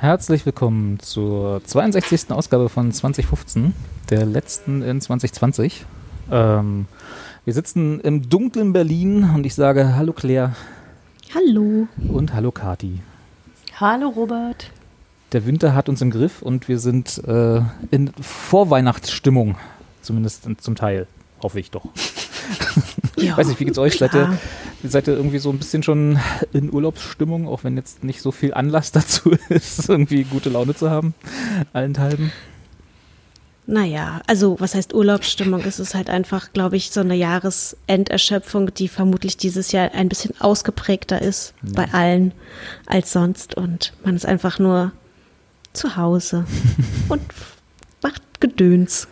Herzlich willkommen zur 62. Ausgabe von 2015, der letzten in 2020. Ähm, wir sitzen im dunklen Berlin und ich sage Hallo Claire Hallo. und Hallo Kati. Hallo Robert. Der Winter hat uns im Griff und wir sind äh, in Vorweihnachtsstimmung, zumindest zum Teil, hoffe ich doch. Ja, Weiß nicht, wie geht's euch? Seid ihr, seid ihr irgendwie so ein bisschen schon in Urlaubsstimmung, auch wenn jetzt nicht so viel Anlass dazu ist, irgendwie gute Laune zu haben, allenthalben? Naja, also was heißt Urlaubsstimmung? Es ist halt einfach, glaube ich, so eine Jahresenderschöpfung, die vermutlich dieses Jahr ein bisschen ausgeprägter ist bei allen als sonst. Und man ist einfach nur zu Hause und macht Gedöns.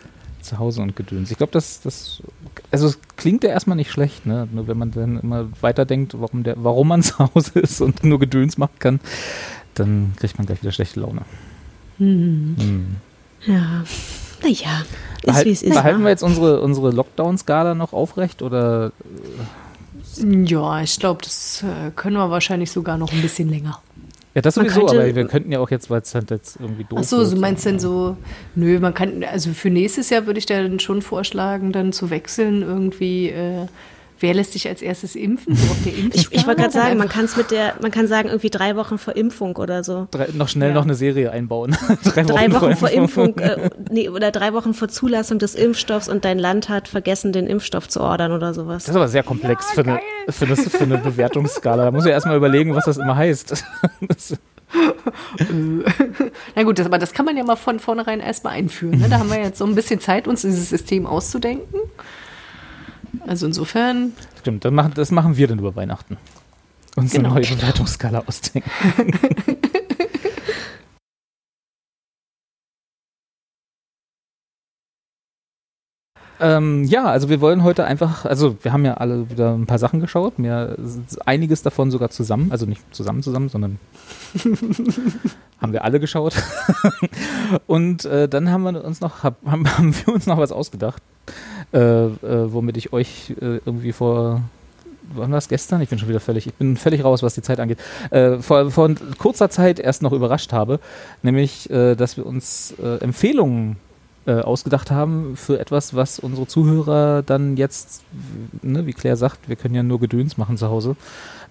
Zu Hause und Gedöns. Ich glaube, das, das, also es klingt ja erstmal nicht schlecht, ne? Nur wenn man dann immer weiterdenkt, warum der, warum man zu Hause ist und nur Gedöns machen kann, dann kriegt man gleich wieder schlechte Laune. Hm. Ja, naja, ist Behal wie es ist. behalten wir jetzt unsere, unsere Lockdown-Skala noch aufrecht oder Ja, ich glaube, das äh, können wir wahrscheinlich sogar noch ein bisschen länger. Ja das sowieso, könnte- aber wir könnten ja auch jetzt, weil es halt jetzt irgendwie doof Ach so, wird. du meinst denn so, nö, man kann, also für nächstes Jahr würde ich dann schon vorschlagen, dann zu wechseln irgendwie, äh, wer lässt sich als erstes impfen? So auf der Ich, ich wollte gerade sagen, man kann es mit der, man kann sagen, irgendwie drei Wochen vor Impfung oder so. Drei, noch schnell Ja. noch eine Serie einbauen. drei, Drei Wochen vor Impfung. Impfung, äh, nee, oder drei Wochen vor Zulassung des Impfstoffs und dein Land hat vergessen, den Impfstoff zu ordern oder sowas. Das ist aber sehr komplex für, eine, für, eine, für eine Bewertungsskala. Da muss ich erstmal überlegen, was das immer heißt. Das, Na gut, das, aber das kann man ja mal von vornherein erstmal einführen. Ne? Da haben wir jetzt so ein bisschen Zeit, uns dieses System auszudenken. Also insofern, stimmt, das machen, das machen wir dann über Weihnachten. Uns Genau. eine neue Bewertungsskala ausdenken. Ähm, ja, also wir wollen heute einfach, also wir haben ja alle wieder ein paar Sachen geschaut, mir einiges davon sogar zusammen, also nicht zusammen zusammen, sondern haben wir alle geschaut. Und äh, dann haben wir uns noch, hab, haben, haben wir uns noch was ausgedacht, äh, äh, womit ich euch äh, irgendwie vor wann war es gestern? Ich bin schon wieder völlig, ich bin völlig raus, was die Zeit angeht. Äh, vor, vor kurzer Zeit erst noch überrascht habe, nämlich, äh, dass wir uns äh, Empfehlungen äh, ausgedacht haben für etwas, was unsere Zuhörer dann jetzt, ne, wie Claire sagt, wir können ja nur Gedöns machen zu Hause,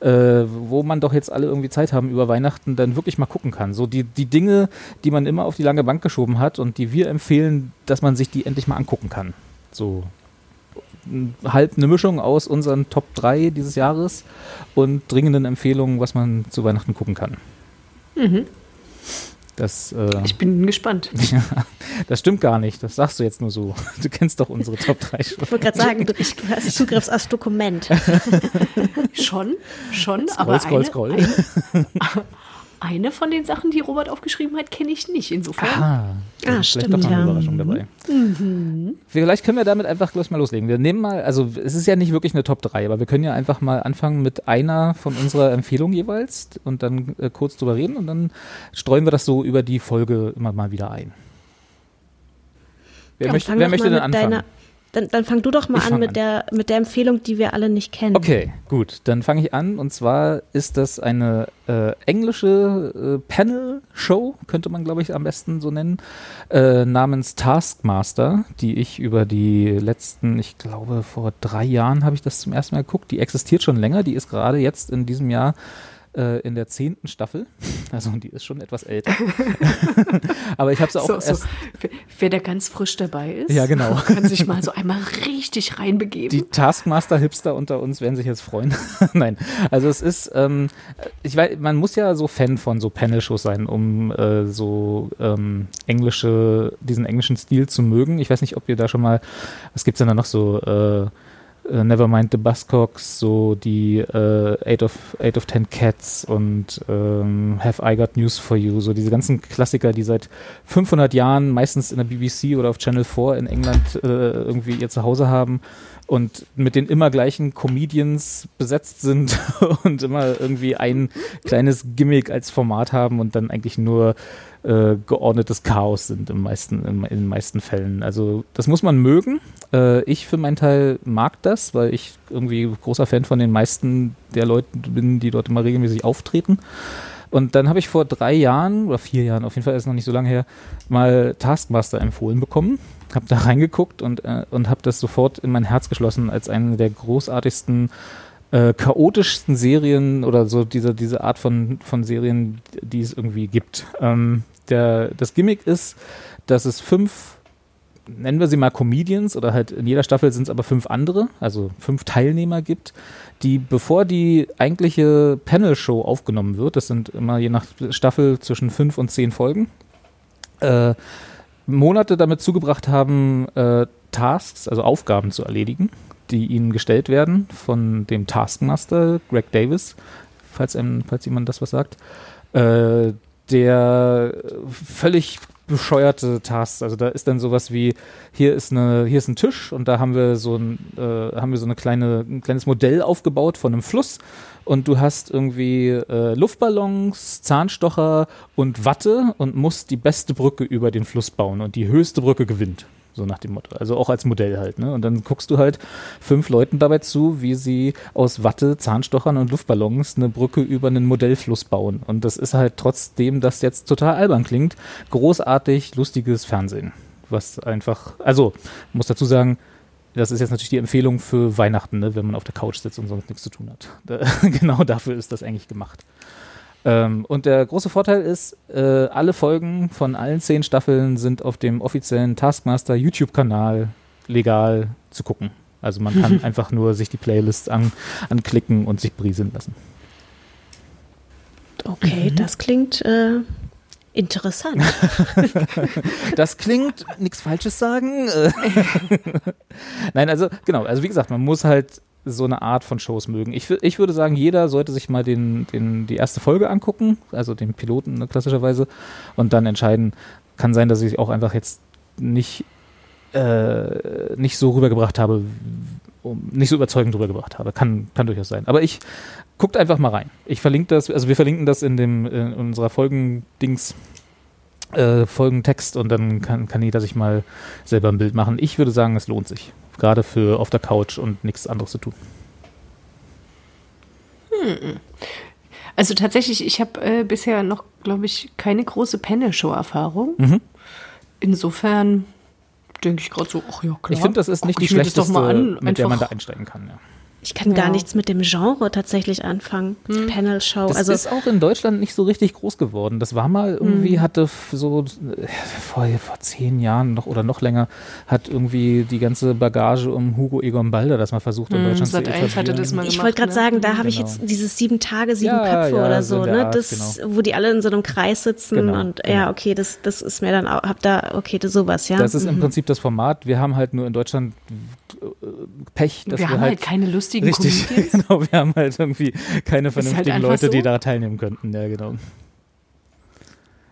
äh, wo man doch jetzt alle irgendwie Zeit haben über Weihnachten, dann wirklich mal gucken kann. So die, die Dinge, die man immer auf die lange Bank geschoben hat und die wir empfehlen, dass man sich die endlich mal angucken kann. So halb eine Mischung aus unseren Top 3 dieses Jahres und dringenden Empfehlungen, was man zu Weihnachten gucken kann. Das, äh, ich bin gespannt. ja, das stimmt gar nicht. Das sagst du jetzt nur so. Du kennst doch unsere Top 3 schon. Ich wollte gerade sagen, du, du hast Zugriff aufs Dokument. Schon, schon, Scroll, aber scroll, eine, scroll. Eine, eine von den Sachen, die Robert aufgeschrieben hat, kenne ich nicht. Insofern. Ah, Ah, vielleicht stimmt, doch noch eine ja. Überraschung dabei. Vielleicht können wir damit einfach gleich mal loslegen. Wir nehmen mal, also es ist ja nicht wirklich eine Top 3, aber wir können ja einfach mal anfangen mit einer von unserer Empfehlung jeweils und dann äh, kurz drüber reden und dann streuen wir das so über die Folge immer mal wieder ein. Wer, Dann möchte, wer möchte denn anfangen? Dann, dann fang du doch mal Ich an mit an. der, mit der Empfehlung, die wir alle nicht kennen. Okay, gut. Dann fange ich an. Und zwar ist das eine äh, englische äh, Panel-Show, könnte man, glaube ich, am besten so nennen, äh, namens Taskmaster, die ich über die letzten, ich glaube, vor drei Jahren habe ich das zum ersten Mal geguckt. Die existiert schon länger. Die ist gerade jetzt in diesem Jahr äh, in der zehnten Staffel. Also die ist schon etwas älter. Aber ich habe sie auch So, so, erst wer- wer da ganz frisch dabei ist, Ja, genau. kann sich mal so einmal richtig reinbegeben. Die Taskmaster-Hipster unter uns werden sich jetzt freuen. Nein, also es ist, ähm, ich weiß, man muss ja so Fan von so Panel-Shows sein, um äh, so ähm, englische, diesen englischen Stil zu mögen. Ich weiß nicht, ob ihr da schon mal, was gibt's denn da noch so, äh, äh, Nevermind the Buzzcocks, so die äh, Eight, of, Eight of Ten Cats und ähm, Have I Got News for You, so diese ganzen Klassiker, die seit 500 Jahren meistens in der BBC oder auf Channel 4 in England äh, irgendwie ihr Zuhause haben und mit den immer gleichen Comedians besetzt sind und immer irgendwie ein kleines Gimmick als Format haben und dann eigentlich nur äh, geordnetes Chaos sind im meisten, im, in den meisten Fällen. Also das muss man mögen. Äh, ich für meinen Teil mag das, weil ich irgendwie großer Fan von den meisten der Leute bin, die dort immer regelmäßig auftreten. Und dann habe ich vor drei Jahren oder vier Jahren, auf jeden Fall ist noch nicht so lange her, mal Taskmaster empfohlen bekommen. Habe da reingeguckt und, äh, und habe das sofort in mein Herz geschlossen als eine der großartigsten, äh, chaotischsten Serien oder so diese, diese Art von, von Serien, die es irgendwie gibt. Ähm, der, das Gimmick ist, dass es fünf nennen wir sie mal Comedians oder halt in jeder Staffel sind es aber fünf andere, also fünf Teilnehmer gibt, die bevor die eigentliche Panel-Show aufgenommen wird, das sind immer je nach Staffel zwischen fünf und zehn Folgen, äh, Monate damit zugebracht haben, äh, Tasks, also Aufgaben zu erledigen, die ihnen gestellt werden von dem Taskmaster Greg Davis, falls, einem, falls jemand das was sagt, äh, der völlig bescheuerte Tasks. Also da ist dann sowas wie, hier ist eine, hier ist ein Tisch und da haben wir so ein, äh, haben wir so eine kleine, ein kleines Modell aufgebaut von einem Fluss und du hast irgendwie äh, Luftballons, Zahnstocher und Watte und musst die beste Brücke über den Fluss bauen und die höchste Brücke gewinnt. So nach dem Motto. Also auch als Modell halt. Ne? Und dann guckst du halt fünf Leuten dabei zu, wie sie aus Watte, Zahnstochern und Luftballons eine Brücke über einen Modellfluss bauen. Und das ist halt trotzdem, das jetzt total albern klingt, großartig lustiges Fernsehen. Was einfach, also muss dazu sagen, das ist jetzt natürlich die Empfehlung für Weihnachten, ne, wenn man auf der Couch sitzt und sonst nichts zu tun hat. Genau dafür ist das eigentlich gemacht. Ähm, und der große Vorteil ist, äh, alle Folgen von allen zehn Staffeln sind auf dem offiziellen Taskmaster YouTube-Kanal legal zu gucken. Also man kann einfach nur sich die Playlists an, anklicken und sich brieseln lassen. Okay, mhm. das klingt äh, interessant. das klingt nichts Falsches sagen. Nein, also genau, also wie gesagt, man muss halt so eine Art von Shows mögen. Ich, ich würde sagen, jeder sollte sich mal den, den, die erste Folge angucken, also den Piloten ne, klassischerweise, und dann entscheiden. Kann sein, dass ich auch einfach jetzt nicht, äh, nicht so rübergebracht habe, nicht so überzeugend rübergebracht habe. Kann, kann durchaus sein. Aber ich guckt einfach mal rein. Ich verlinke das, also wir verlinken das in dem in unserer Folgendings. Äh, Folgentext und dann kann, kann jeder sich mal selber ein Bild machen. Ich würde sagen, es lohnt sich. Gerade für auf der Couch und nichts anderes zu tun. Hm. Also tatsächlich, ich habe äh, bisher noch, glaube ich, keine große Panel-Show-Erfahrung. Mhm. Insofern denke ich gerade so, ach ja, klar. Ich finde, das ist nicht die schlechteste, an, mit der man da einsteigen kann. Ja. Ich kann ja. gar nichts mit dem Genre tatsächlich anfangen. Hm. Panel-Show. Das also ist auch in Deutschland nicht so richtig groß geworden. Das war mal irgendwie, hm. hatte so äh, vor, vor zehn Jahren noch oder noch länger, hat irgendwie die ganze Bagage um Hugo Egon Balder das mal versucht in hm. Deutschland zu etablieren. Hatte das mal ich wollte gerade ne? sagen, da habe genau. ich jetzt dieses sieben Tage, sieben ja, Köpfe ja, oder so, ne? Art, das, genau. wo die alle in so einem Kreis sitzen genau, und ja, genau. okay, das, das ist mir dann auch, hab da, okay, das sowas, ja. Das ist mhm. im Prinzip das Format. Wir haben halt nur in Deutschland Pech, dass wir, wir haben halt, halt keine lustigen richtig, genau, wir haben halt irgendwie keine halt vernünftigen halt Leute, so? die da teilnehmen könnten. Ja, genau.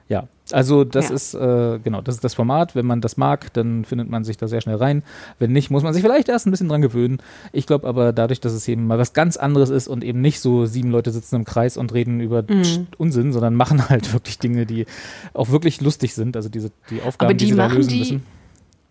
Ja, also das ja. ist äh, genau, das ist das Format. Wenn man das mag, dann findet man sich da sehr schnell rein. Wenn nicht, muss man sich vielleicht erst ein bisschen dran gewöhnen. Ich glaube aber dadurch, dass es eben mal was ganz anderes ist und eben nicht so sieben Leute sitzen im Kreis und reden über mhm. Unsinn, sondern machen halt wirklich Dinge, die auch wirklich lustig sind. Also diese die Aufgaben, die, die sie da lösen die, müssen.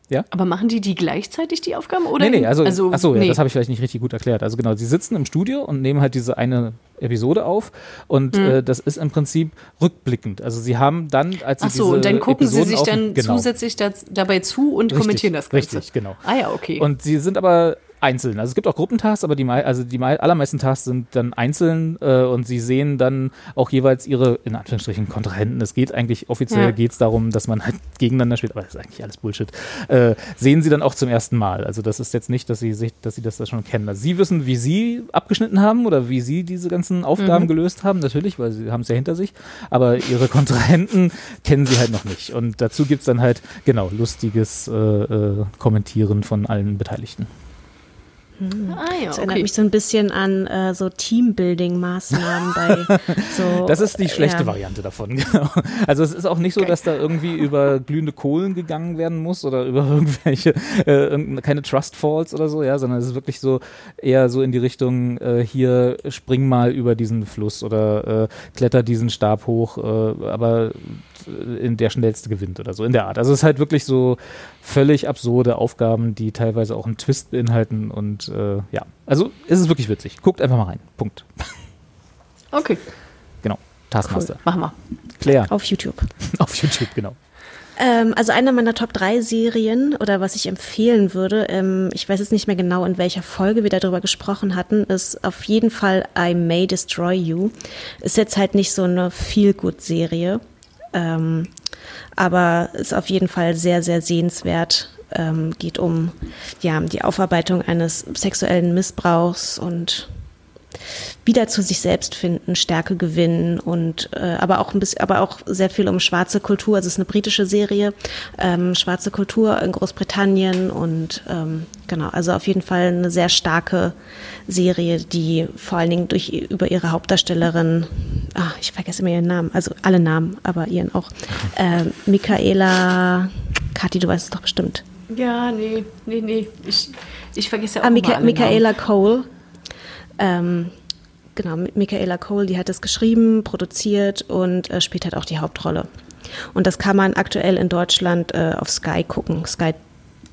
Ja? Aber machen die die gleichzeitig die Aufgaben oder? Nee, nee, also, also achso, nee. ja, das habe ich vielleicht nicht richtig gut erklärt. Also genau, sie sitzen im Studio und nehmen halt diese eine Episode auf und mhm. äh, das ist im Prinzip rückblickend. Also sie haben dann, als sie Ach so, und dann gucken Episoden sie sich dann genau. zusätzlich das, dabei zu und richtig, kommentieren das Ganze. Richtig, genau. Ah ja, okay. Und sie sind aber einzeln. Also es gibt auch Gruppentasks, aber die, also die allermeisten Tasks sind dann einzeln äh, und sie sehen dann auch jeweils ihre, in Anführungsstrichen, Kontrahenten. Es geht eigentlich, offiziell ja. geht es darum, dass man halt gegeneinander spielt, aber das ist eigentlich alles Bullshit. Äh, sehen sie dann auch zum ersten Mal. Also das ist jetzt nicht, dass sie sich, dass sie das da schon kennen. Also sie wissen, wie sie abgeschnitten haben oder wie sie diese ganzen Aufgaben mhm. gelöst haben, natürlich, weil sie haben es ja hinter sich, aber ihre Kontrahenten kennen sie halt noch nicht. Und dazu gibt es dann halt, genau, lustiges äh, äh, Kommentieren von allen Beteiligten. Ah ja, Das erinnert mich so ein bisschen an äh, so Teambuilding-Maßnahmen bei so. Das ist die schlechte ja. Variante davon, genau. Also es ist auch nicht so, dass da irgendwie über glühende Kohlen gegangen werden muss oder über irgendwelche, äh, keine Trust Falls oder so, ja, sondern es ist wirklich so eher so in die Richtung, äh, hier spring mal über diesen Fluss oder äh, kletter diesen Stab hoch, äh, aber in der schnellste gewinnt oder so in der Art. Also es ist halt wirklich so völlig absurde Aufgaben, die teilweise auch einen Twist beinhalten und äh, ja, also es ist wirklich witzig. Guckt einfach mal rein. Punkt. Okay, Genau. Taskmaster. machen wir. Claire. Auf YouTube. Auf YouTube, genau. Ähm, also eine meiner Top 3 Serien oder was ich empfehlen würde, ähm, ich weiß jetzt nicht mehr genau, in welcher Folge wir darüber gesprochen hatten, ist auf jeden Fall I May Destroy You. Ist jetzt halt nicht so eine Feel-Good-Serie, ähm, aber ist auf jeden Fall sehr, sehr sehenswert. Ähm, geht um ja, die Aufarbeitung eines sexuellen Missbrauchs und wieder zu sich selbst finden, Stärke gewinnen und äh, aber auch ein bisschen, aber auch sehr viel um schwarze Kultur. Also es ist eine britische Serie, ähm, schwarze Kultur in Großbritannien und ähm, genau, also auf jeden Fall eine sehr starke Serie, die vor allen Dingen durch über ihre Hauptdarstellerin, ah, ich vergesse immer ihren Namen, also alle Namen, aber ihren auch, äh, Michaela, Kathi, du weißt es doch bestimmt. Ja, nee, nee, nee. Ich, ich vergesse auch Ah, immer Micha alle Michaela Cole. Ähm, genau, Mi- Michaela Cole, die hat es geschrieben, produziert und äh, spielt halt auch die Hauptrolle. Und das kann man aktuell in Deutschland äh, auf Sky gucken. Sky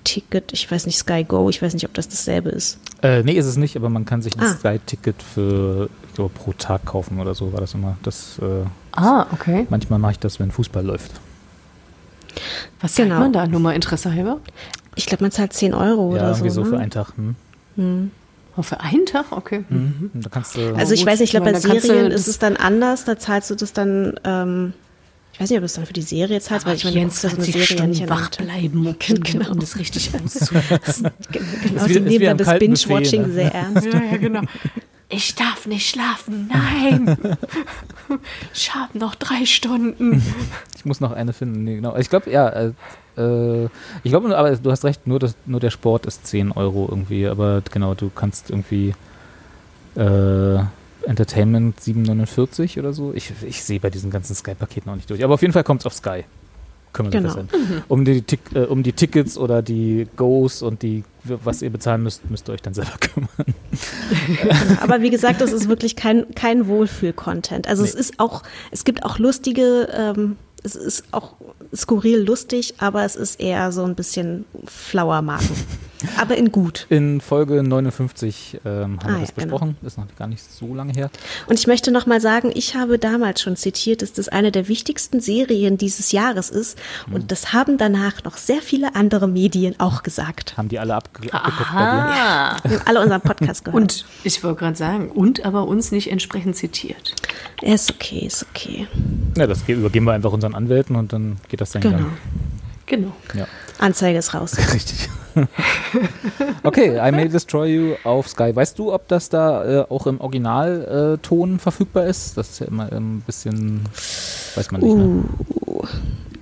Ticket, ich weiß nicht, Sky Go, ich weiß nicht, ob das dasselbe ist. Äh, nee, ist es nicht, aber man kann sich ein Ah. Sky-Ticket für, ich glaube, pro Tag kaufen oder so, war das immer. Das, äh. Ah, okay. manchmal mache ich das, wenn Fußball läuft. Was Genau. man da? Nur mal Interesse halber? Ich glaube, man zahlt 10 Euro ja, oder so. irgendwie so ne? für einen Tag. Hm? Oh, für einen Tag? Okay. Mhm. Da kannst du, Also ich gut, weiß nicht, ich glaube, bei Serien ist es dann anders. Da zahlst du das dann, ähm, ich weiß nicht, ob du es dann für die Serie zahlst, weil ich meine, du guckst ja so eine 24 Serie ja nicht Stunden an wach bleiben, Genau. um das richtig auszunutzen. Genau, die nehmen dann das Binge-Watching ne? sehr ernst. ja, ja, genau. Ich darf nicht schlafen, nein. Ich habe noch drei Stunden. ich muss noch eine finden. Nee, genau. Ich glaube, ja, äh, äh, ich glaube, aber du hast recht, nur, das, nur der Sport ist 10 Euro irgendwie, aber genau, du kannst irgendwie äh, Entertainment 7,49 oder so. Ich, ich sehe bei diesen ganzen Sky-Paketen auch nicht durch. Aber auf jeden Fall kommt es auf Sky. Können wir Genau. sein. Um die, äh, um die Tickets oder die Goes und die, was ihr bezahlen müsst, müsst ihr euch dann selber kümmern. Aber wie gesagt, das ist wirklich kein, kein Wohlfühl-Content. Also es Nee. ist auch, es gibt auch lustige, ähm, es ist auch skurril lustig, aber es ist eher so ein bisschen Flower-Marken. Aber in gut. In Folge 59 ähm, haben Ah, wir das ja, genau. besprochen. Ist noch gar nicht so lange her. Und ich möchte noch mal sagen, ich habe damals schon zitiert, dass das eine der wichtigsten Serien dieses Jahres ist. Hm. Und das haben danach noch sehr viele andere Medien auch gesagt. Haben die alle abge abgeguckt bei dir? Wir haben alle unseren Podcast gehört. Und ich wollte gerade sagen, und aber uns nicht entsprechend zitiert. ist okay, ist okay. Ja, das ge- übergeben wir einfach unseren Anwälten und dann geht das dann Genau. Genau. Ja, Anzeige ist raus. richtig. okay, I May Destroy You auf Sky. Weißt du, ob das da äh, auch im Originalton äh, verfügbar ist? Das ist ja immer ein bisschen, weiß man nicht. Ne? Uh,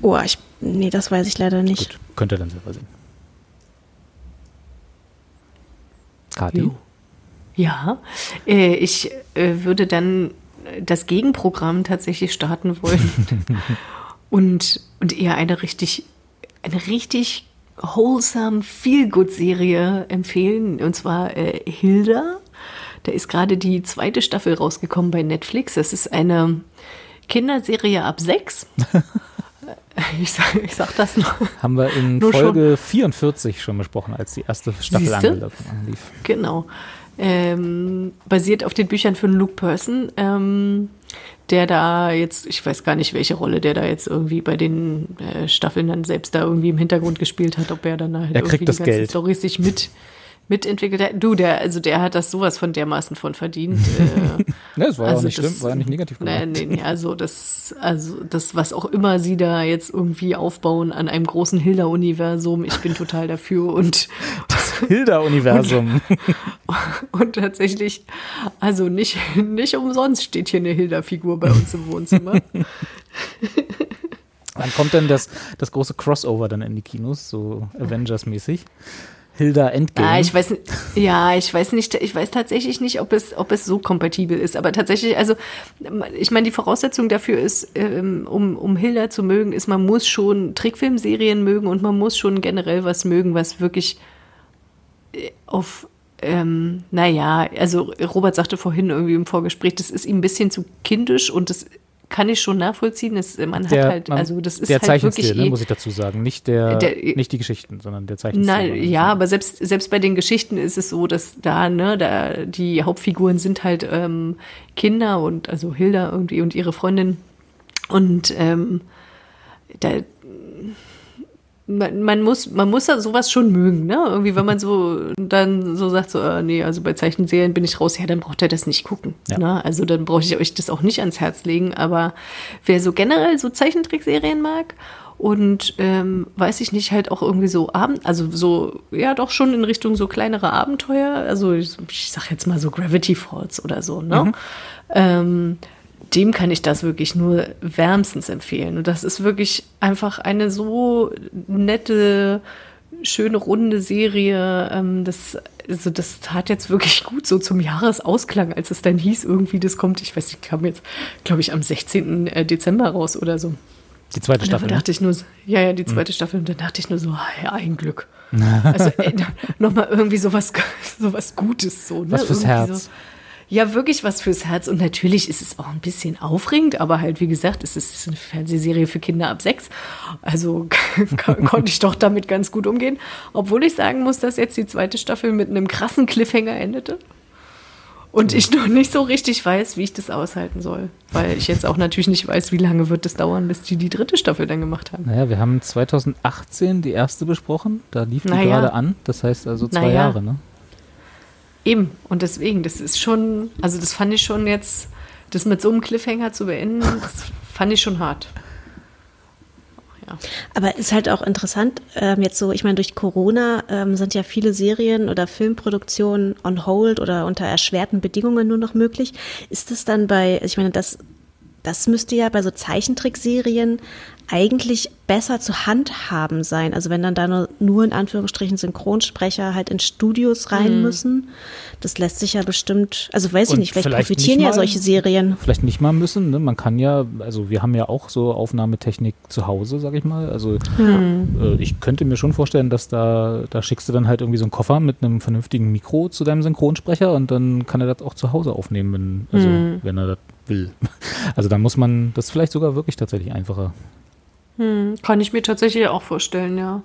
oh, ich, nee, das weiß ich leider nicht. Gut, könnt ihr dann selber sehen. Kathi? Jo. Ja, äh, ich äh, würde dann das Gegenprogramm tatsächlich starten wollen und, und eher eine richtig, eine richtig wholesome, feel-good-Serie empfehlen, und zwar äh, Hilda. Da ist gerade die zweite Staffel rausgekommen bei Netflix. Das ist eine Kinderserie ab sechs. ich, sag, ich sag das noch. Haben wir in Nur Folge 44 schon besprochen, als die erste Staffel anlief. Genau. Ähm, basiert auf den Büchern von Luke Person, ähm, der da jetzt, ich weiß gar nicht, welche Rolle der da jetzt irgendwie bei den äh, Staffeln dann selbst da irgendwie im Hintergrund gespielt hat, ob er dann halt Er kriegt irgendwie das die ganzen Geld. Storys sich mit mitentwickelt hat. Du, der, also der hat das sowas von dermaßen von verdient. Äh, Ne, das war ja auch Also nicht das- schlimm, war ja nicht negativ Nee, gemeint. nee, nee, also das, also das, was auch immer sie da jetzt irgendwie aufbauen an einem großen Hilda-Universum, ich bin total dafür und Hilda-Universum. Und tatsächlich, also nicht, nicht umsonst steht hier eine Hilda-Figur bei uns im Wohnzimmer. Wann kommt denn das, das große Crossover dann in die Kinos, so Avengers-mäßig? Hilda Endgame. Ja, ich weiß, ja, ich weiß nicht, ich weiß tatsächlich nicht, ob es, ob es so kompatibel ist. Aber tatsächlich, also, ich meine, die Voraussetzung dafür ist, ähm, um, um Hilda zu mögen, ist, man muss schon Trickfilmserien mögen und man muss schon generell was mögen, was wirklich auf, ähm, naja, also Robert sagte vorhin irgendwie im Vorgespräch, das ist ihm ein bisschen zu kindisch und das kann ich schon nachvollziehen. Das, man der, hat halt, man, also das ist der halt wirklich ne, eh- muss ich dazu sagen. Nicht, der, Der- nicht die Geschichten, sondern der Zeichenstil. Nein, ja, aber selbst, selbst bei den Geschichten ist es so, dass da, ne, da die Hauptfiguren sind halt ähm, Kinder und also Hilda irgendwie und ihre Freundin. Und ähm, da man, man muss, man muss ja sowas schon mögen, ne? Irgendwie, wenn man so dann so sagt, so, äh, nee, also bei Zeichenserien bin ich raus, ja, dann braucht er das nicht gucken. Ja. Ne? Also dann brauche ich euch das auch nicht ans Herz legen. Aber wer so generell so Zeichentrickserien mag und ähm, weiß ich nicht, halt auch irgendwie so Abend, also so, ja, doch schon in Richtung so kleinere Abenteuer, also ich, ich sag jetzt mal so Gravity Falls oder so, ne? Ähm, dem kann ich das wirklich nur wärmstens empfehlen. Und das ist wirklich einfach eine so nette, schöne, runde Serie. Ähm, das, also das tat jetzt wirklich gut so zum Jahresausklang, als es dann hieß, irgendwie, das kommt, ich weiß nicht, kam jetzt, glaube ich, am 16. Dezember raus oder so. Die zweite Und da Staffel. Ne? dachte ich nur, ja, ja, die zweite Staffel. Und dann dachte ich nur so, ah, ein Glück. Also nochmal irgendwie sowas, sowas Gutes. So, ne? Was fürs Irgendwie Herz. So, ja, wirklich was fürs Herz. Und natürlich ist es auch ein bisschen aufregend, aber halt, wie gesagt, es ist eine Fernsehserie für Kinder ab sechs. Also kon- konnte ich doch damit ganz gut umgehen. Obwohl ich sagen muss, dass jetzt die zweite Staffel mit einem krassen Cliffhanger endete. Und ich noch nicht so richtig weiß, wie ich das aushalten soll. Weil ich jetzt auch natürlich nicht weiß, wie lange wird es dauern, bis die die dritte Staffel dann gemacht haben. Naja, wir haben 2018 die erste besprochen. Da lief die Naja. gerade an. Das heißt also zwei Naja. Jahre, ne? Eben. Und deswegen, das ist schon, also das fand ich schon jetzt, das mit so einem Cliffhanger zu beenden, das fand ich schon hart. Ja. Aber ist halt auch interessant, ähm, jetzt so, ich meine, durch Corona ähm, sind ja viele Serien oder Filmproduktionen on hold oder unter erschwerten Bedingungen nur noch möglich. Ist das dann bei, ich meine, das, das müsste ja bei so Zeichentrickserien eigentlich besser zu handhaben sein. Also wenn dann da nur, nur in Anführungsstrichen Synchronsprecher halt in Studios rein müssen, das lässt sich ja bestimmt, also weiß ich Und nicht, vielleicht, vielleicht profitieren nicht ja mal- solche Serien. Vielleicht nicht mal müssen, ne? Man kann ja, also wir haben ja auch so Aufnahmetechnik zu Hause, sag ich mal. Also äh, ich könnte mir schon vorstellen, dass da, da schickst du dann halt irgendwie so einen Koffer mit einem vernünftigen Mikro zu deinem Synchronsprecher und dann kann er das auch zu Hause aufnehmen, wenn, also, wenn er das will. Also da muss man, das ist vielleicht sogar wirklich tatsächlich einfacher. Kann ich mir tatsächlich auch vorstellen, ja.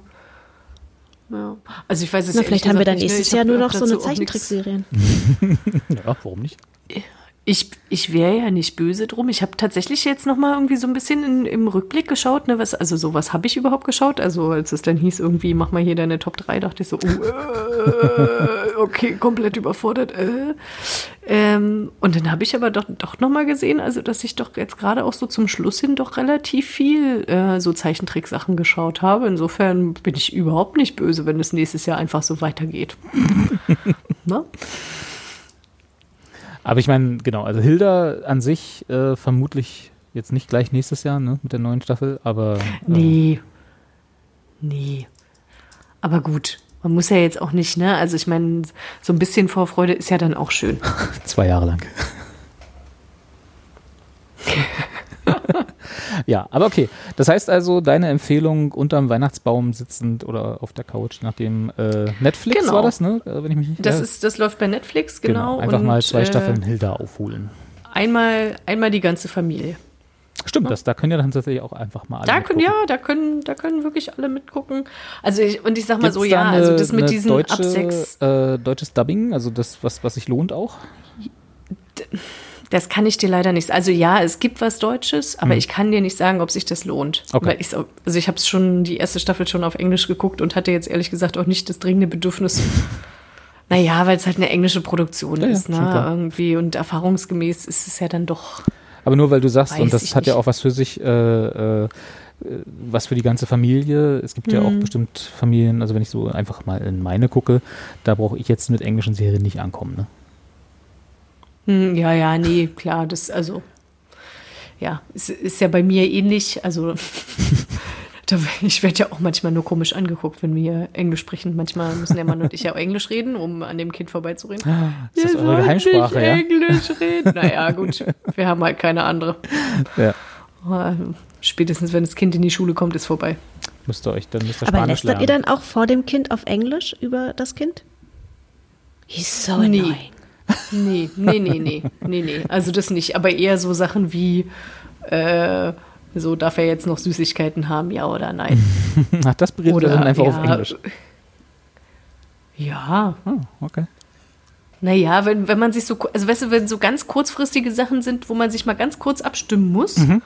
ja. Also ich weiß es Na, vielleicht haben wir dann ne? nächstes Jahr nur noch so eine Zeichentrickserien. Ja, warum nicht? Ich, ich wäre ja nicht böse drum. Ich habe tatsächlich jetzt noch mal irgendwie so ein bisschen in, im Rückblick geschaut. Ne, was, also so was habe ich überhaupt geschaut? Also als es dann hieß irgendwie, mach mal hier deine Top 3, dachte ich so, oh, äh, okay, komplett überfordert. Äh. Ähm, und dann habe ich aber doch, doch noch mal gesehen, also dass ich doch jetzt gerade auch so zum Schluss hin doch relativ viel äh, so Zeichentricksachen geschaut habe. Insofern bin ich überhaupt nicht böse, wenn es nächstes Jahr einfach so weitergeht. ne? Aber ich meine, genau, also Hilda an sich äh, vermutlich jetzt nicht gleich nächstes Jahr, ne, mit der neuen Staffel, aber äh, Nee. Nee. Aber gut, man muss ja jetzt auch nicht, ne? Also ich meine, so ein bisschen Vorfreude ist ja dann auch schön. zwei Jahre lang. ja, aber okay. Das heißt also, deine Empfehlung unterm Weihnachtsbaum sitzend oder auf der Couch, nachdem äh, Netflix Genau. war das, ne? Äh, Wenn ich mich Das ja, ist, das läuft bei Netflix, genau. Einfach und, mal zwei äh, Staffeln Hilda aufholen. Einmal, einmal die ganze Familie. Stimmt, das, da können ja dann tatsächlich auch einfach mal alle Da können, ja, da können, da können wirklich alle mitgucken. Also ich, und ich sag mal Gibt's so, ja, eine, also das mit diesen deutsche, ab sechs, Äh, deutsches Dubbing, also das, was, was sich lohnt auch? Das kann ich dir leider nicht. Also ja, es gibt was Deutsches, aber ich kann dir nicht sagen, ob sich das lohnt. Hm. Okay. Auch- also ich habe es schon die erste Staffel schon auf Englisch geguckt und hatte jetzt ehrlich gesagt auch nicht das dringende Bedürfnis. Naja, weil es halt eine englische Produktion Ja, ja, ist, ne? Irgendwie. Und erfahrungsgemäß ist es ja dann doch. Aber nur weil du sagst, und das ich hat ja nicht. auch was für sich, äh, äh, was für die ganze Familie. Es gibt ja Mhm. auch bestimmt Familien, also wenn ich so einfach mal in meine gucke, da brauche ich jetzt mit englischen Serien nicht ankommen. Ne? Hm, ja, ja, nee, klar, das, also. Ja, es ist ja bei mir ähnlich. Also. Da, ich werde ja auch manchmal nur komisch angeguckt, wenn wir Englisch sprechen. Manchmal müssen der Mann und ich ja auch Englisch reden, um an dem Kind vorbeizureden. Ah, ist das Wir eure Geheimsprache, nicht ja? Englisch reden. Naja, gut. Wir haben halt keine andere. Ja. Aber Spätestens, wenn das Kind in die Schule kommt, ist vorbei. Müsst ihr euch, dann müsst ihr Aber lästert ihr dann auch vor dem Kind auf Englisch über das Kind? He's so annoying. Nee, nee, nee, nee, nee, nee. Also das nicht. Aber eher so Sachen wie, äh, so darf er jetzt noch Süßigkeiten haben, ja oder nein. Ach, das berät Oder dann einfach auf ja, Englisch. Ja, Ah, okay. naja, wenn, wenn man sich so, also weißt du, wenn so ganz kurzfristige Sachen sind, wo man sich mal ganz kurz abstimmen muss, Mhm.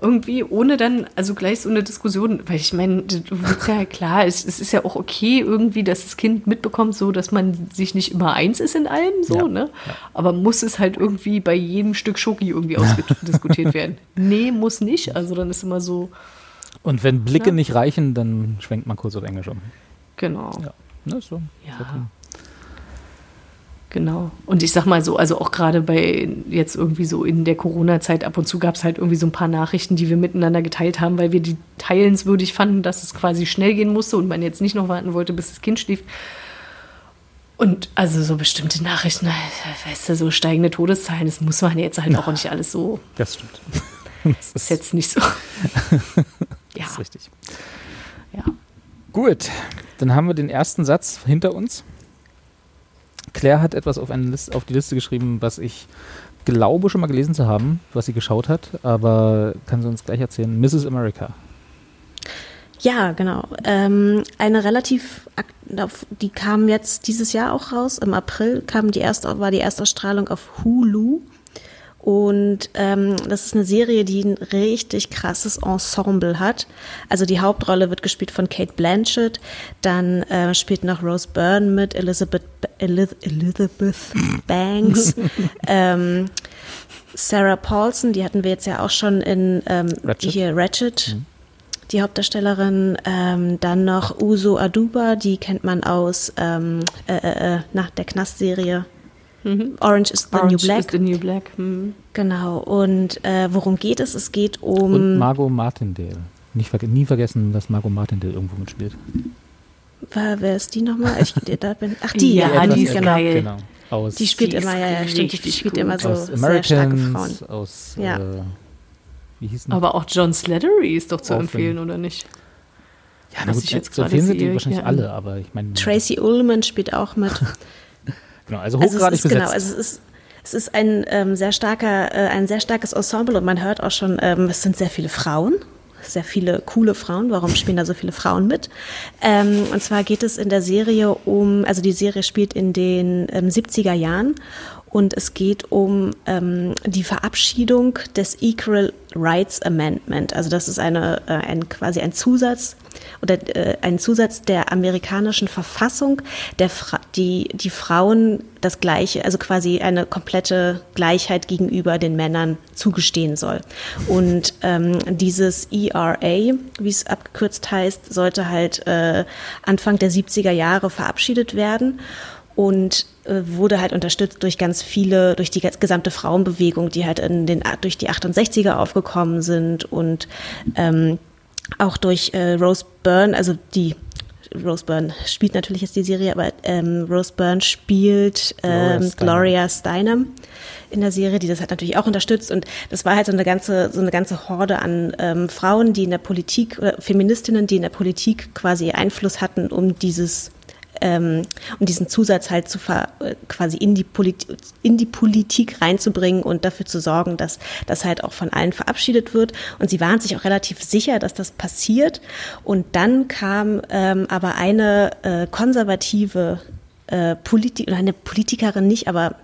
Irgendwie, ohne dann, also gleich so eine Diskussion, weil ich meine, du willst ja klar, es, es ist ja auch okay irgendwie, dass das Kind mitbekommt, so, dass man sich nicht immer eins ist in allem, so, Ja, ne? Aber muss es halt irgendwie bei jedem Stück Schoki irgendwie ausdiskutiert werden? Nee, muss nicht, also dann ist immer so, Und wenn Blicke Ja. nicht reichen, dann schwenkt man kurz auf Englisch um. genau. Ja. Ne, so. Ja. Genau. Und ich sag mal so, also auch gerade bei jetzt irgendwie so in der Corona-Zeit ab und zu gab es halt irgendwie so ein paar Nachrichten, die wir miteinander geteilt haben, weil wir die teilenswürdig fanden, dass es quasi schnell gehen musste und man jetzt nicht noch warten wollte, bis das Kind schläft. Und also so bestimmte Nachrichten, weißt du, so steigende Todeszahlen, das muss man jetzt halt auch nicht alles so, Das stimmt. Das ist ist, jetzt nicht so. ja, das ist richtig. ja. Gut, dann haben wir den ersten Satz hinter uns. Claire hat etwas auf, Liste, auf die Liste geschrieben, was ich glaube schon mal gelesen zu haben, was sie geschaut hat, aber kann sie uns gleich erzählen. Mrs. America. Ja, genau. Ähm, eine relativ, die kam jetzt dieses Jahr auch raus. Im April kam die erste, war die Erstausstrahlung auf Hulu. Und ähm, das ist eine Serie, die ein richtig krasses Ensemble hat. Also die Hauptrolle wird gespielt von Kate Blanchett, dann äh, spielt noch Rose Byrne mit, Elizabeth, Eliz Elizabeth Banks, ähm, Sarah Paulson, die hatten wir jetzt ja auch schon in ähm, Ratched. hier Ratchet, die Hauptdarstellerin. Ähm, dann noch Uso Aduba, die kennt man aus ähm, äh, äh, äh, nach der Knast-Serie. Orange is the New Orange Black. is the New Black. Hm. Genau. Und äh, worum geht es? Es geht um. Und Margot Martindale. Nicht verge nie vergessen, dass Margot Martindale irgendwo mitspielt. Wer, wer ist die nochmal? Ich, da bin, ach, die, Ja, ja, die ist genau. geil. Genau. Aus, Die spielt Die immer, ja, ja, stimmt. Die spielt gut. immer so aus sehr starke Frauen. Americans, aus, Ja. äh, wie hieß denn Aber auch John Slattery ist doch zu Auch empfehlen, oder nicht? Ja, na was gut, ich jetzt empfehlen sind die wahrscheinlich hier alle, aber ich meine, Tracy Ullman spielt auch mit. genau, also Also hochgradig es ist, besetzt. genau, also es ist, es ist ein ähm, sehr starker, äh, ein sehr starkes Ensemble und man hört auch schon, ähm, es sind sehr viele Frauen. Sehr viele coole Frauen. Warum spielen da so viele Frauen mit? Ähm, und zwar geht es in der Serie um, also die Serie spielt in den ähm, 70er Jahren und es geht um ähm, die Verabschiedung des Equal Rights Amendment. Also das ist eine, äh, ein, quasi ein Zusatz oder äh, ein Zusatz der amerikanischen Verfassung, der Fra die, die Frauen das Gleiche, also quasi eine komplette Gleichheit gegenüber den Männern zugestehen soll. Und ähm, dieses ERA, wie es abgekürzt heißt, sollte halt äh, Anfang der 70er Jahre verabschiedet werden und äh, wurde halt unterstützt durch ganz viele, durch die gesamte Frauenbewegung, die halt in den, durch die 68er aufgekommen sind und ähm, auch durch äh, Rose Byrne, also die Rose Byrne spielt natürlich jetzt die Serie, aber ähm, Rose Byrne spielt Gloria ähm, Steinem. Gloria Steinem in der Serie, die das hat natürlich auch unterstützt und das war halt so eine ganze so eine ganze Horde an ähm, Frauen, die in der Politik oder Feministinnen, die in der Politik quasi Einfluss hatten, um dieses ähm, um diesen Zusatz halt zu ver, äh, quasi in die, Polit in die Politik reinzubringen und dafür zu sorgen, dass das halt auch von allen verabschiedet wird. Und sie waren sich auch relativ sicher, dass das passiert. Und dann kam ähm, aber eine äh, konservative äh, Politik, eine Politikerin nicht, aber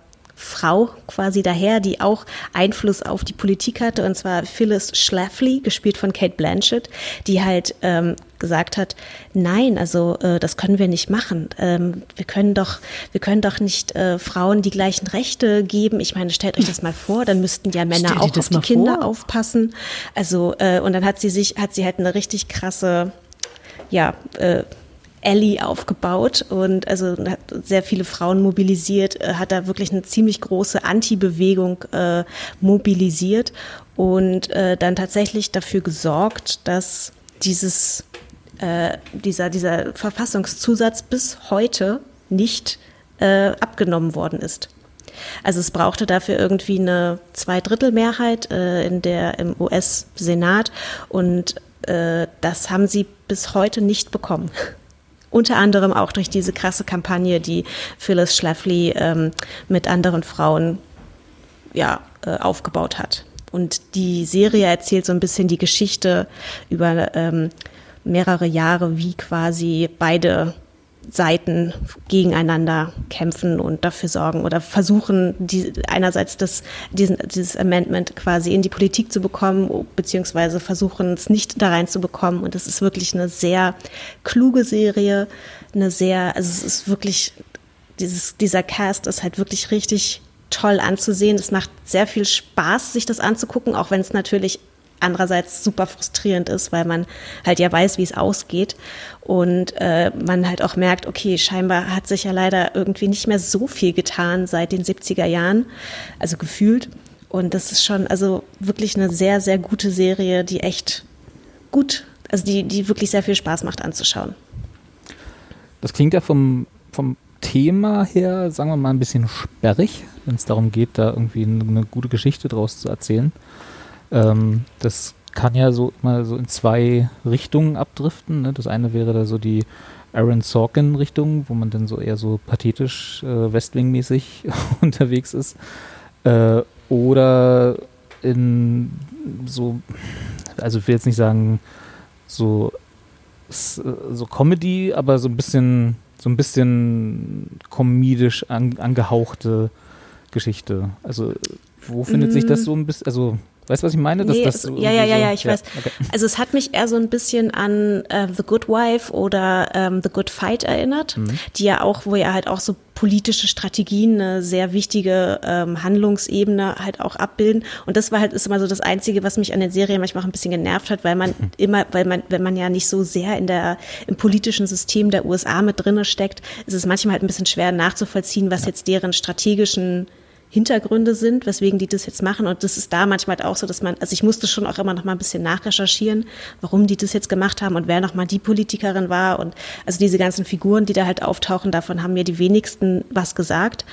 Frau quasi daher, die auch Einfluss auf die Politik hatte, und zwar Phyllis Schlafly, gespielt von Kate Blanchett, die halt ähm, gesagt hat, nein, also äh, das können wir nicht machen. Ähm, wir können doch, wir können doch nicht äh, Frauen die gleichen Rechte geben. Ich meine, stellt euch das mal vor, dann müssten ja Männer Stell auch auf die Kinder vor. aufpassen. Also äh, und dann hat sie sich, hat sie halt eine richtig krasse ja, äh, Ellie aufgebaut und also hat sehr viele Frauen mobilisiert, äh, hat da wirklich eine ziemlich große Anti-Bewegung äh, mobilisiert und äh, dann tatsächlich dafür gesorgt, dass dieses, äh, dieser, dieser Verfassungszusatz bis heute nicht äh, abgenommen worden ist. Also es brauchte dafür irgendwie eine Zweidrittelmehrheit äh, in der, im US-Senat und äh, das haben sie bis heute nicht bekommen. Unter anderem auch durch diese krasse Kampagne, die Phyllis Schlafly ähm, mit anderen Frauen ja, äh, aufgebaut hat. Und die Serie erzählt so ein bisschen die Geschichte über ähm, mehrere Jahre, wie quasi beide Seiten gegeneinander kämpfen und dafür sorgen oder versuchen, die, einerseits das, diesen, dieses Amendment quasi in die Politik zu bekommen, beziehungsweise versuchen es nicht da reinzubekommen. Und es ist wirklich eine sehr kluge Serie, eine sehr, also es ist wirklich, dieses, dieser Cast ist halt wirklich richtig toll anzusehen. Es macht sehr viel Spaß, sich das anzugucken, auch wenn es natürlich andererseits super frustrierend ist, weil man halt ja weiß, wie es ausgeht und äh, man halt auch merkt, okay, scheinbar hat sich ja leider irgendwie nicht mehr so viel getan seit den 70er Jahren, also gefühlt. Und das ist schon also wirklich eine sehr, sehr gute Serie, die echt gut, also die, die wirklich sehr viel Spaß macht anzuschauen. Das klingt ja vom, vom Thema her, sagen wir mal, ein bisschen sperrig, wenn es darum geht, da irgendwie eine, eine gute Geschichte draus zu erzählen. Ähm, das kann ja so mal so in zwei Richtungen abdriften. Ne? Das eine wäre da so die Aaron Sorkin-Richtung, wo man dann so eher so pathetisch äh, Westwing-mäßig unterwegs ist. Äh, oder in so, also ich will jetzt nicht sagen so, so Comedy, aber so ein bisschen, so ein bisschen komedisch an, angehauchte Geschichte. Also wo findet mm. sich das mm. so ein bisschen, also Weißt du, was ich meine? Dass nee, das so ja, ja, ja, ja, ich ja, weiß. Okay. Also es hat mich eher so ein bisschen an äh, The Good Wife oder ähm, The Good Fight erinnert, mhm. die ja auch, wo ja halt auch so politische Strategien eine sehr wichtige ähm, Handlungsebene halt auch abbilden. Und das war halt ist immer so das Einzige, was mich an der Serie manchmal auch ein bisschen genervt hat, weil man mhm. immer, weil man, wenn man ja nicht so sehr in der im politischen System der USA mit drinne steckt, ist es manchmal halt ein bisschen schwer nachzuvollziehen, was ja. jetzt deren strategischen Hintergründe sind, weswegen die das jetzt machen. Und das ist da manchmal halt auch so, dass man, also ich musste schon auch immer noch mal ein bisschen nachrecherchieren, warum die das jetzt gemacht haben und wer noch mal die Politikerin war. Und also diese ganzen Figuren, die da halt auftauchen, davon haben mir die wenigsten was gesagt.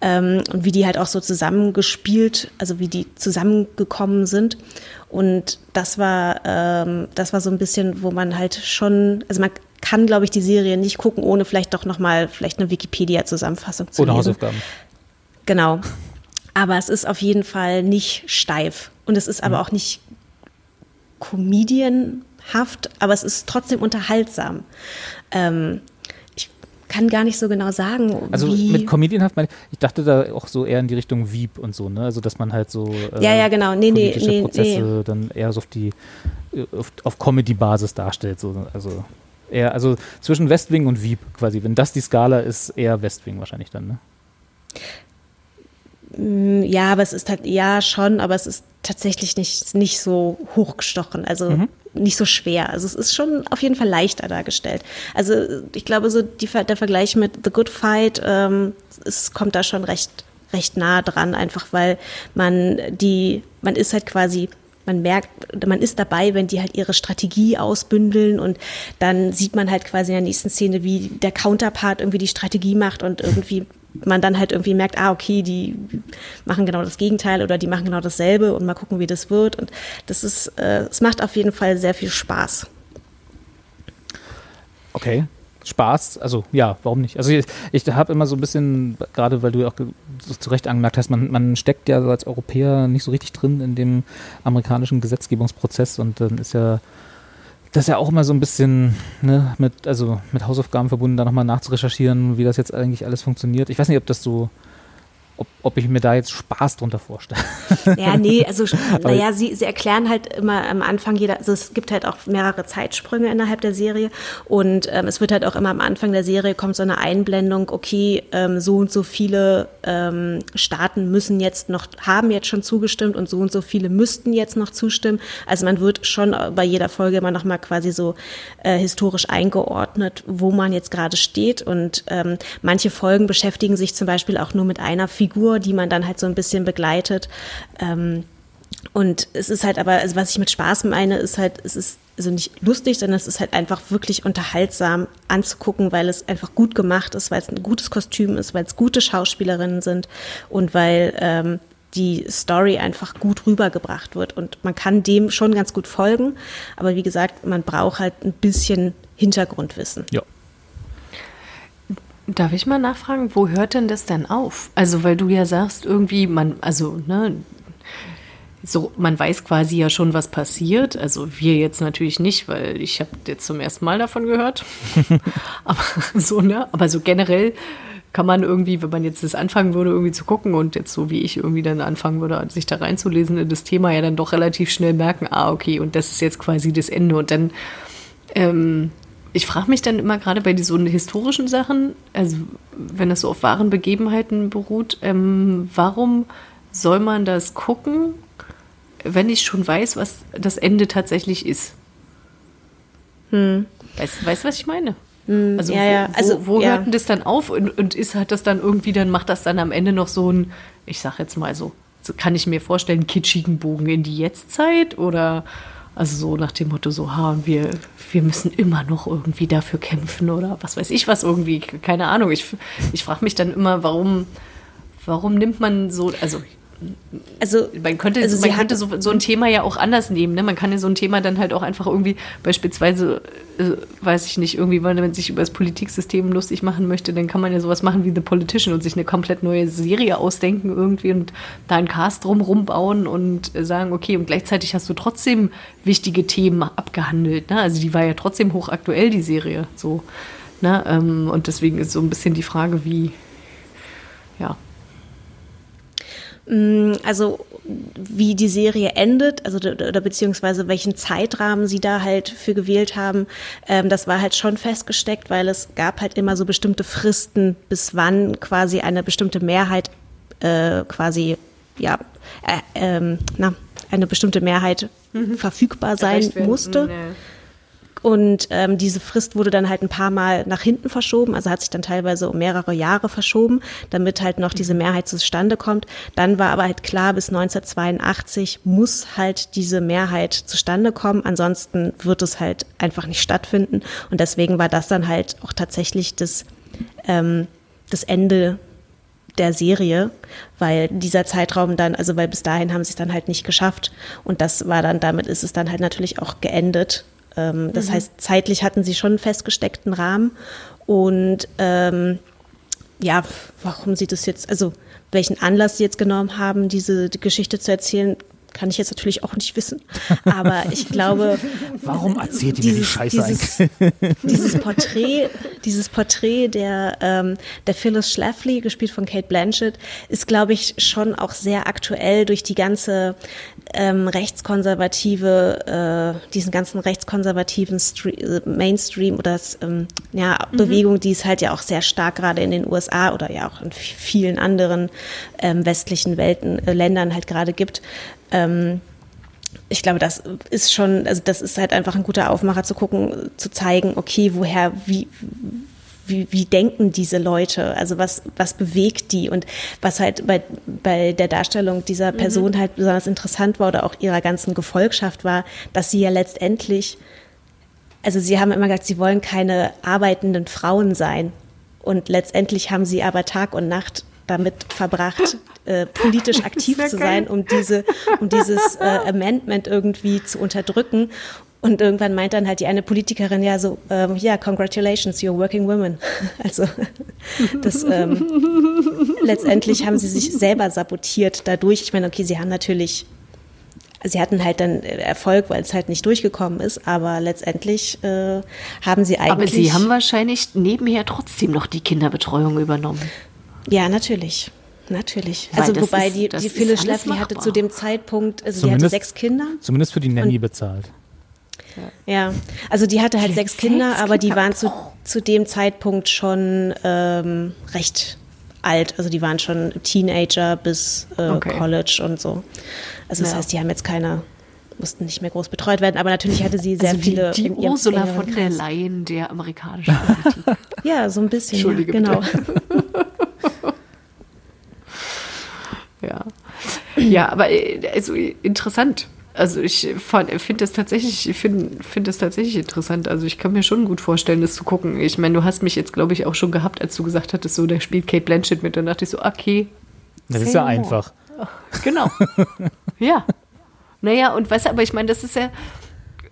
Ähm, und wie die halt auch so zusammengespielt, also wie die zusammengekommen sind. Und das war, ähm, das war so ein bisschen, wo man halt schon, also man kann, glaube ich, die Serie nicht gucken, ohne vielleicht doch noch mal vielleicht eine Wikipedia-Zusammenfassung zu Oder lesen. Hausaufgaben. Genau. Aber es ist auf jeden Fall nicht steif. Und es ist aber mhm. auch nicht comedianhaft, aber es ist trotzdem unterhaltsam. Ähm, ich kann gar nicht so genau sagen. Also mit comedianhaft meine ich, ich dachte da auch so eher in die Richtung Wieb und so, ne? Also dass man halt so äh, ja, ja, genau. nee, politische nee, Prozesse nee. dann eher so auf die auf, auf Comedy-Basis darstellt. So, also eher, also zwischen Westwing und Wieb quasi. Wenn das die Skala ist, eher Westwing wahrscheinlich dann, ne? Mm, ja, aber es ist halt, ja, schon, aber es ist tatsächlich nicht, nicht so hochgestochen, also mhm. nicht so schwer. Also es ist schon auf jeden Fall leichter dargestellt. Also ich glaube, so die, der Vergleich mit The Good Fight, ähm, es kommt da schon recht, recht nah dran, einfach weil man die, man ist halt quasi man merkt, man ist dabei, wenn die halt ihre Strategie ausbündeln und dann sieht man halt quasi in der nächsten Szene, wie der Counterpart irgendwie die Strategie macht und irgendwie man dann halt irgendwie merkt, ah, okay, die machen genau das Gegenteil oder die machen genau dasselbe und mal gucken, wie das wird. Und das ist, äh, es macht auf jeden Fall sehr viel Spaß. Okay. Spaß, also ja, warum nicht? Also ich, ich habe immer so ein bisschen, gerade weil du auch so zu Recht angemerkt hast, man, man steckt ja als Europäer nicht so richtig drin in dem amerikanischen Gesetzgebungsprozess und dann ist ja das ist ja auch immer so ein bisschen ne, mit, also mit Hausaufgaben verbunden, da nochmal nachzurecherchieren, wie das jetzt eigentlich alles funktioniert. Ich weiß nicht, ob das so ob, ob ich mir da jetzt Spaß drunter vorstelle. Ja, nee, also naja, sie, sie erklären halt immer am Anfang jeder, also es gibt halt auch mehrere Zeitsprünge innerhalb der Serie und ähm, es wird halt auch immer am Anfang der Serie kommt so eine Einblendung, okay, ähm, so und so viele ähm, Staaten müssen jetzt noch, haben jetzt schon zugestimmt und so und so viele müssten jetzt noch zustimmen. Also man wird schon bei jeder Folge immer nochmal quasi so äh, historisch eingeordnet, wo man jetzt gerade steht und ähm, manche Folgen beschäftigen sich zum Beispiel auch nur mit einer Figur Figur, die man dann halt so ein bisschen begleitet. Ähm, Und es ist halt aber, also was ich mit Spaß meine, ist halt, es ist also nicht lustig, sondern es ist halt einfach wirklich unterhaltsam anzugucken, weil es einfach gut gemacht ist, weil es ein gutes Kostüm ist, weil es gute Schauspielerinnen sind und weil ähm, die Story einfach gut rübergebracht wird. Und man kann dem schon ganz gut folgen, aber wie gesagt, man braucht halt ein bisschen Hintergrundwissen. Ja. Darf ich mal nachfragen, wo hört denn das denn auf? Also, weil du ja sagst, irgendwie, man, also, ne, so, man weiß quasi ja schon, was passiert. Also wir jetzt natürlich nicht, weil ich habe jetzt zum ersten Mal davon gehört. aber so, ne? Aber so generell kann man irgendwie, wenn man jetzt das anfangen würde, irgendwie zu gucken und jetzt so wie ich irgendwie dann anfangen würde, sich da reinzulesen in das Thema, ja dann doch relativ schnell merken, ah, okay, und das ist jetzt quasi das Ende. Und dann, ähm, ich frage mich dann immer gerade bei diesen historischen Sachen, also wenn das so auf wahren Begebenheiten beruht, ähm, warum soll man das gucken, wenn ich schon weiß, was das Ende tatsächlich ist. Hm. Weißt du, weißt, was ich meine? Hm, also, ja, ja. also, wo, wo ja. hört denn das dann auf und, und ist hat das dann irgendwie, dann macht das dann am Ende noch so ein, ich sag jetzt mal so, so kann ich mir vorstellen, kitschigen Bogen in die Jetztzeit oder also so nach dem Motto so, ha, und wir, wir müssen immer noch irgendwie dafür kämpfen oder was weiß ich was irgendwie, keine Ahnung. Ich, ich frage mich dann immer, warum, warum nimmt man so, also also man könnte, also man könnte so, so, ein Thema ja auch anders nehmen. Ne? Man kann ja so ein Thema dann halt auch einfach irgendwie beispielsweise, äh, weiß ich nicht, irgendwie, wenn man sich über das Politiksystem lustig machen möchte, dann kann man ja sowas machen wie The Politician und sich eine komplett neue Serie ausdenken irgendwie und da einen Cast drumrum bauen und sagen, okay, und gleichzeitig hast du trotzdem wichtige Themen abgehandelt. Ne? Also die war ja trotzdem hochaktuell, die Serie. So, ne? Ähm, und deswegen ist so ein bisschen die Frage, wie, ja, also wie die Serie endet, also oder beziehungsweise welchen Zeitrahmen sie da halt für gewählt haben, ähm, das war halt schon festgesteckt, weil es gab halt immer so bestimmte Fristen, bis wann quasi eine bestimmte Mehrheit äh, quasi ja äh, ähm, na eine bestimmte Mehrheit mhm. verfügbar sein musste. Nee. Und ähm, diese Frist wurde dann halt ein paar Mal nach hinten verschoben, also hat sich dann teilweise um mehrere Jahre verschoben, damit halt noch diese Mehrheit zustande kommt. Dann war aber halt klar, bis 1982 muss halt diese Mehrheit zustande kommen, ansonsten wird es halt einfach nicht stattfinden. Und deswegen war das dann halt auch tatsächlich das, ähm, das Ende der Serie, weil dieser Zeitraum dann, also weil bis dahin haben sie es dann halt nicht geschafft und das war dann, damit ist es dann halt natürlich auch geendet ähm, das mhm. heißt, zeitlich hatten sie schon einen festgesteckten Rahmen. Und ähm, ja, warum sie das jetzt, also welchen Anlass sie jetzt genommen haben, diese die Geschichte zu erzählen, kann ich jetzt natürlich auch nicht wissen. Aber ich glaube. Warum erzählt ihr mir die Scheiße dieses, dieses Porträt, dieses Porträt der, ähm, der Phyllis Schlafly, gespielt von Kate Blanchett, ist, glaube ich, schon auch sehr aktuell durch die ganze ähm, rechtskonservative, äh, diesen ganzen rechtskonservativen Stre äh, Mainstream oder das, ähm, ja, mhm. Bewegung, die es halt ja auch sehr stark gerade in den USA oder ja auch in vielen anderen ähm, westlichen Welten, äh, Ländern halt gerade gibt. Ähm, ich glaube, das ist schon, also das ist halt einfach ein guter Aufmacher zu gucken, zu zeigen, okay, woher, wie, wie, wie denken diese Leute? Also was, was bewegt die? Und was halt bei, bei der Darstellung dieser mhm. Person mhm. halt besonders interessant war oder auch ihrer ganzen Gefolgschaft war, dass sie ja letztendlich, also sie haben immer gesagt, sie wollen keine arbeitenden Frauen sein. Und letztendlich haben sie aber Tag und Nacht damit verbracht, äh, politisch aktiv zu sein, um diese, um dieses äh, Amendment irgendwie zu unterdrücken. Und irgendwann meint dann halt die eine Politikerin ja so, ähm, ja, congratulations, you're working women. Also das ähm, letztendlich haben sie sich selber sabotiert dadurch. Ich meine, okay, sie haben natürlich, sie hatten halt dann Erfolg, weil es halt nicht durchgekommen ist, aber letztendlich äh, haben sie eigentlich. Aber sie haben wahrscheinlich nebenher trotzdem noch die Kinderbetreuung übernommen. Ja, natürlich. Natürlich. Weil also wobei ist, die, die Phyllis Schlafly hatte zu dem Zeitpunkt, also sie hatte sechs Kinder. Zumindest für die Nanny bezahlt. Ja, also die hatte halt sechs Kinder, aber die waren zu, zu dem Zeitpunkt schon ähm, recht alt. Also die waren schon Teenager bis äh, okay. College und so. Also das ja. heißt, die haben jetzt keine, mussten nicht mehr groß betreut werden, aber natürlich hatte sie sehr also viele. Die, die Ursula von der Leyen der amerikanischen Politik. ja, so ein bisschen. Entschuldige, ja, genau. ja. ja, aber äh, also interessant. Also ich finde das tatsächlich, ich finde find das tatsächlich interessant. Also ich kann mir schon gut vorstellen, das zu gucken. Ich meine, du hast mich jetzt, glaube ich, auch schon gehabt, als du gesagt hattest, so, da spielt Kate Blanchett mit. Dann dachte ich so, okay. Das ist ja einfach. Genau. ja. Naja, und weißt du, aber ich meine, das ist ja,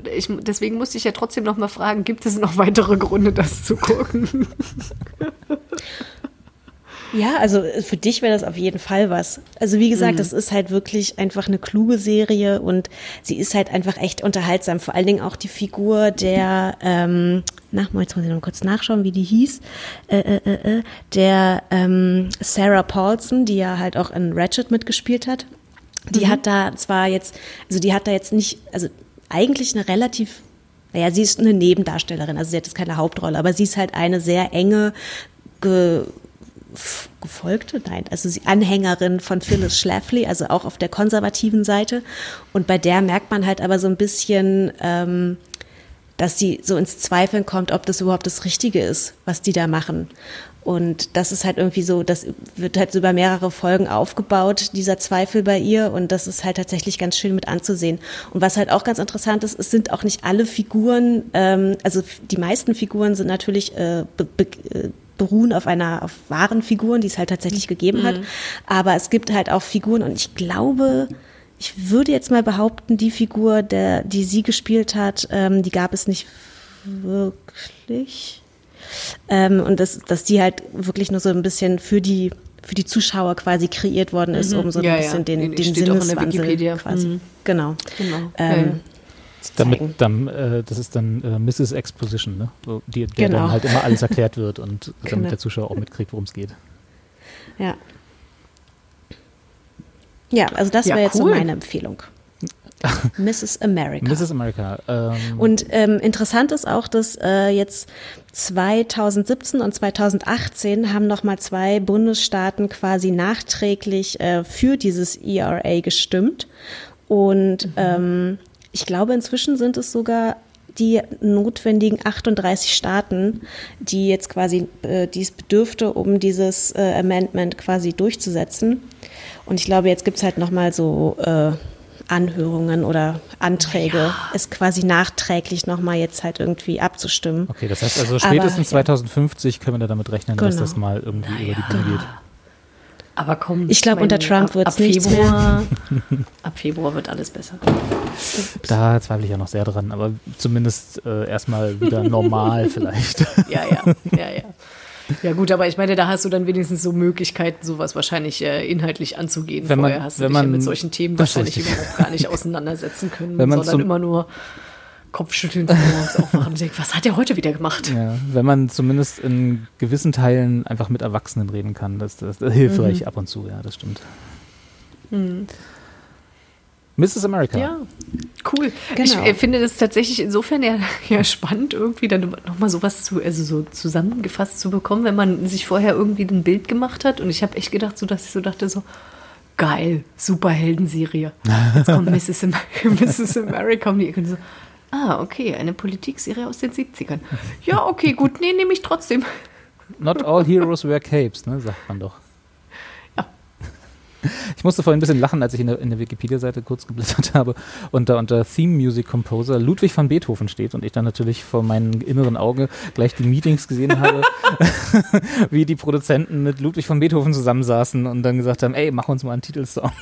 ich, deswegen musste ich ja trotzdem noch mal fragen, gibt es noch weitere Gründe, das zu gucken? Ja, also äh, für dich wäre das auf jeden Fall was. Also wie gesagt, mhm. das ist halt wirklich einfach eine kluge Serie und sie ist halt einfach echt unterhaltsam. Vor allen Dingen auch die Figur der, ähm, nach, jetzt muss ich noch kurz nachschauen, wie die hieß, äh, äh, äh, äh, der ähm, Sarah Paulson, die ja halt auch in Ratchet mitgespielt hat. Die mhm. hat da zwar jetzt, also die hat da jetzt nicht, also eigentlich eine relativ naja, sie ist eine Nebendarstellerin, also sie hat jetzt keine Hauptrolle, aber sie ist halt eine sehr enge, ge gefolgte, nein, also sie Anhängerin von Phyllis Schlafly, also auch auf der konservativen Seite. Und bei der merkt man halt aber so ein bisschen, ähm, dass sie so ins Zweifeln kommt, ob das überhaupt das Richtige ist, was die da machen. Und das ist halt irgendwie so, das wird halt so über mehrere Folgen aufgebaut, dieser Zweifel bei ihr. Und das ist halt tatsächlich ganz schön mit anzusehen. Und was halt auch ganz interessant ist, es sind auch nicht alle Figuren, ähm, also die meisten Figuren sind natürlich äh, äh, beruhen auf einer, auf wahren Figuren, die es halt tatsächlich gegeben mhm. hat. Aber es gibt halt auch Figuren und ich glaube, ich würde jetzt mal behaupten, die Figur, der, die sie gespielt hat, ähm, die gab es nicht wirklich. Ähm, und das, dass die halt wirklich nur so ein bisschen für die für die Zuschauer quasi kreiert worden ist, mhm. um so ein ja, bisschen ja. den, den Sinneswandel quasi. Mhm. Genau. genau. Ähm, damit, dann, äh, das ist dann äh, Mrs. Exposition, ne? So, die, der genau. dann halt immer alles erklärt wird und damit genau. der Zuschauer auch mitkriegt, worum es geht. Ja. Ja, also das ja, wäre jetzt cool. so meine Empfehlung. Mrs. America. Mrs. America. Ähm. Und ähm, interessant ist auch, dass äh, jetzt 2017 und 2018 haben nochmal zwei Bundesstaaten quasi nachträglich äh, für dieses ERA gestimmt. Und mhm. ähm, ich glaube, inzwischen sind es sogar die notwendigen 38 Staaten, die jetzt quasi äh, dies bedürfte, um dieses äh, Amendment quasi durchzusetzen. Und ich glaube, jetzt gibt es halt nochmal so äh, Anhörungen oder Anträge, ja. es quasi nachträglich nochmal jetzt halt irgendwie abzustimmen. Okay, das heißt also spätestens Aber, 2050 können wir da damit rechnen, genau. dass das mal irgendwie ja, über die Bühne genau. geht. Aber komm. Ich glaube, unter Trump wird es nichts Februar, mehr. Ab Februar wird alles besser. Da zweifle ich ja noch sehr dran, aber zumindest äh, erstmal wieder normal vielleicht. Ja, ja, ja, ja. Ja gut, aber ich meine, da hast du dann wenigstens so Möglichkeiten, sowas wahrscheinlich äh, inhaltlich anzugehen. Wenn man, Vorher hast du dich man, ja mit solchen Themen wahrscheinlich überhaupt gar nicht auseinandersetzen können, sondern immer nur Kopfschütteln morgens aufwachen und denken, was hat er heute wieder gemacht? Ja, wenn man zumindest in gewissen Teilen einfach mit Erwachsenen reden kann, das, das, das hilfreich mhm. ab und zu, ja, das stimmt. Mhm. Mrs. America. Ja, cool. Genau. Ich äh, finde das tatsächlich insofern ja, ja spannend, irgendwie dann nochmal sowas zu, also so zusammengefasst zu bekommen, wenn man sich vorher irgendwie ein Bild gemacht hat. Und ich habe echt gedacht, so dass ich so dachte, so, geil, Superheldenserie. Jetzt kommt Mrs. America, Mrs. America um die Ecke. So, Ah, okay, eine Politikserie aus den 70ern. Ja, okay, gut, nee, nehme ich trotzdem. Not all heroes wear capes, ne, sagt man doch. Ja. Ich musste vorhin ein bisschen lachen, als ich in der, der Wikipedia-Seite kurz geblättert habe und da unter Theme Music Composer Ludwig van Beethoven steht und ich dann natürlich vor meinem inneren Auge gleich die Meetings gesehen habe, wie die Produzenten mit Ludwig van Beethoven zusammensaßen und dann gesagt haben, ey, mach uns mal einen Titelsong.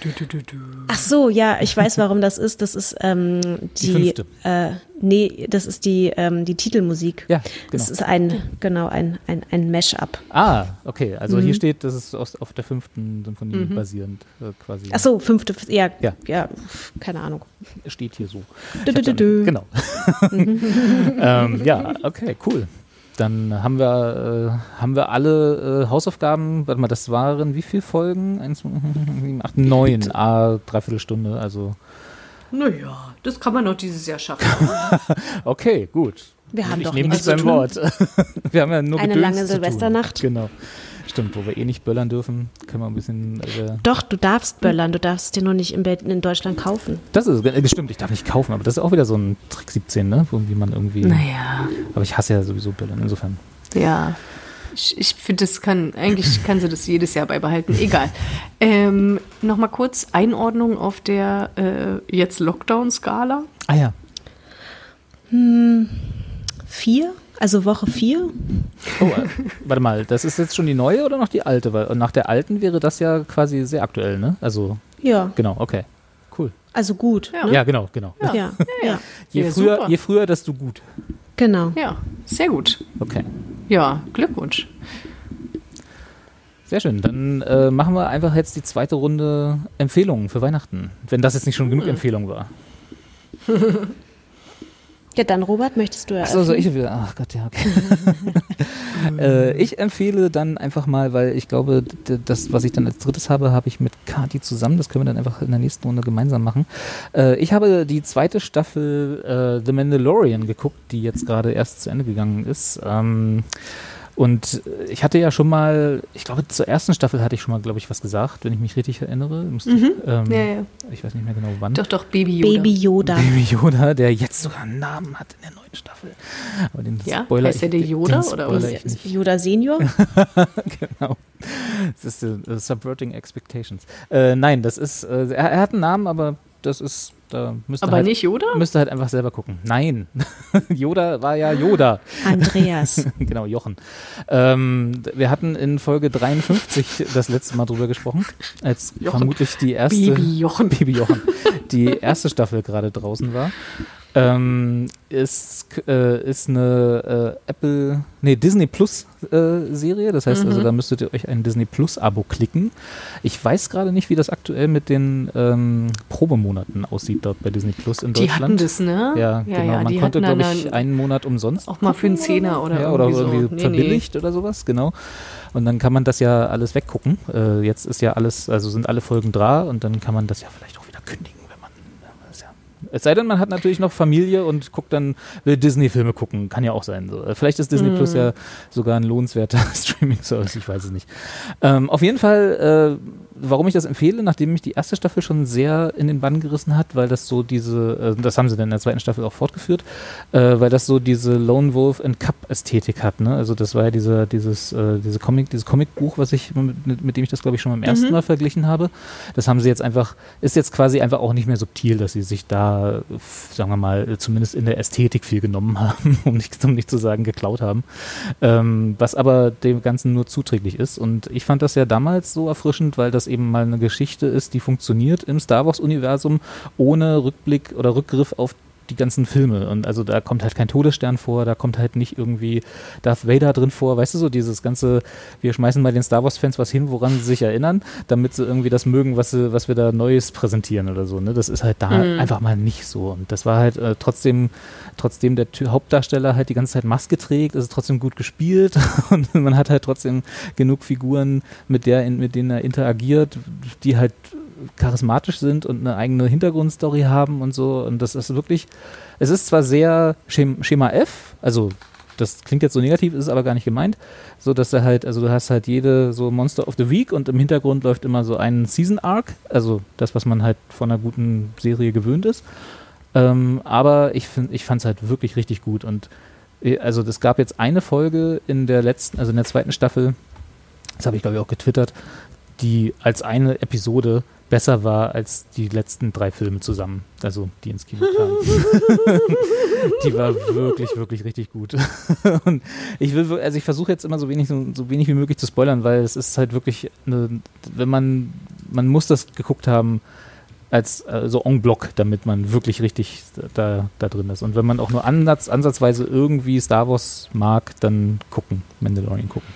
Du, du, du, Ach so, ja, ich weiß, warum das ist. Das ist ähm, die, die äh, nee, das ist die ähm, die Titelmusik. Ja, genau. Das ist ein genau ein ein, ein Mash-up. Ah, okay. Also mhm. hier steht, das ist aus, auf der fünften Symphonie mhm. basierend äh, quasi. Ach so, fünfte, ja, ja, ja, keine Ahnung. Steht hier so. Dann, genau. ähm, ja, okay, cool. Dann haben wir, äh, haben wir alle äh, Hausaufgaben, warte mal, das waren wie viele Folgen? Eins, sieben, acht, neun, ah, dreiviertel Stunde, also. Naja, das kann man noch dieses Jahr schaffen. okay, gut. Wir haben ich doch nehme nichts beim Wort. wir haben ja nur Eine lange Silvesternacht. Genau. Stimmt, wo wir eh nicht böllern dürfen, können wir ein bisschen. Äh Doch, du darfst böllern, du darfst dir nur nicht in, in Deutschland kaufen. Das ist äh, stimmt, ich darf nicht kaufen, aber das ist auch wieder so ein Trick 17, ne? Wo, wie man irgendwie. Naja. Aber ich hasse ja sowieso Böllern, insofern. Ja. Ich, ich finde, das kann, eigentlich kann sie das jedes Jahr beibehalten. Egal. Ähm, Nochmal kurz Einordnung auf der äh, jetzt Lockdown-Skala. Ah ja. Vier? Also Woche vier? Oh, äh, warte mal, das ist jetzt schon die neue oder noch die alte? Weil nach der alten wäre das ja quasi sehr aktuell, ne? Also, Ja, genau, okay. Cool. also gut. Ja. ne? Ja, genau, genau. Ja, ja, ja. Je, Ja, früher, super. je früher, desto gut. genau. Ja, sehr gut. Okay. Ja, Glückwunsch. Sehr schön. Dann äh, machen wir einfach jetzt die zweite Runde Empfehlungen für Weihnachten. Wenn das jetzt nicht schon genug Empfehlung war. Ja, dann Robert, möchtest du ja. Achso, soll ich wieder? Ach Gott, ja. Okay. äh, ich empfehle dann einfach mal, weil ich glaube, das, was ich dann als drittes habe, habe ich mit Kati zusammen. Das können wir dann einfach in der nächsten Runde gemeinsam machen. Äh, ich habe die zweite Staffel äh, The Mandalorian geguckt, die jetzt gerade erst zu Ende gegangen ist. Ähm, und äh, ich hatte ja schon mal, ich glaube, zur ersten Staffel hatte ich schon mal, glaube ich, was gesagt, wenn ich mich richtig erinnere. Müsste ich, ähm, Ja, ja. Ich weiß nicht mehr genau wann. Doch, doch, Baby Yoda. Baby Yoda. Baby Yoda, der jetzt sogar einen Namen hat in der neuen Staffel. Aber den Ja? Spoiler Heißt der der ich, Yoda den oder was? ich. Yoda Senior? genau. Das ist äh, Subverting Expectations. Äh, nein, das ist, äh, er, er hat einen Namen, aber das ist, da müsste Aber halt, nicht Yoda? müsste halt einfach selber gucken. Nein, Yoda war ja Yoda. Andreas. genau, Jochen. Ähm, wir hatten in Folge 53 das letzte Mal drüber gesprochen, als Jochen. vermutlich die erste Baby Jochen. Baby Jochen, die erste Staffel gerade draußen war. Ähm, ist, äh, ist eine äh, Apple, nee, Disney Plus äh, Serie. Das heißt also, da müsstet ihr euch ein Disney Plus Abo klicken. Ich weiß gerade nicht, wie das aktuell mit den ähm, Probemonaten aussieht dort bei Disney Plus in Die Deutschland. hatten das, ne? Ja, genau. Man die konnte, glaube ich, einen Monat umsonst auch mal für einen Zehner oder ja, oder irgendwie so. irgendwie Nee, verbilligt oder sowas, genau. Und dann kann man das ja alles weggucken. Äh, jetzt ist ja alles, also sind alle Folgen da und dann kann man das ja vielleicht auch wieder kündigen, wenn man. ja, das ist ja, es sei denn, man hat natürlich noch Familie und guckt dann, will Disney-Filme gucken, kann ja auch sein. So. Äh, Vielleicht ist Disney Plus ja sogar ein lohnenswerter Streaming-Service, ich weiß es nicht. Ähm, auf jeden Fall, äh, warum ich das empfehle, nachdem mich die erste Staffel schon sehr in den Bann gerissen hat, weil das so diese, äh, das haben sie dann in der zweiten Staffel auch fortgeführt, äh, weil das so diese Lone Wolf and Cup Ästhetik hat. Ne? Also das war ja diese, dieses, äh, diese Comic, dieses Comicbuch, was ich mit, mit dem ich das glaube ich schon beim ersten Mal verglichen habe. Das haben sie jetzt einfach, ist jetzt quasi einfach auch nicht mehr subtil, dass sie sich da, sagen wir mal, zumindest in der Ästhetik viel genommen haben, um nicht, um nicht zu sagen geklaut haben. Ähm, was aber dem Ganzen nur zuträglich ist. Und ich fand das ja damals so erfrischend, weil das eben mal eine Geschichte ist, die funktioniert im Star Wars-Universum ohne Rückblick oder Rückgriff auf die ganzen Filme. Und also da kommt halt kein Todesstern vor, da kommt halt nicht irgendwie Darth Vader drin vor, weißt du so, dieses ganze, wir schmeißen mal den Star Wars-Fans was hin, woran sie sich erinnern, damit sie irgendwie das mögen, was, sie, was wir da Neues präsentieren oder so. Ne? Das ist halt da einfach mal nicht so. Und das war halt äh, trotzdem, trotzdem der Ty- Hauptdarsteller halt die ganze Zeit Maske trägt, ist trotzdem gut gespielt und man hat halt trotzdem genug Figuren, mit, der, mit denen er interagiert, die halt charismatisch sind und eine eigene Hintergrundstory haben und so. Und das ist wirklich, es ist zwar sehr Schem- Schema F, also das klingt jetzt so negativ, ist aber gar nicht gemeint, so dass er halt, also du hast halt jede so Monster of the Week und im Hintergrund läuft immer so ein Season Arc, also das, was man halt von einer guten Serie gewöhnt ist. Ähm, aber ich ich fand es halt wirklich richtig gut und äh, also es gab jetzt eine Folge in der letzten, also in der zweiten Staffel, das habe ich glaube ich auch getwittert, die als eine Episode besser war als die letzten drei Filme zusammen, also die ins Kino kamen. die war wirklich, wirklich richtig gut. Und ich will, also ich versuche jetzt immer so wenig, so, so wenig wie möglich zu spoilern, weil es ist halt wirklich, eine, wenn man, man muss das geguckt haben als äh, so en bloc, damit man wirklich richtig da, da drin ist. Und wenn man auch nur ansatz, ansatzweise irgendwie Star Wars mag, dann gucken, Mandalorian gucken.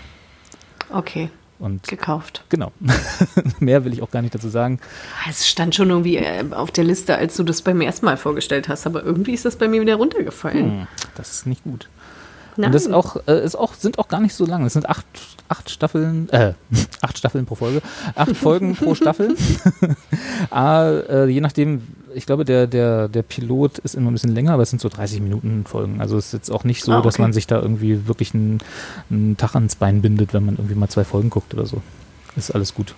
Okay, Und gekauft. genau. Mehr will ich auch gar nicht dazu sagen. Es stand schon irgendwie äh, auf der Liste, als du das beim ersten Mal vorgestellt hast, aber irgendwie ist das bei mir wieder runtergefallen. Hm, das ist nicht gut. Nein. Und das ist auch, äh, ist auch, sind auch gar nicht so lang. Es sind acht, acht Staffeln, äh, acht Staffeln pro Folge, acht Folgen pro Staffel. ah, äh, je nachdem, ich glaube, der, der, der Pilot ist immer ein bisschen länger, aber es sind so 30 Minuten Folgen. Also es ist jetzt auch nicht so, Ah, dass okay. man sich da irgendwie wirklich einen, einen Tag ans Bein bindet, wenn man irgendwie mal zwei Folgen guckt oder so. Ist alles gut.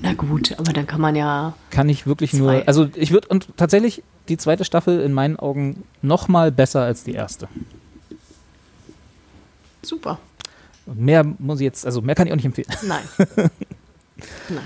Na gut, aber dann kann man ja. Kann ich wirklich Zwei. nur, also ich würde, und tatsächlich die zweite Staffel in meinen Augen noch mal besser als die erste. Super. Und mehr muss ich jetzt, also mehr kann ich auch nicht empfehlen. Nein.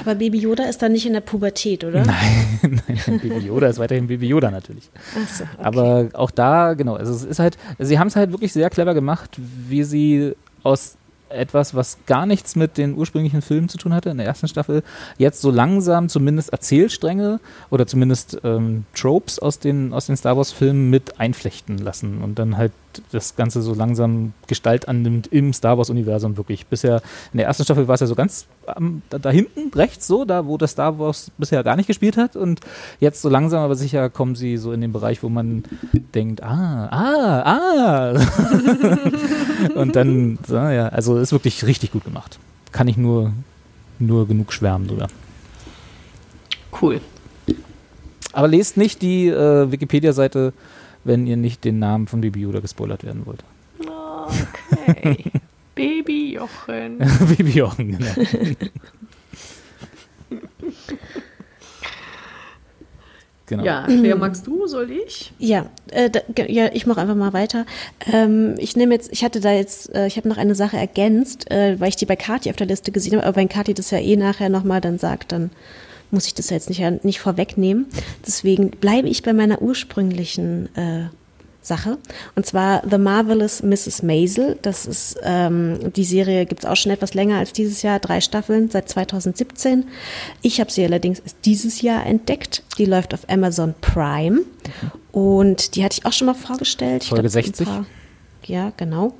Aber Baby Yoda ist dann nicht in der Pubertät, oder? Nein, nein, Baby Yoda ist weiterhin Baby Yoda natürlich. Ach so, okay. Aber auch da, genau, also es ist halt, sie haben es halt wirklich sehr clever gemacht, wie sie aus etwas, was gar nichts mit den ursprünglichen Filmen zu tun hatte in der ersten Staffel, jetzt so langsam zumindest Erzählstränge oder zumindest ähm, Tropes aus den, aus den Star Wars-Filmen mit einflechten lassen und dann halt das Ganze so langsam Gestalt annimmt im Star Wars-Universum wirklich. Bisher in der ersten Staffel war es ja so ganz ähm, da, da hinten, rechts so, da wo das Star Wars bisher gar nicht gespielt hat und jetzt so langsam aber sicher kommen sie so in den Bereich, wo man denkt, ah, ah, ah. und dann, so, ja, also ist wirklich richtig gut gemacht. Kann ich nur, nur genug schwärmen drüber. Cool. Aber lest nicht die äh, Wikipedia-Seite, wenn ihr nicht den Namen von Baby Yoda gespoilert werden wollt. Okay. Baby Jochen. Baby Jochen, genau. genau. Ja, Claire, magst du? Soll ich? Ja, äh, da, ja, ich mache einfach mal weiter. Ähm, ich nehme jetzt, ich hatte da jetzt, äh, ich habe noch eine Sache ergänzt, äh, weil ich die bei Kati auf der Liste gesehen habe, aber wenn Kati das ja eh nachher nochmal dann sagt, dann muss ich das jetzt nicht, nicht vorwegnehmen. Deswegen bleibe ich bei meiner ursprünglichen äh, Sache. Und zwar The Marvelous Mrs. Maisel. Das ist, ähm, die Serie gibt es auch schon etwas länger als dieses Jahr, drei Staffeln seit 2017. Ich habe sie allerdings erst dieses Jahr entdeckt. Die läuft auf Amazon Prime. Und die hatte ich auch schon mal vorgestellt. Ich Folge glaub, ein 60. paar- ja, genau.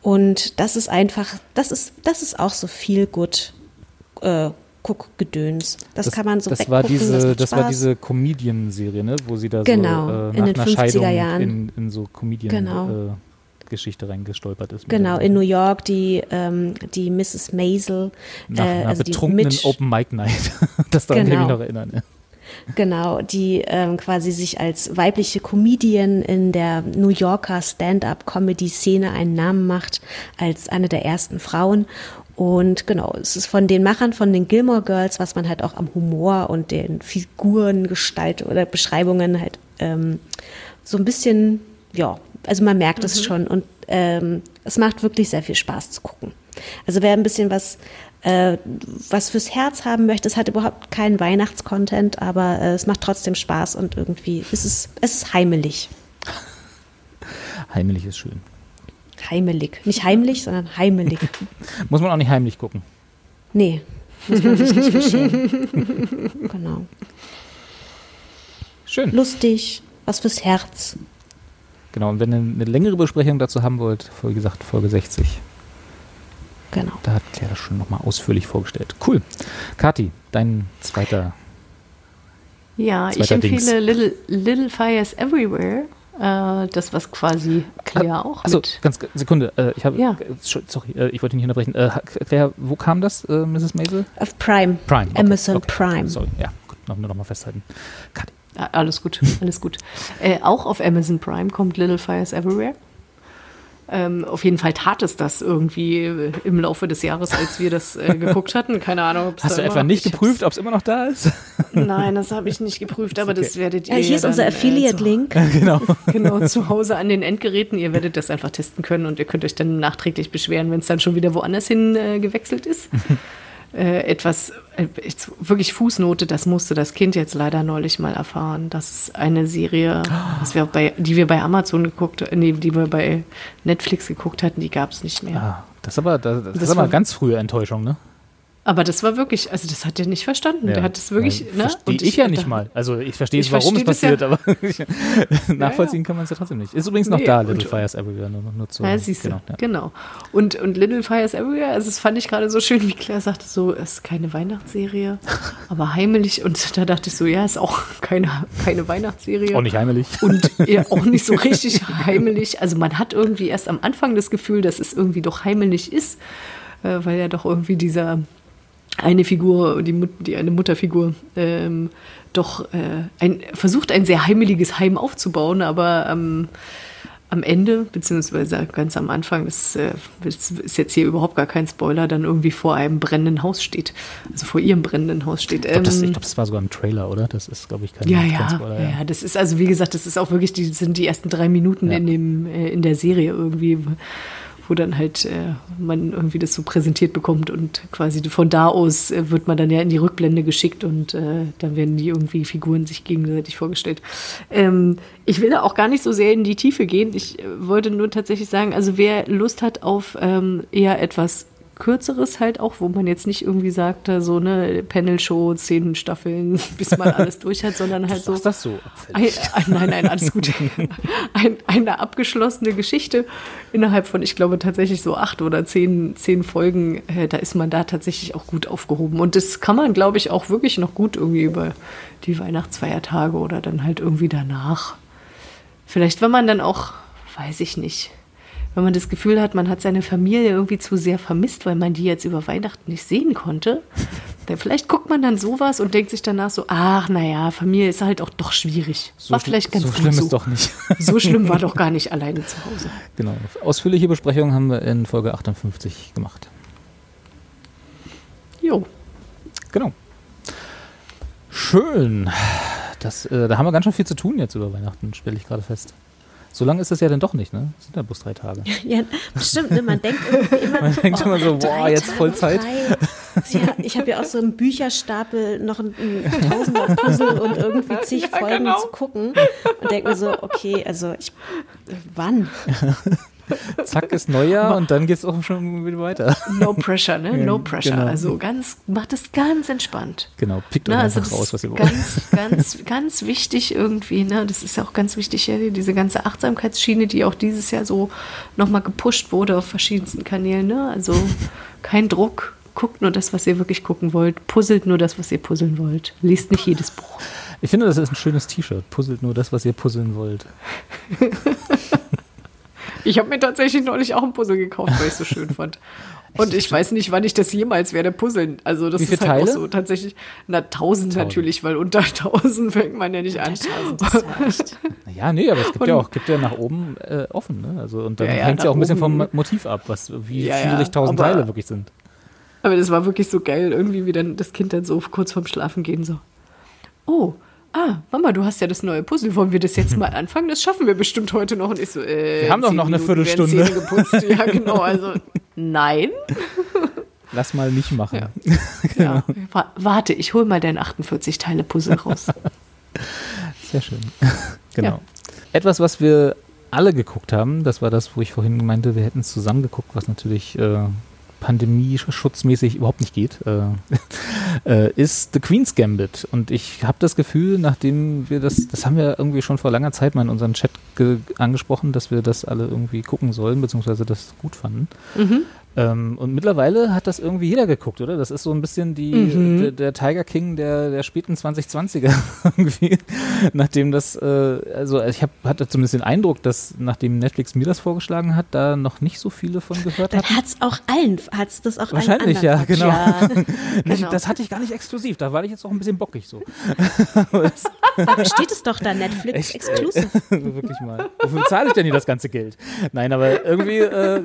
Und das ist einfach, das ist, das ist auch so viel gut äh, Guckgedöns. Das, kann man so das war diese, macht das war diese Comedian-Serie, ne? wo sie da Genau, so äh, in nach den einer 50er Scheidung Jahren. in, in so Genau. Comedian-Geschichte reingestolpert ist. Genau, in New York die, ähm, die Mrs. Maisel, Nach äh, einer also die betrunkenen Open Mic Night. das daran kann ich mich Genau. noch erinnern. Ja. genau, die ähm, quasi sich als weibliche Comedian in der New Yorker Stand-up-Comedy-Szene einen Namen macht, als eine der ersten Frauen. Und genau, es ist von den Machern von den Gilmore Girls, was man halt auch am Humor und den Figurengestalt oder Beschreibungen halt ähm, so ein bisschen, ja, also man merkt es schon und ähm, es macht wirklich sehr viel Spaß zu gucken. Also wer ein bisschen was, äh, was fürs Herz haben möchte, es hat überhaupt keinen Weihnachtscontent, aber äh, es macht trotzdem Spaß und irgendwie ist es, es ist heimelig. Heimlich ist schön. Heimelig. Nicht heimlich, sondern heimelig. Muss man auch nicht heimlich gucken. Nee, muss man sich nicht verschämen. Genau. Schön. Lustig, was fürs Herz. Genau, und wenn ihr eine längere Besprechung dazu haben wollt, wie gesagt, Folge 60, Genau. da hat Claire das schon nochmal ausführlich vorgestellt. Cool. Kati, dein zweiter. Ja, ich Zweiter empfehle Dings. Little, Little Fires Everywhere. Äh, das, was quasi Claire auch Also, mit. ganz Sekunde, äh, ich habe, Ja. äh, sorry, äh, ich wollte nicht unterbrechen. Äh, Claire, wo kam das, äh, Mrs. Maisel? Auf Prime. Prime. okay, Amazon okay. Prime. Sorry, ja, gut, noch, nur noch mal festhalten. Ah, Alles gut, alles gut. Äh, auch auf Amazon Prime kommt Little Fires Everywhere. Ähm, auf jeden Fall tat es das irgendwie äh, im Laufe des Jahres, als wir das äh, geguckt hatten. Keine Ahnung, ob es Hast du etwa nicht geprüft, ob es immer noch da ist? Nein, das habe ich nicht geprüft, aber das werdet ihr. Ja, hier ist dann, unser äh, Affiliate-Link. genau. Genau, zu Hause an den Endgeräten. Ihr werdet das einfach testen können und ihr könnt euch dann nachträglich beschweren, wenn es dann schon wieder woanders hin äh, gewechselt ist. äh, etwas, äh, wirklich Fußnote, das musste das Kind jetzt leider neulich mal erfahren. Das ist eine Serie, was wir bei, die wir bei Amazon geguckt, nee, die wir bei Netflix geguckt hatten, die gab es nicht mehr. Ah, das ist aber, das, das Das ist aber ganz frühe Enttäuschung, ne? Aber das war wirklich, also das hat er nicht verstanden. Der hat das wirklich, Ja, ne? Verstehe ich, ja nicht mal. Also ich verstehe, Ich warum es verstehe passiert, aber nachvollziehen kann man es ja trotzdem nicht. Ist übrigens noch Nee, da, Little Fires Everywhere, nur, nur zu. Ja, siehst du, genau, ja. genau. Und, und Little Fires Everywhere, also das fand ich gerade so schön, wie Claire sagte, so, es ist keine Weihnachtsserie, aber heimelig. Und da dachte ich so, ja, ist auch keine, keine Weihnachtsserie. Auch nicht heimelig. Und ja, auch nicht so richtig heimelig. Also man hat irgendwie erst am Anfang das Gefühl, dass es irgendwie doch heimelig ist, äh, weil ja doch irgendwie dieser eine Figur, die, Mut, die eine Mutterfigur, ähm, doch äh, ein, versucht ein sehr heimeliges Heim aufzubauen, aber ähm, am Ende, beziehungsweise ganz am Anfang, das, äh, das ist jetzt hier überhaupt gar kein Spoiler, dann irgendwie vor einem brennenden Haus steht. Also vor ihrem brennenden Haus steht. Ich glaube, das, Ähm, glaub, das war sogar im Trailer, oder? Das ist, glaube ich, kein, ja, kein ja, Spoiler. ja, ja, das ist also wie gesagt, das ist auch wirklich die sind die ersten drei Minuten Ja. in dem äh, in der Serie irgendwie, wo dann halt äh, man irgendwie das so präsentiert bekommt und quasi von da aus äh, wird man dann ja in die Rückblende geschickt und äh, dann werden die irgendwie Figuren sich gegenseitig vorgestellt. Ähm, ich will da auch gar nicht so sehr in die Tiefe gehen. Ich äh, wollte nur tatsächlich sagen, also wer Lust hat auf ähm, eher etwas kürzeres halt auch, wo man jetzt nicht irgendwie sagt, so eine Panel-Show, zehn Staffeln, bis man alles durch hat, sondern halt so. Ist das so? Ein, ein, nein, nein, alles gut. Ein, eine abgeschlossene Geschichte innerhalb von, ich glaube, tatsächlich so acht oder zehn, zehn Folgen, äh, da ist man da tatsächlich auch gut aufgehoben. Und das kann man, glaube ich, auch wirklich noch gut irgendwie über die Weihnachtsfeiertage oder dann halt irgendwie danach. Vielleicht, wenn man dann auch, weiß ich nicht, wenn man das Gefühl hat, man hat seine Familie irgendwie zu sehr vermisst, weil man die jetzt über Weihnachten nicht sehen konnte, dann vielleicht guckt man dann sowas und denkt sich danach so, ach naja, Familie ist halt auch doch schwierig. So, war vielleicht ganz so gut schlimm so. ist doch nicht. So schlimm war doch gar nicht alleine zu Hause. Genau. Ausführliche Besprechungen haben wir in Folge 58 gemacht. Jo. Genau. Schön. Das, äh, da haben wir ganz schön viel zu tun jetzt über Weihnachten, stelle ich gerade fest. So lange ist es ja dann doch nicht, ne? Das sind ja bloß drei Tage. Ja, stimmt, ne? man denkt irgendwie immer, Man denkt immer so, boah, jetzt Tage voll Zeit. frei. Ja, ich habe ja auch so einen Bücherstapel, noch ein, ein tausender Puzzle und irgendwie zig Ja, Folgen genau. zu gucken und denke mir so, okay, also ich, wann? Zack ist Neujahr und dann geht es auch schon wieder weiter. No pressure, ne? No pressure. genau. Also ganz, macht es ganz entspannt. Genau, pickt euch also einfach raus, was ihr wollt. ganz, ganz, ganz wichtig irgendwie. Ne? Das ist ja auch ganz wichtig, diese ganze Achtsamkeitsschiene, die auch dieses Jahr so nochmal gepusht wurde auf verschiedensten Kanälen. Ne? Also kein Druck. Guckt nur das, was ihr wirklich gucken wollt. Puzzelt nur das, was ihr puzzeln wollt. Liest nicht jedes Buch. Ich finde, das ist ein schönes T-Shirt. Puzzelt nur das, was ihr puzzeln wollt. Ich habe mir tatsächlich neulich auch ein Puzzle gekauft, weil ich es so schön fand. Und ich weiß nicht, wann ich das jemals werde puzzeln. Also das Wie ist viele halt Teile? auch so tatsächlich, na tausend, natürlich, weil unter tausend fängt man ja nicht an. Naja, nee, aber es gibt Und- ja auch gibt ja nach oben äh, offen. Ne? Also, und dann Ja, ja, hängt es ja auch ein bisschen vom. Motiv ab, was, wie Ja, ja, schwierig tausend aber- Teile wirklich sind. Aber das war wirklich so geil, irgendwie wie dann das Kind dann so kurz vorm Schlafen gehen so. Oh, ah, Mama, du hast ja das neue Puzzle. Wollen wir das jetzt mal anfangen? Das schaffen wir bestimmt heute noch. Und ich so, äh, Wir haben doch noch eine Minuten Viertelstunde. Ja, genau. Also, nein. Lass mal nicht machen. Ja. Wa- Warte, ich hol mal dein 48-Teile-Puzzle raus. Sehr schön. genau. Ja. Etwas, was wir alle geguckt haben, das war das, wo ich vorhin meinte, wir hätten es zusammen geguckt, was natürlich äh, pandemieschutzmäßig überhaupt nicht geht, äh, äh, ist The Queen's Gambit. Und ich habe das Gefühl, nachdem wir das, das haben wir irgendwie schon vor langer Zeit mal in unserem Chat ge- angesprochen, dass wir das alle irgendwie gucken sollen, beziehungsweise das gut fanden. Ähm, und mittlerweile hat das irgendwie jeder geguckt, oder? Das ist so ein bisschen die, der, der Tiger King der, der späten 2020er irgendwie. Nachdem das, äh, also ich hab, hatte zumindest den Eindruck, dass nachdem Netflix mir das vorgeschlagen hat, da noch nicht so viele von gehört Dann haben. hat's auch allen, hat's das auch Wahrscheinlich, allen ja, genau. Ja. Genau. Das hatte ich gar nicht exklusiv, da war ich jetzt auch ein bisschen bockig so. Dabei steht es doch da, Netflix Echt? Exclusive. Wirklich mal. Wofür zahle ich denn hier das ganze Geld? Nein, aber irgendwie äh,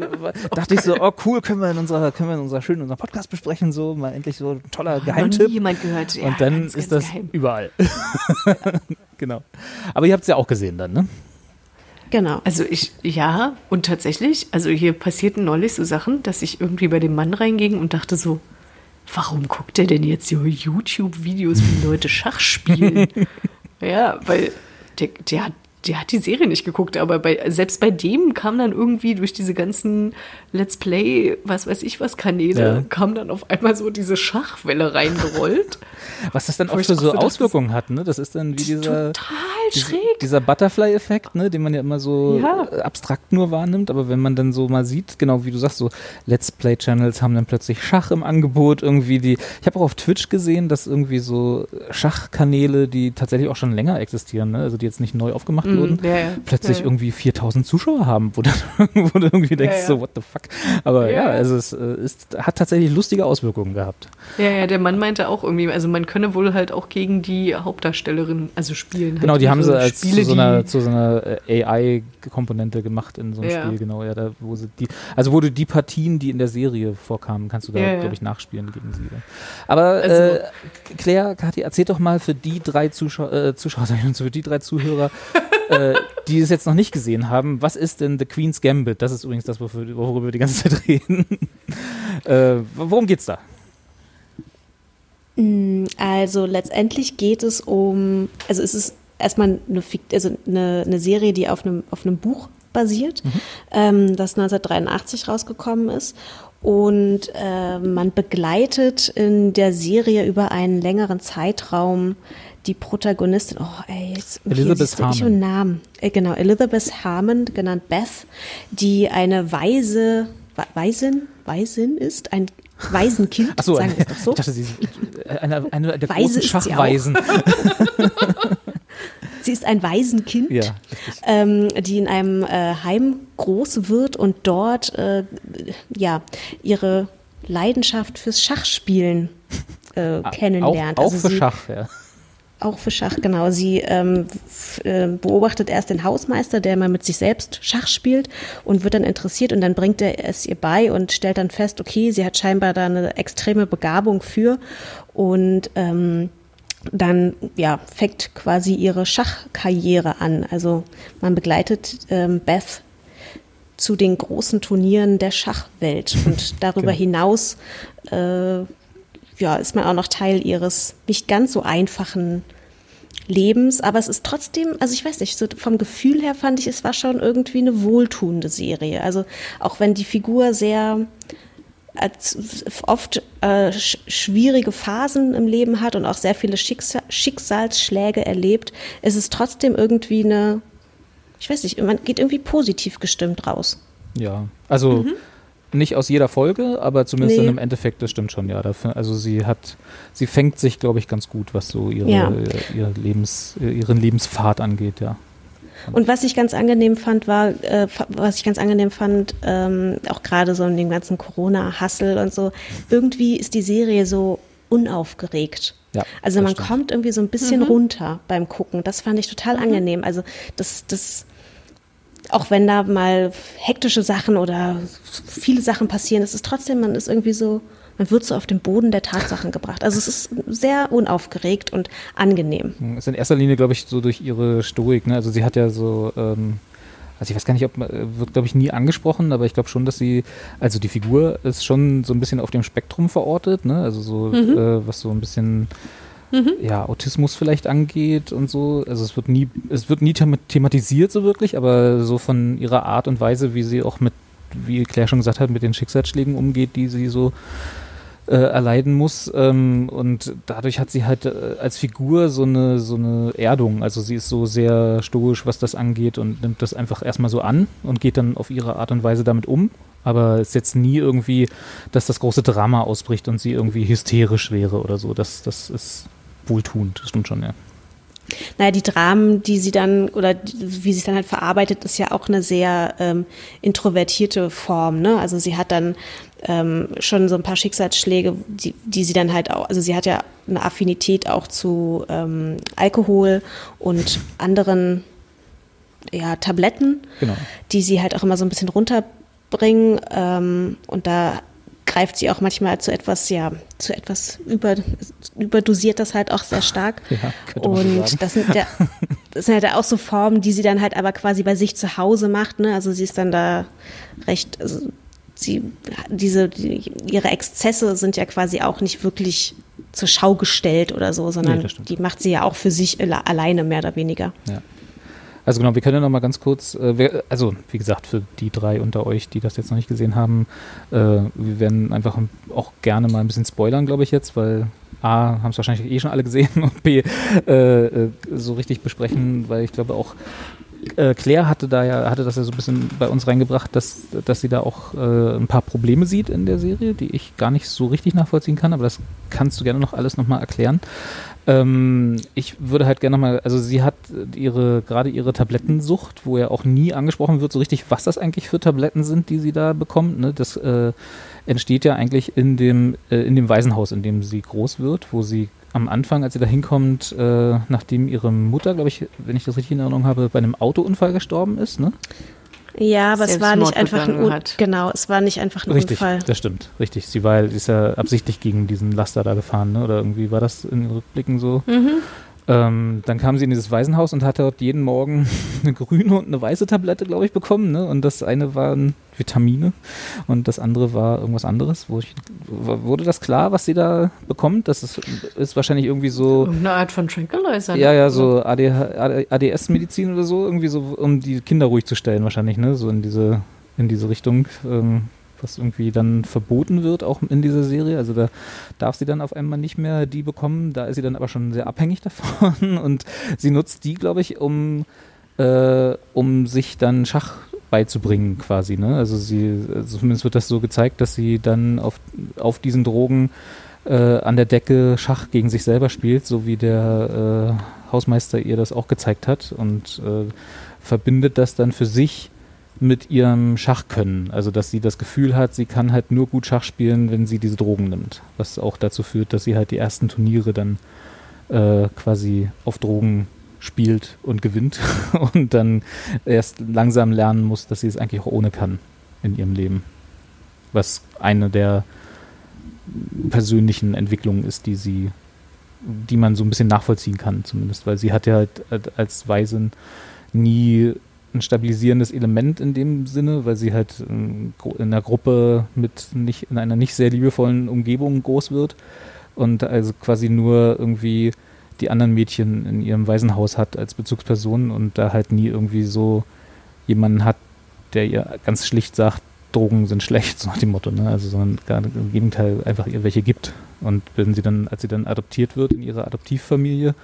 dachte ich so, oh cool, können wir in unserer, können wir in unserer schönen unserer Podcast besprechen, so mal endlich so ein toller Noch Geheimtipp. jemand gehört. Ja, Und dann ganz, ist ganz das geheim. überall. genau. Aber ihr habt es ja auch gesehen dann, ne? Genau. Also ich, ja, und tatsächlich, also hier passierten neulich so Sachen, dass ich irgendwie bei dem Mann reinging und dachte so, warum guckt er denn jetzt so YouTube-Videos, wie Leute Schach spielen? ja, weil der, der, hat, der hat die Serie nicht geguckt, aber bei, selbst bei dem kam dann irgendwie durch diese ganzen Let's Play, was weiß ich was, Kanäle, Ja. kam dann auf einmal so diese Schachwelle reingerollt. Was das dann auch für so dachte, Auswirkungen hat, ne? Das ist dann wie dieser, Total schräg. dieser Butterfly-Effekt, ne? Den man ja immer so Ja. abstrakt nur wahrnimmt, aber wenn man dann so mal sieht, genau wie du sagst, so Let's Play-Channels haben dann plötzlich Schach im Angebot, irgendwie die, ich habe auch auf Twitch gesehen, dass irgendwie so Schachkanäle, die tatsächlich auch schon länger existieren, ne? Also die jetzt nicht neu aufgemacht wurden, ja, ja. plötzlich ja. irgendwie 4000 Zuschauer haben, wo, dann, wo du irgendwie denkst, ja. so what the fuck. Aber ja, Ja. also es äh, ist, hat tatsächlich lustige Auswirkungen gehabt. Ja, ja, der Mann meinte auch irgendwie, also man könne wohl halt auch gegen die Hauptdarstellerin, also spielen. Genau, halt die haben sie ihre als Spiele, zu so einer, zu so einer äh, AI-Komponente gemacht in so einem Ja. Spiel, genau, ja, da, wo sie die, also wo du die Partien, die in der Serie vorkamen, kannst du da, Ja, glaube ich, nachspielen gegen sie. Aber Also- äh, Claire, Kathi, erzähl doch mal für die drei Zuschauer, äh, Zuschauer, für die drei Zuhörer, äh, die es jetzt noch nicht gesehen haben, was ist denn The Queen's Gambit? Das ist übrigens das, worüber wir die ganze Zeit reden. äh, worum geht's da? Also letztendlich geht es um, also es ist erstmal eine, also eine, eine Serie, die auf einem, auf einem Buch basiert, mhm. ähm, das 1983 rausgekommen ist. Und äh, man begleitet in der Serie über einen längeren Zeitraum die Protagonistin, oh ey, jetzt Elizabeth Harmon. Ich und Namen. Äh, genau, Elizabeth Harmon, genannt Beth, die eine weise, Weisin, Weisin ist, ein Waisenkind, Ach so, sagen wir es doch so. Ich dachte, sie ist eine, eine der Weise großen Schachweisen. Sie ist ein Waisenkind, ja, ähm, die in einem äh, Heim groß wird und dort äh, ja, ihre Leidenschaft fürs Schachspielen äh, kennenlernt. Auch, auch also für sie, Schach, ja. Auch für Schach, genau. Sie ähm, äh, beobachtet erst den Hausmeister, der mal mit sich selbst Schach spielt und wird dann interessiert und dann bringt er es ihr bei und stellt dann fest, okay, sie hat scheinbar da eine extreme Begabung für und ähm, dann ja, fängt quasi ihre Schachkarriere an. Also man begleitet ähm, Beth zu den großen Turnieren der Schachwelt und darüber genau. hinaus äh, ja, ist man auch noch Teil ihres nicht ganz so einfachen Lebens, aber es ist trotzdem, also ich weiß nicht, so vom Gefühl her fand ich, es war schon irgendwie eine wohltuende Serie. Also auch wenn die Figur sehr oft äh, sch schwierige Phasen im Leben hat und auch sehr viele Schicksal Schicksalsschläge erlebt, ist es trotzdem irgendwie eine, ich weiß nicht, man geht irgendwie positiv gestimmt raus. Ja, also mhm. Nicht aus jeder Folge, aber zumindest nee. im Endeffekt, das stimmt schon, ja. Dafür, also sie hat, sie fängt sich, glaube ich, ganz gut, was so ihre, ja. ihr Lebens, ihren Lebenspfad angeht, ja. Und was ich ganz angenehm fand, war, äh, was ich ganz angenehm fand, ähm, auch gerade so in dem ganzen Corona-Hassel und so, irgendwie ist die Serie so unaufgeregt. Ja, also man stimmt. kommt irgendwie so ein bisschen mhm. runter beim Gucken. Das fand ich total mhm. angenehm. Also das, das, auch wenn da mal hektische Sachen oder viele Sachen passieren, ist es trotzdem, man ist irgendwie so, man wird so auf den Boden der Tatsachen gebracht. Also es ist sehr unaufgeregt und angenehm. Es ist in erster Linie, glaube ich, so durch ihre Stoik. Ne? Also sie hat ja so, ähm, also ich weiß gar nicht, ob äh, wird, glaube ich, nie angesprochen, aber ich glaube schon, dass sie, also die Figur ist schon so ein bisschen auf dem Spektrum verortet, ne? Also so, mhm. äh, was so ein bisschen mhm. ja, Autismus vielleicht angeht und so. Also es wird nie, es wird nie thematisiert so wirklich, aber so von ihrer Art und Weise, wie sie auch mit, wie Claire schon gesagt hat, mit den Schicksalsschlägen umgeht, die sie so äh, erleiden muss. Ähm, und dadurch hat sie halt äh, als Figur so eine, so eine Erdung. Also sie ist so sehr stoisch, was das angeht und nimmt das einfach erstmal so an und geht dann auf ihre Art und Weise damit um. Aber es ist jetzt nie irgendwie, dass das große Drama ausbricht und sie irgendwie hysterisch wäre oder so. Das, das ist wohltuend, das stimmt schon, ja. Naja, die Dramen, die sie dann oder wie sie es dann halt verarbeitet, ist ja auch eine sehr ähm, introvertierte Form. Ne? Also sie hat dann ähm, schon so ein paar Schicksalsschläge, die, die sie dann halt auch, also sie hat ja eine Affinität auch zu ähm, Alkohol und anderen ja, Tabletten, genau. die sie halt auch immer so ein bisschen runterbringen. Ähm, und da greift sie auch manchmal zu etwas, ja, zu etwas über, überdosiert das halt auch sehr stark. Ja, und so das sind ja, das sind halt auch so Formen, die sie dann halt aber quasi bei sich zu Hause macht, ne? Also sie ist dann da recht, also sie, diese, die, ihre Exzesse sind ja quasi auch nicht wirklich zur Schau gestellt oder so, sondern nee, die macht sie ja auch für sich alleine mehr oder weniger. Ja. Also genau, wir können ja noch mal ganz kurz, äh, wer, also wie gesagt, für die drei unter euch, die das jetzt noch nicht gesehen haben, äh, wir werden einfach auch gerne mal ein bisschen spoilern, glaube ich jetzt, weil A, haben es wahrscheinlich eh schon alle gesehen und B, äh, äh so richtig besprechen, weil ich glaube auch äh, Claire hatte da ja, hatte das ja so ein bisschen bei uns reingebracht, dass, dass sie da auch äh, ein paar Probleme sieht in der Serie, die ich gar nicht so richtig nachvollziehen kann, aber das kannst du gerne noch alles nochmal erklären. Ähm, ich würde halt gerne nochmal, also sie hat ihre, gerade ihre Tablettensucht, wo ja auch nie angesprochen wird, so richtig, was das eigentlich für Tabletten sind, die sie da bekommt. Ne? Das äh, entsteht ja eigentlich in dem, äh, in dem Waisenhaus, in dem sie groß wird, wo sie am Anfang, als sie da hinkommt, äh, nachdem ihre Mutter, glaube ich, wenn ich das richtig in Erinnerung habe, bei einem Autounfall gestorben ist, ne? Ja, aber es war nicht einfach ein hat. genau, es war nicht einfach ein richtig, Unfall. Das stimmt, richtig. Sie war, sie ist ja absichtlich gegen diesen Laster da gefahren, ne? Oder irgendwie war das in den Rückblicken so. Mhm. Ähm, dann kam sie in dieses Waisenhaus und hat dort jeden Morgen eine grüne und eine weiße Tablette, glaube ich, bekommen. Ne? Und das eine waren Vitamine und das andere war irgendwas anderes. Wo ich, wurde das klar, was sie da bekommt? Das ist, ist wahrscheinlich irgendwie so. Irgendeine Art von Tranquilizer. Ja, ja, so ADS-Medizin oder so, irgendwie so, um die Kinder ruhig zu stellen, wahrscheinlich, ne? So in diese, in diese Richtung. Ähm, was irgendwie dann verboten wird, auch in dieser Serie. Also da darf sie dann auf einmal nicht mehr die bekommen. Da ist sie dann aber schon sehr abhängig davon und sie nutzt die, glaube ich, um, äh, um sich dann Schach beizubringen quasi. Ne? Also sie, also zumindest wird das so gezeigt, dass sie dann auf, auf diesen Drogen äh, an der Decke Schach gegen sich selber spielt, so wie der äh, Hausmeister ihr das auch gezeigt hat und äh, verbindet das dann für sich mit ihrem Schachkönnen. Also, dass sie das Gefühl hat, sie kann halt nur gut Schach spielen, wenn sie diese Drogen nimmt. Was auch dazu führt, dass sie halt die ersten Turniere dann äh, quasi auf Drogen spielt und gewinnt und dann erst langsam lernen muss, dass sie es eigentlich auch ohne kann in ihrem Leben. Was eine der persönlichen Entwicklungen ist, die sie, die man so ein bisschen nachvollziehen kann, zumindest, weil sie hat ja halt als Waisin nie ein stabilisierendes Element in dem Sinne, weil sie halt in einer Gruppe mit nicht, in einer nicht sehr liebevollen Umgebung groß wird und also quasi nur irgendwie die anderen Mädchen in ihrem Waisenhaus hat als Bezugsperson und da halt nie irgendwie so jemanden hat, der ihr ganz schlicht sagt, Drogen sind schlecht, so nach dem Motto, ne? Also sondern gar im Gegenteil einfach ihr welche gibt. Und wenn sie dann, als sie dann adoptiert wird in ihre Adoptivfamilie,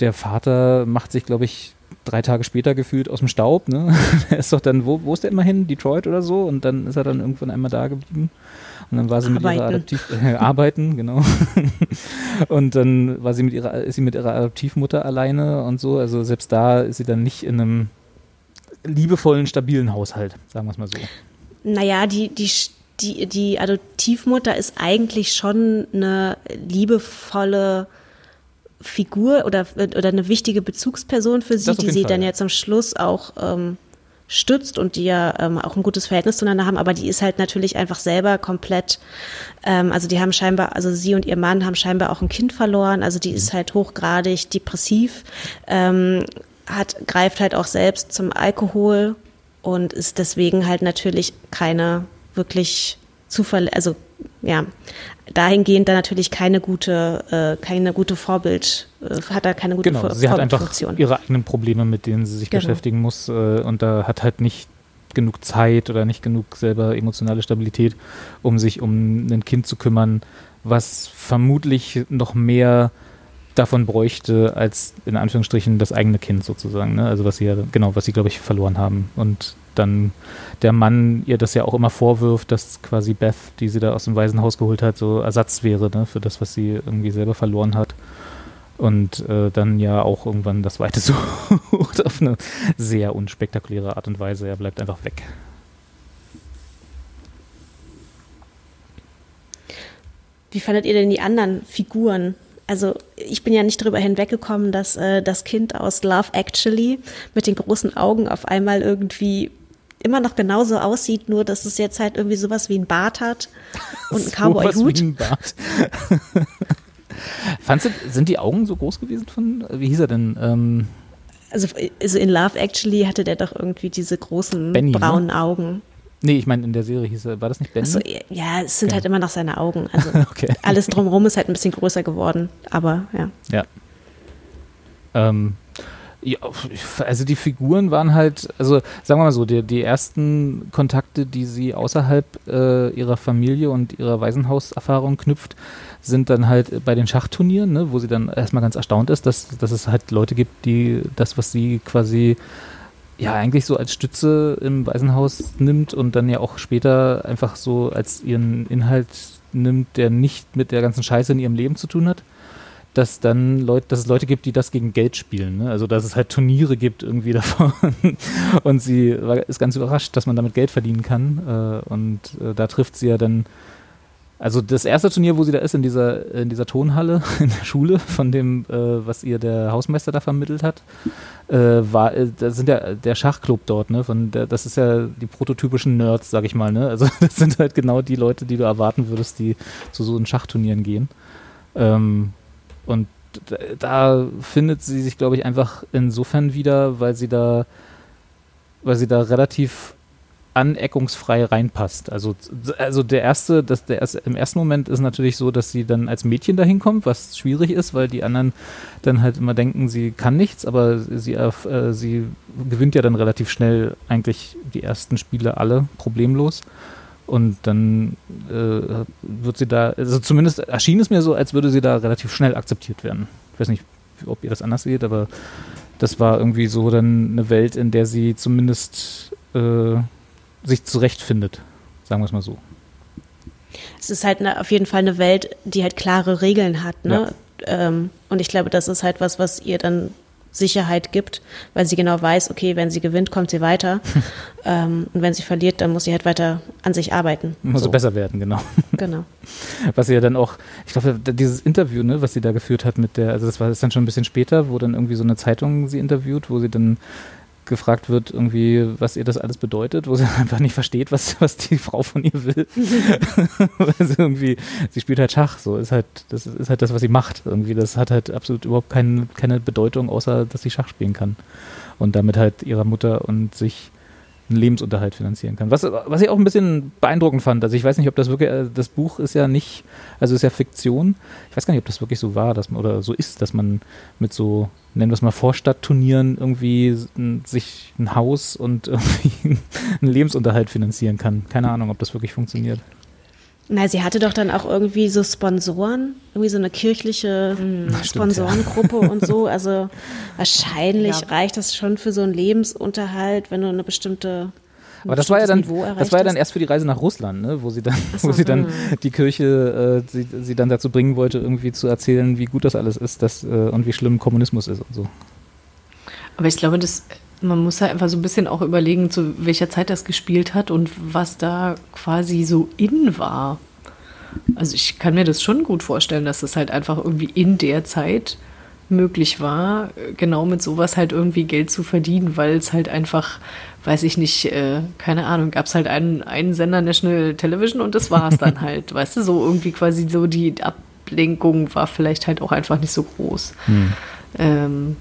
der Vater macht sich, glaube ich, drei Tage später gefühlt aus dem Staub. Ne? er ist doch dann, wo, wo ist der immer hin? Detroit oder so? Und dann ist er dann irgendwann einmal da geblieben. Und dann war sie arbeiten. mit ihrer Adoptiv äh, arbeiten, genau. und dann war sie mit ihrer ist sie mit ihrer Adoptivmutter alleine und so. Also selbst da ist sie dann nicht in einem liebevollen, stabilen Haushalt, sagen wir es mal so. Naja, die, die, die, die Adoptivmutter ist eigentlich schon eine liebevolle Figur oder, oder eine wichtige Bezugsperson für sie, die sie Fall, dann ja. zum Schluss auch ähm, stützt und die ja ähm, auch ein gutes Verhältnis zueinander haben, aber die ist halt natürlich einfach selber komplett, ähm, also die haben scheinbar, also sie und ihr Mann haben scheinbar auch ein Kind verloren, also die mhm. ist halt hochgradig depressiv, ähm, hat, greift halt auch selbst zum Alkohol und ist deswegen halt natürlich keine wirklich Zufall, also ja, dahingehend dann natürlich keine gute, äh, keine gute Vorbild, äh, hat da keine gute genau, Vor sie hat einfach ihre eigenen Probleme, mit denen sie sich genau. beschäftigen muss äh, und da hat halt nicht genug Zeit oder nicht genug selber emotionale Stabilität, um sich um ein Kind zu kümmern, was vermutlich noch mehr davon bräuchte als in Anführungsstrichen das eigene Kind sozusagen. Ne? Also was sie ja, genau, was sie glaube ich verloren haben und dann der Mann ihr das ja auch immer vorwirft, dass quasi Beth, die sie da aus dem Waisenhaus geholt hat, so Ersatz wäre ne, für das, was sie irgendwie selber verloren hat. Und äh, dann ja auch irgendwann das Weite sucht auf eine sehr unspektakuläre Art und Weise. Er bleibt einfach weg. Wie fandet ihr denn die anderen Figuren? Also ich bin ja nicht drüber hinweggekommen, dass äh, das Kind aus Love Actually mit den großen Augen auf einmal irgendwie immer noch genauso aussieht, nur dass es jetzt halt irgendwie sowas wie ein Bart hat und ein Cowboy-Hut. Ein Bart. Fandst du, sind die Augen so groß gewesen von, wie hieß er denn? Ähm also, also in Love Actually hatte der doch irgendwie diese großen Benny, ne? braunen ne? Augen. Nee, ich meine, in der Serie hieß er, war das nicht Benny? Achso, ja, es sind okay. halt immer noch seine Augen. Also okay. alles drumherum ist halt ein bisschen größer geworden, aber ja. Ja. Ähm, ja, also die Figuren waren halt, also sagen wir mal so, die, die ersten Kontakte, die sie außerhalb äh, ihrer Familie und ihrer Waisenhauserfahrung knüpft, sind dann halt bei den Schachturnieren, ne, wo sie dann erstmal ganz erstaunt ist, dass, dass es halt Leute gibt, die das, was sie quasi ja eigentlich so als Stütze im Waisenhaus nimmt und dann ja auch später einfach so als ihren Inhalt nimmt, der nicht mit der ganzen Scheiße in ihrem Leben zu tun hat dass dann Leute, dass es Leute gibt, die das gegen Geld spielen. Ne? Also dass es halt Turniere gibt irgendwie davon. und sie ist ganz überrascht, dass man damit Geld verdienen kann. Äh, und äh, da trifft sie ja dann. Also das erste Turnier, wo sie da ist, in dieser, in dieser Tonhalle in der Schule, von dem, äh, was ihr der Hausmeister da vermittelt hat, äh, war, äh, da sind ja der Schachclub dort, ne? Von der, das ist ja die prototypischen Nerds, sag ich mal, ne? Also das sind halt genau die Leute, die du erwarten würdest, die zu so einen Schachturnieren gehen. Ähm, und da, findet sie sich, glaube ich, einfach insofern wieder, weil sie da, weil sie da relativ aneckungsfrei reinpasst. Also, also der erste, das, der erste, im ersten Moment ist natürlich so, dass sie dann als Mädchen dahin kommt, was schwierig ist, weil die anderen dann halt immer denken, sie kann nichts, aber sie, äh, sie gewinnt ja dann relativ schnell eigentlich die ersten Spiele alle problemlos. Und dann äh, wird sie da, also zumindest erschien es mir so, als würde sie da relativ schnell akzeptiert werden. Ich weiß nicht, ob ihr das anders seht, aber das war irgendwie so dann eine Welt, in der sie zumindest äh, sich zurechtfindet, sagen wir es mal so. Es ist halt eine, auf jeden Fall eine Welt, die halt klare Regeln hat, ne? Ja. Ähm, und ich glaube, das ist halt was, was ihr dann Sicherheit gibt, weil sie genau weiß, okay, wenn sie gewinnt, kommt sie weiter. ähm, und wenn sie verliert, dann muss sie halt weiter an sich arbeiten. Muss so. besser werden, genau. Genau. Was sie ja dann auch, ich glaube, dieses Interview, ne, was sie da geführt hat mit der, also das war das dann schon ein bisschen später, wo dann irgendwie so eine Zeitung sie interviewt, wo sie dann gefragt wird, irgendwie, was ihr das alles bedeutet, wo sie einfach nicht versteht, was, was die Frau von ihr will. Weil sie irgendwie, sie spielt halt Schach, so ist halt, das ist halt das, was sie macht. Irgendwie, das hat halt absolut überhaupt kein, keine Bedeutung, außer dass sie Schach spielen kann. Und damit halt ihrer Mutter und sich einen Lebensunterhalt finanzieren kann. Was, was ich auch ein bisschen beeindruckend fand, also ich weiß nicht, ob das wirklich, äh, das Buch ist ja nicht, also ist ja Fiktion. Ich weiß gar nicht, ob das wirklich so war, dass man, oder so ist, dass man mit so, nennen wir es mal Vorstadtturnieren irgendwie sich ein Haus und irgendwie einen Lebensunterhalt finanzieren kann. Keine Ahnung, ob das wirklich funktioniert. Na, sie hatte doch dann auch irgendwie so Sponsoren, irgendwie so eine kirchliche hm, Sponsorengruppe ja. und so. Also wahrscheinlich ja. reicht das schon für so einen Lebensunterhalt, wenn du eine bestimmte aber das war ja dann, das war ja dann erst für die Reise nach Russland, ne? wo sie dann, so, wo sie dann hm. die Kirche, äh, sie, sie dann dazu bringen wollte, irgendwie zu erzählen, wie gut das alles ist, dass, äh, und wie schlimm Kommunismus ist und so. Aber ich glaube, das man muss halt einfach so ein bisschen auch überlegen, zu welcher Zeit das gespielt hat und was da quasi so in war. Also ich kann mir das schon gut vorstellen, dass das halt einfach irgendwie in der Zeit möglich war, genau mit sowas halt irgendwie Geld zu verdienen, weil es halt einfach, weiß ich nicht, äh, keine Ahnung, gab es halt einen, einen Sender National Television und das war es dann halt, weißt du, so irgendwie quasi so die Ablenkung war vielleicht halt auch einfach nicht so groß. Hm. Ähm,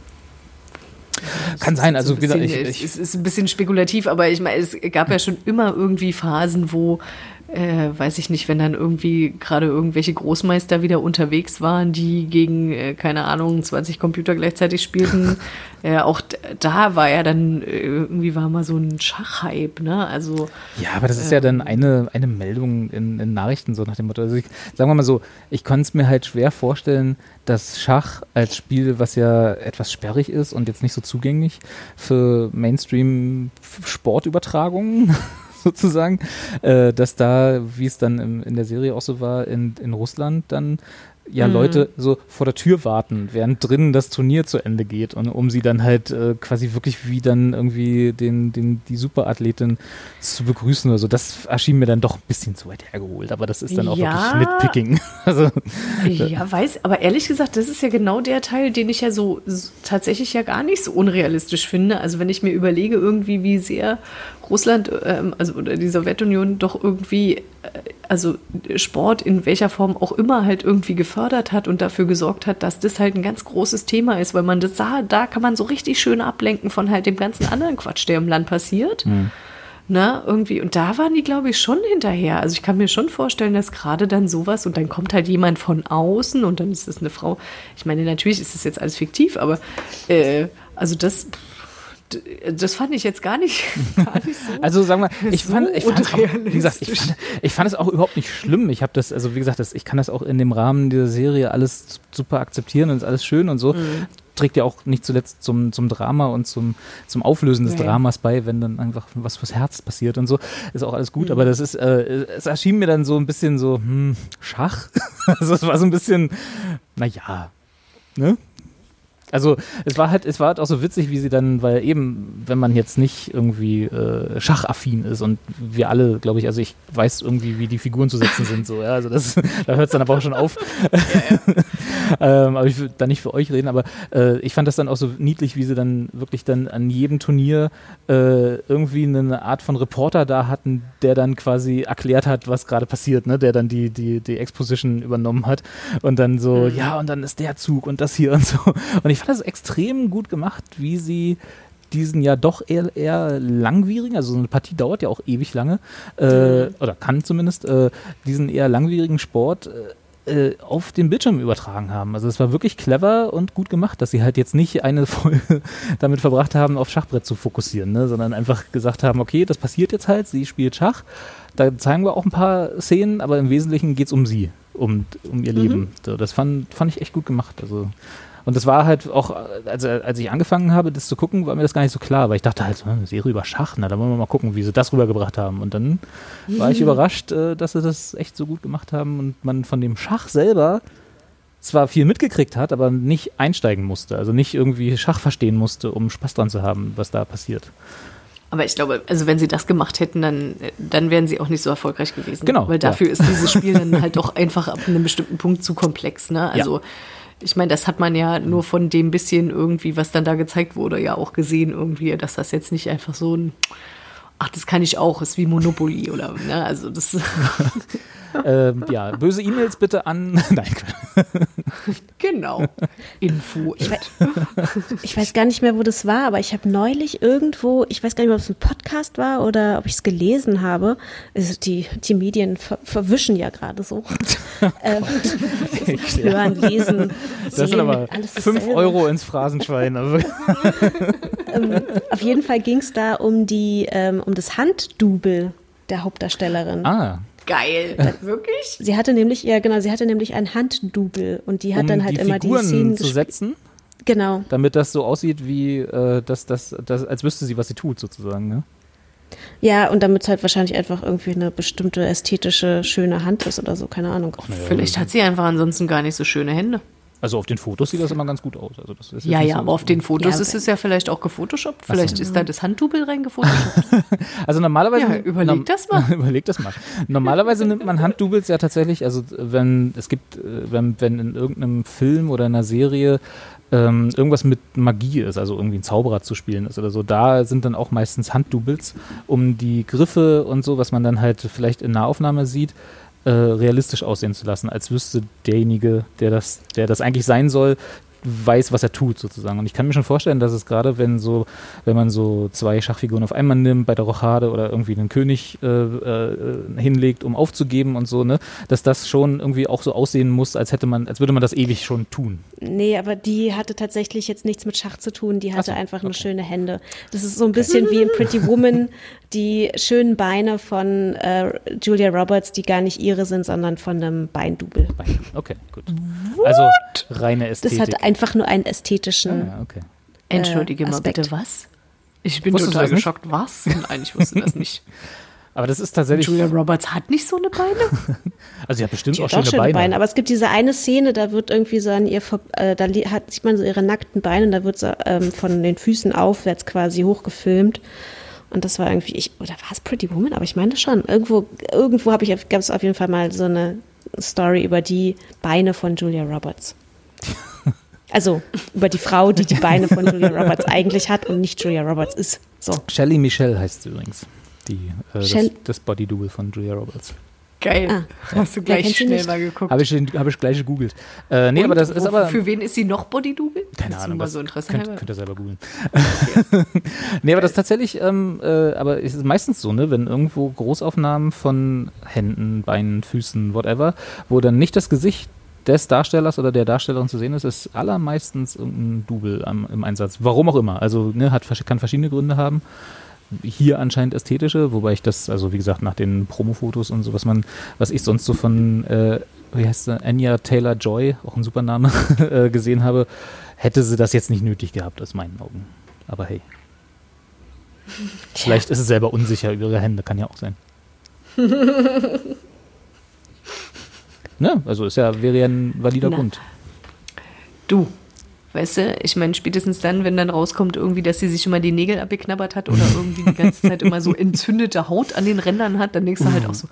kann sein, also wie gesagt, ich, ich, es ist ein bisschen spekulativ, aber ich meine, es gab ja schon immer irgendwie Phasen, wo äh, weiß ich nicht, wenn dann irgendwie gerade irgendwelche Großmeister wieder unterwegs waren, die gegen, äh, keine Ahnung, 20 Computer gleichzeitig spielten. äh, auch da war ja dann äh, irgendwie war mal so ein Schachhype, ne? Also. Ja, aber das ist ja dann ähm, eine, eine Meldung in, in Nachrichten, so nach dem Motto. Also ich, sagen wir mal so, ich konnte es mir halt schwer vorstellen, dass Schach als Spiel, was ja etwas sperrig ist und jetzt nicht so zugänglich für Mainstream-Sportübertragungen sozusagen, äh, dass da, wie es dann im, in der Serie auch so war, in, in Russland dann ja mhm. Leute so vor der Tür warten, während drinnen das Turnier zu Ende geht und um sie dann halt äh, quasi wirklich wie dann irgendwie den, den, die Superathletin zu begrüßen oder so. Das erschien mir dann doch ein bisschen zu weit hergeholt, aber das ist dann auch ja. wirklich Nitpicking. also, ja, weiß, aber ehrlich gesagt, das ist ja genau der Teil, den ich ja so, so tatsächlich ja gar nicht so unrealistisch finde. Also wenn ich mir überlege irgendwie, wie sehr Russland, ähm, also oder die Sowjetunion doch irgendwie, äh, also Sport in welcher Form auch immer halt irgendwie gefördert hat und dafür gesorgt hat, dass das halt ein ganz großes Thema ist, weil man das sah, da kann man so richtig schön ablenken von halt dem ganzen anderen Quatsch, der im Land passiert. Mhm. Na, irgendwie, und da waren die, glaube ich, schon hinterher. Also ich kann mir schon vorstellen, dass gerade dann sowas und dann kommt halt jemand von außen und dann ist es eine Frau. Ich meine, natürlich ist das jetzt alles fiktiv, aber äh, also das das fand ich jetzt gar nicht, gar nicht so. Also sagen wir, ich so fand, ich fand auch, wie gesagt, ich fand, ich fand es auch überhaupt nicht schlimm. Ich habe das, also wie gesagt, das, ich kann das auch in dem Rahmen dieser Serie alles super akzeptieren und ist alles schön und so. Mhm. Trägt ja auch nicht zuletzt zum, zum Drama und zum, zum Auflösen des ja. Dramas bei, wenn dann einfach was fürs Herz passiert und so. Ist auch alles gut, mhm. aber das ist, äh, es erschien mir dann so ein bisschen so, hm, Schach. also es war so ein bisschen, naja, ne? Also es war halt, es war halt auch so witzig, wie sie dann, weil eben, wenn man jetzt nicht irgendwie äh, schachaffin ist und wir alle, glaube ich, also ich weiß irgendwie, wie die Figuren zu setzen sind, so, ja, also das, da hört es dann aber auch schon auf. Ähm, aber ich will da nicht für euch reden, aber äh, ich fand das dann auch so niedlich, wie sie dann wirklich dann an jedem Turnier äh, irgendwie eine Art von Reporter da hatten, der dann quasi erklärt hat, was gerade passiert, ne? der dann die, die, die Exposition übernommen hat und dann so, mhm. ja, und dann ist der Zug und das hier und so. Und ich fand das extrem gut gemacht, wie sie diesen ja doch eher, eher langwierigen, also so eine Partie dauert ja auch ewig lange, äh, mhm. oder kann zumindest, äh, diesen eher langwierigen Sport äh, auf den Bildschirm übertragen haben. Also es war wirklich clever und gut gemacht, dass sie halt jetzt nicht eine Folge damit verbracht haben, auf Schachbrett zu fokussieren, ne, sondern einfach gesagt haben, okay, das passiert jetzt halt, sie spielt Schach, da zeigen wir auch ein paar Szenen, aber im Wesentlichen geht es um sie, um, um ihr mhm. Leben. So, das fand, fand ich echt gut gemacht. Also und das war halt auch, also als ich angefangen habe, das zu gucken, war mir das gar nicht so klar, weil ich dachte halt, eine Serie über Schach, na, da wollen wir mal gucken, wie sie das rübergebracht haben. Und dann war ich überrascht, äh, dass sie das echt so gut gemacht haben und man von dem Schach selber zwar viel mitgekriegt hat, aber nicht einsteigen musste, also nicht irgendwie Schach verstehen musste, um Spaß dran zu haben, was da passiert. Aber ich glaube, also wenn sie das gemacht hätten, dann, dann wären sie auch nicht so erfolgreich gewesen. Genau. Weil dafür ja. ist dieses Spiel dann halt auch einfach ab einem bestimmten Punkt zu komplex. Ne? Also ja ich meine, das hat man ja nur von dem bisschen irgendwie, was dann da gezeigt wurde, ja auch gesehen irgendwie, dass das jetzt nicht einfach so ein, ach, das kann ich auch, ist wie Monopoly oder, ne, also das. ähm, ja, böse E-Mails bitte an. Nein. genau. Info. Ich weiß, ich weiß, gar nicht mehr, wo das war, aber ich habe neulich irgendwo, ich weiß gar nicht mehr, ob es ein Podcast war oder ob ich es gelesen habe. Also die, die Medien ver verwischen ja gerade so. ähm, hören, lesen. Das sehen, sind aber 5 Euro ins Phrasenschwein. Also. ähm, auf jeden Fall ging es da um die, ähm, um das Handdubel der Hauptdarstellerin. Ah. Geil, wirklich? Sie hatte nämlich, ja genau, sie hatte nämlich ein Handdubel und die hat um dann halt die immer Figuren die Szenen zu setzen. Genau. Damit das so aussieht, wie äh, das, das, das, als wüsste sie, was sie tut, sozusagen, ne? Ja, und damit es halt wahrscheinlich einfach irgendwie eine bestimmte ästhetische, schöne Hand ist oder so, keine Ahnung. Ach, ja, Vielleicht hat sie einfach ansonsten gar nicht so schöne Hände. Also auf den Fotos sieht das immer ganz gut aus. Also das ist ja, ja, so aber auf den Fotos ja, ist es ja vielleicht auch gefotoshoppt. Vielleicht ist da das Handdubel reingefotoshoppt. also normalerweise. Ja, überleg das mal. überleg das mal. Normalerweise nimmt man Handdubels ja tatsächlich, also wenn es gibt, äh, wenn, wenn in irgendeinem Film oder einer Serie ähm, irgendwas mit Magie ist, also irgendwie ein Zauberer zu spielen ist oder so, da sind dann auch meistens Handdubels, um die Griffe und so, was man dann halt vielleicht in Nahaufnahme sieht, äh, realistisch aussehen zu lassen, als wüsste derjenige, der das, der das eigentlich sein soll, weiß, was er tut, sozusagen. Und ich kann mir schon vorstellen, dass es gerade, wenn so, wenn man so zwei Schachfiguren auf einmal nimmt, bei der Rochade oder irgendwie einen König äh, äh, hinlegt, um aufzugeben und so, ne, dass das schon irgendwie auch so aussehen muss, als hätte man, als würde man das ewig schon tun. Nee, aber die hatte tatsächlich jetzt nichts mit Schach zu tun, die hatte so, einfach nur schöne Hände. Das ist so ein bisschen wie in Pretty Woman, die schönen Beine von äh, Julia Roberts, die gar nicht ihre sind, sondern von einem Beindubel. Okay, gut. Also reine Ästhetik. Das hat einfach nur einen ästhetischen. Ah, okay. Entschuldige äh, mal bitte, was? Ich bin Wusstest total geschockt. Was? Nein, ich wusste das nicht. Aber das ist tatsächlich. Julia Roberts hat nicht so eine Beine. also sie hat bestimmt die auch, schöne, Beine. Beine. Aber es gibt diese eine Szene, da wird irgendwie so an ihr, äh, da hat, sieht man so ihre nackten Beine und da wird sie ähm, von den Füßen aufwärts quasi hochgefilmt. Und das war irgendwie, ich, oder war es Pretty Woman? Aber ich meine schon. Irgendwo, irgendwo habe ich, gab es auf jeden Fall mal so eine Story über die Beine von Julia Roberts. Also über die Frau, die die Beine von Julia Roberts eigentlich hat und nicht Julia Roberts ist. So. Shelley Michelle heißt sie übrigens. Die, äh, das, das Body-Double von Julia Roberts. Geil. Ah, Hast du gleich schnell mal geguckt. Habe ich, hab ich gleich gegoogelt. Äh, nee, Und, aber das ist aber. Für wen ist sie noch Body-Double? Keine Ahnung. Was, so könnt, könnt ihr selber googeln. nee, aber das ist tatsächlich, ähm, äh, aber es ist meistens so, ne, wenn irgendwo Großaufnahmen von Händen, Beinen, Füßen, whatever, wo dann nicht das Gesicht des Darstellers oder der Darstellerin zu sehen ist, ist allermeistens irgendein Double am, im Einsatz. Warum auch immer. Also ne, hat, kann verschiedene Gründe haben. Hier anscheinend ästhetische, wobei ich das, also wie gesagt, nach den Promo-Fotos und so, was man, was ich sonst so von, äh, wie heißt sie, Anya Taylor Joy, auch ein super Name, äh, gesehen habe, hätte sie das jetzt nicht nötig gehabt, aus meinen Augen. Aber hey. Vielleicht ist es selber unsicher über ihre Hände, kann ja auch sein. Ne? Also ist ja, wäre ja ein valider Na. Grund. Du, weißt du, ich meine, spätestens dann, wenn dann rauskommt, irgendwie, dass sie sich immer die Nägel abgeknabbert hat oder irgendwie die ganze Zeit immer so entzündete Haut an den Rändern hat, dann denkst du halt auch so,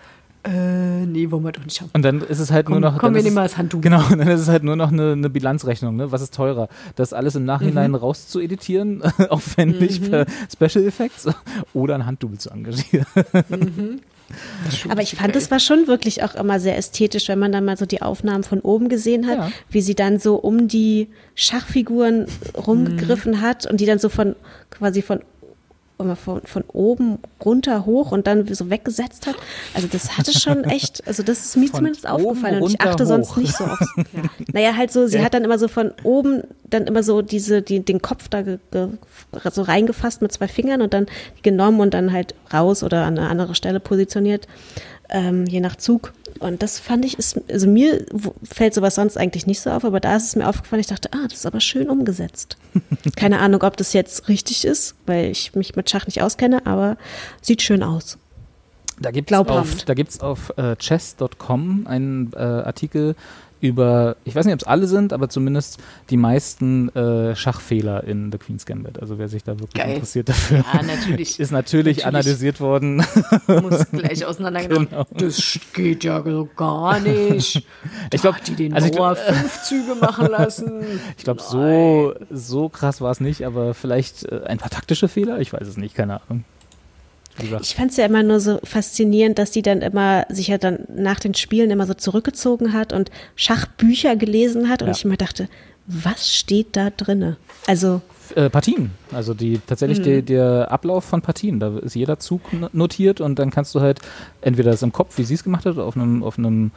Äh, nee, wollen wir doch nicht haben. Und dann ist es halt Komm, nur noch. komm, wir nehmen mal das Handtuch. Genau, dann ist es halt nur noch eine, eine Bilanzrechnung, ne? Was ist teurer? Das alles im Nachhinein Mhm. rauszueditieren, aufwendig per Special Effects oder ein Handdouble zu engagieren. Aber ich fand, es war schon wirklich auch immer sehr ästhetisch, wenn man dann mal so die Aufnahmen von oben gesehen hat, Ja. wie sie dann so um die Schachfiguren rumgegriffen Mhm. hat und die dann so von quasi von immer von, von oben runter hoch und dann so weggesetzt hat. Also das hatte schon echt, also das ist mir Von zumindest aufgefallen und ich achte sonst hoch. nicht so auf. Naja, halt so, sie hat dann immer so von oben dann immer so diese, die, den Kopf da ge, ge, so reingefasst mit zwei Fingern und dann genommen und dann halt raus oder an eine andere Stelle positioniert, ähm, je nach Zug. Und das fand ich, ist, also mir fällt sowas sonst eigentlich nicht so auf, aber da ist es mir aufgefallen, ich dachte, ah, das ist aber schön umgesetzt. Keine Ahnung, ob das jetzt richtig ist, weil ich mich mit Schach nicht auskenne, aber sieht schön aus. Da gibt es auf, da gibt's auf äh, chess.com einen äh, Artikel über, ich weiß nicht, ob es alle sind, aber zumindest die meisten äh, Schachfehler in The Queen's Gambit. Also wer sich da wirklich Geil. interessiert dafür, Ja, natürlich. ist natürlich, Natürlich. analysiert worden. Muss gleich auseinandergenommen. Genau. Das geht ja so gar nicht. Ich glaub, Hat die den also Mauer glaub- fünf Züge machen lassen. Ich glaube, so, so krass war es nicht, aber vielleicht äh, ein paar taktische Fehler, ich weiß es nicht, keine Ahnung. Gesagt, Ich fand es ja immer nur so faszinierend, dass die dann immer sich ja dann nach den Spielen immer so zurückgezogen hat und Schachbücher gelesen hat und Ja. ich immer dachte, was steht da drinne? Also äh, Partien, also die tatsächlich der, der Ablauf von Partien, da ist jeder Zug notiert und dann kannst du halt entweder das im Kopf, wie sie es gemacht hat, oder auf einem, auf einem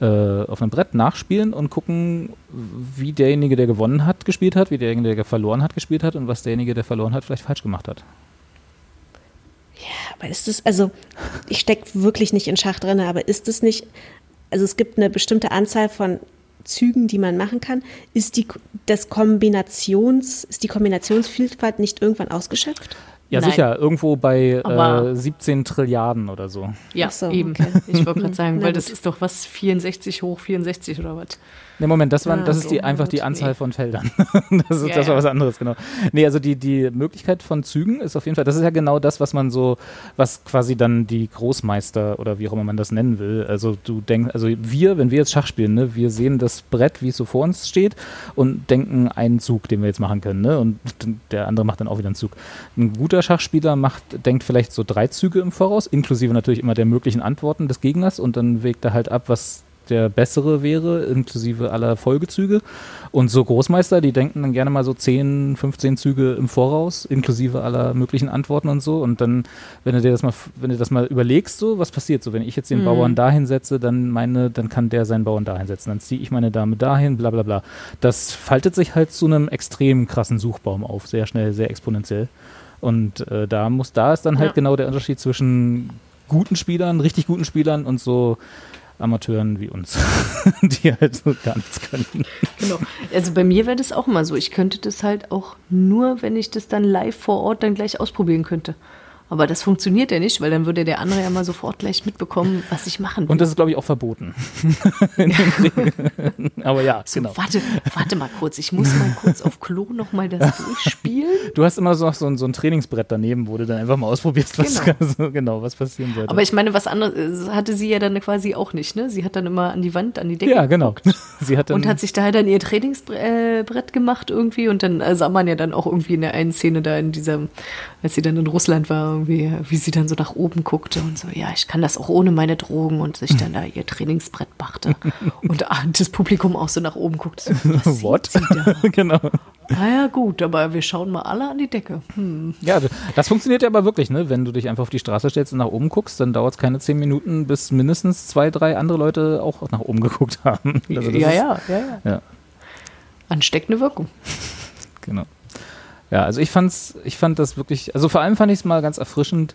äh, auf einem Brett nachspielen und gucken, wie derjenige, der gewonnen hat, gespielt hat, wie derjenige, der verloren hat, gespielt hat und was derjenige, der verloren hat, vielleicht falsch gemacht hat. Aber ist es, also ich stecke wirklich nicht in Schach drin, aber ist es nicht, also es gibt eine bestimmte Anzahl von Zügen, die man machen kann. Ist die, das Kombinations, ist die Kombinationsvielfalt nicht irgendwann ausgeschöpft? Ja, Nein. sicher, irgendwo bei äh, 17 Trilliarden oder so. Ja, so, eben. okay. Ich wollte gerade sagen, weil das ist doch was 64 hoch 64 oder was? Ne, Moment, das, waren, Ah, das ist die, einfach die Anzahl von Feldern. das ist, Ja, das war ja. was anderes, genau. Nee, also die, die Möglichkeit von Zügen ist auf jeden Fall, das ist ja genau das, was man so, was quasi dann die Großmeister oder wie auch immer man das nennen will. Also du denkst, also wir, wenn wir jetzt Schach spielen, ne, wir sehen das Brett, wie es so vor uns steht und denken einen Zug, den wir jetzt machen können, ne? Und der andere macht dann auch wieder einen Zug. Ein guter Schachspieler macht, denkt vielleicht so drei Züge im Voraus, inklusive natürlich immer der möglichen Antworten des Gegners und dann wägt er halt ab, was der bessere wäre, inklusive aller Folgezüge. Und so Großmeister, die denken dann gerne mal so 10, 15 Züge im Voraus, inklusive aller möglichen Antworten und so. Und dann, wenn du dir das mal, wenn du das mal überlegst, so, was passiert so, wenn ich jetzt den Bauern dahin setze, dann meine, dann kann der seinen Bauern dahin setzen. Dann ziehe ich meine Dame dahin, bla bla bla. Das faltet sich halt zu einem extrem krassen Suchbaum auf, sehr schnell, sehr exponentiell. Und äh, da muss, da ist dann halt Ja. genau der Unterschied zwischen guten Spielern, richtig guten Spielern und so Amateuren wie uns, die halt so gar nichts können. Genau. Also bei mir wäre das auch immer so. Ich könnte das halt auch nur, wenn ich das dann live vor Ort dann gleich ausprobieren könnte. Aber das funktioniert ja nicht, weil dann würde der andere ja mal sofort gleich mitbekommen, was ich machen will. Und das ist, glaube ich, auch verboten. Aber ja, so, genau. warte, warte mal kurz. Ich muss mal kurz auf Klo nochmal das durchspielen. Du hast immer so, so, ein, so ein Trainingsbrett daneben, wo du dann einfach mal ausprobierst, was Genau. genau, so, genau was passieren sollte. Aber ich meine, was anderes hatte sie ja dann quasi auch nicht, ne? Sie hat dann immer an die Wand, an die Decke ja, genau. Sie hat dann, und hat sich da halt dann ihr Trainingsbrett gemacht irgendwie und dann äh, sah man ja dann auch irgendwie in der einen Szene da in dieser, als sie dann in Russland war, irgendwie, wie sie dann so nach oben guckte und so, ja, ich kann das auch ohne meine Drogen und sich dann da ihr Trainingsbrett machte und ah, das Publikum auch so nach oben guckte. So, was What? genau. Ah ja, gut, aber wir schauen mal alle an die Decke. Hm. Ja, das funktioniert ja aber wirklich, ne? Wenn du dich einfach auf die Straße stellst und nach oben guckst, dann dauert es keine zehn Minuten, bis mindestens zwei, drei andere Leute auch nach oben geguckt haben. Also ja, ist- ja, ja, ja. Ja. Ansteckende Wirkung. Genau. Ja, also ich fand's, ich fand das wirklich, also vor allem fand ich es mal ganz erfrischend,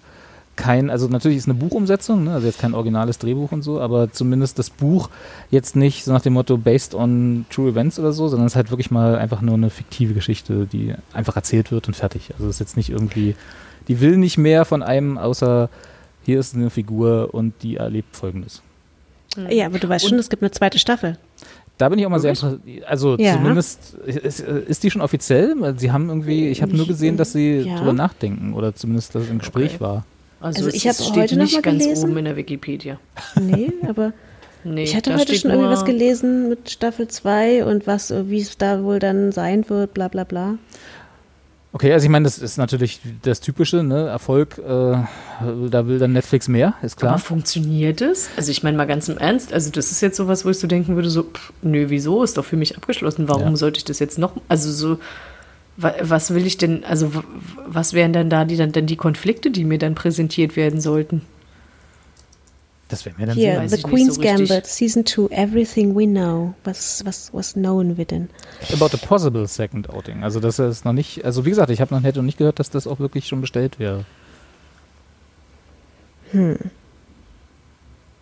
kein, also natürlich ist eine Buchumsetzung, ne, also jetzt kein originales Drehbuch und so, aber zumindest das Buch jetzt nicht so nach dem Motto based on true events oder so, sondern es ist halt wirklich mal einfach nur eine fiktive Geschichte, die einfach erzählt wird und fertig. Also es ist jetzt nicht irgendwie, die will nicht mehr von einem, außer hier ist eine Figur und die erlebt folgendes. Ja, aber du weißt schon, es gibt eine zweite Staffel. Da bin ich auch mal sehr interessiert. Also Ja. zumindest ist, ist die schon offiziell? Weil Sie haben irgendwie, ich habe nur gesehen, dass sie Ja. drüber nachdenken oder zumindest, dass es im Gespräch Okay. war. Also, Also es ich habe steht heute noch nicht mal ganz gelesen. oben in der Wikipedia. Nee, aber Nee, ich hatte heute schon irgendwie was gelesen mit Staffel 2 und was, äh, wie es da wohl dann sein wird, bla bla bla. Okay, also ich meine, das ist natürlich das Typische, ne? Erfolg, äh, da will dann Netflix mehr, ist Aber klar. funktioniert es? Also ich meine mal ganz im Ernst, also das ist jetzt sowas, wo ich so denken würde, so, pff, nö, wieso, ist doch für mich abgeschlossen, warum Ja. sollte ich das jetzt noch, also so, wa- was will ich denn, also was wären denn da die, dann, dann die Konflikte, die mir dann präsentiert werden sollten? Das wäre mir dann Hier, weiß The nicht Queen's so. Gambit, Season 2, Everything We Know. Was, was, was known wir denn? about a possible second outing. Also das ist noch nicht, also wie gesagt, ich habe noch hätte noch nicht gehört, dass das auch wirklich schon bestellt wäre.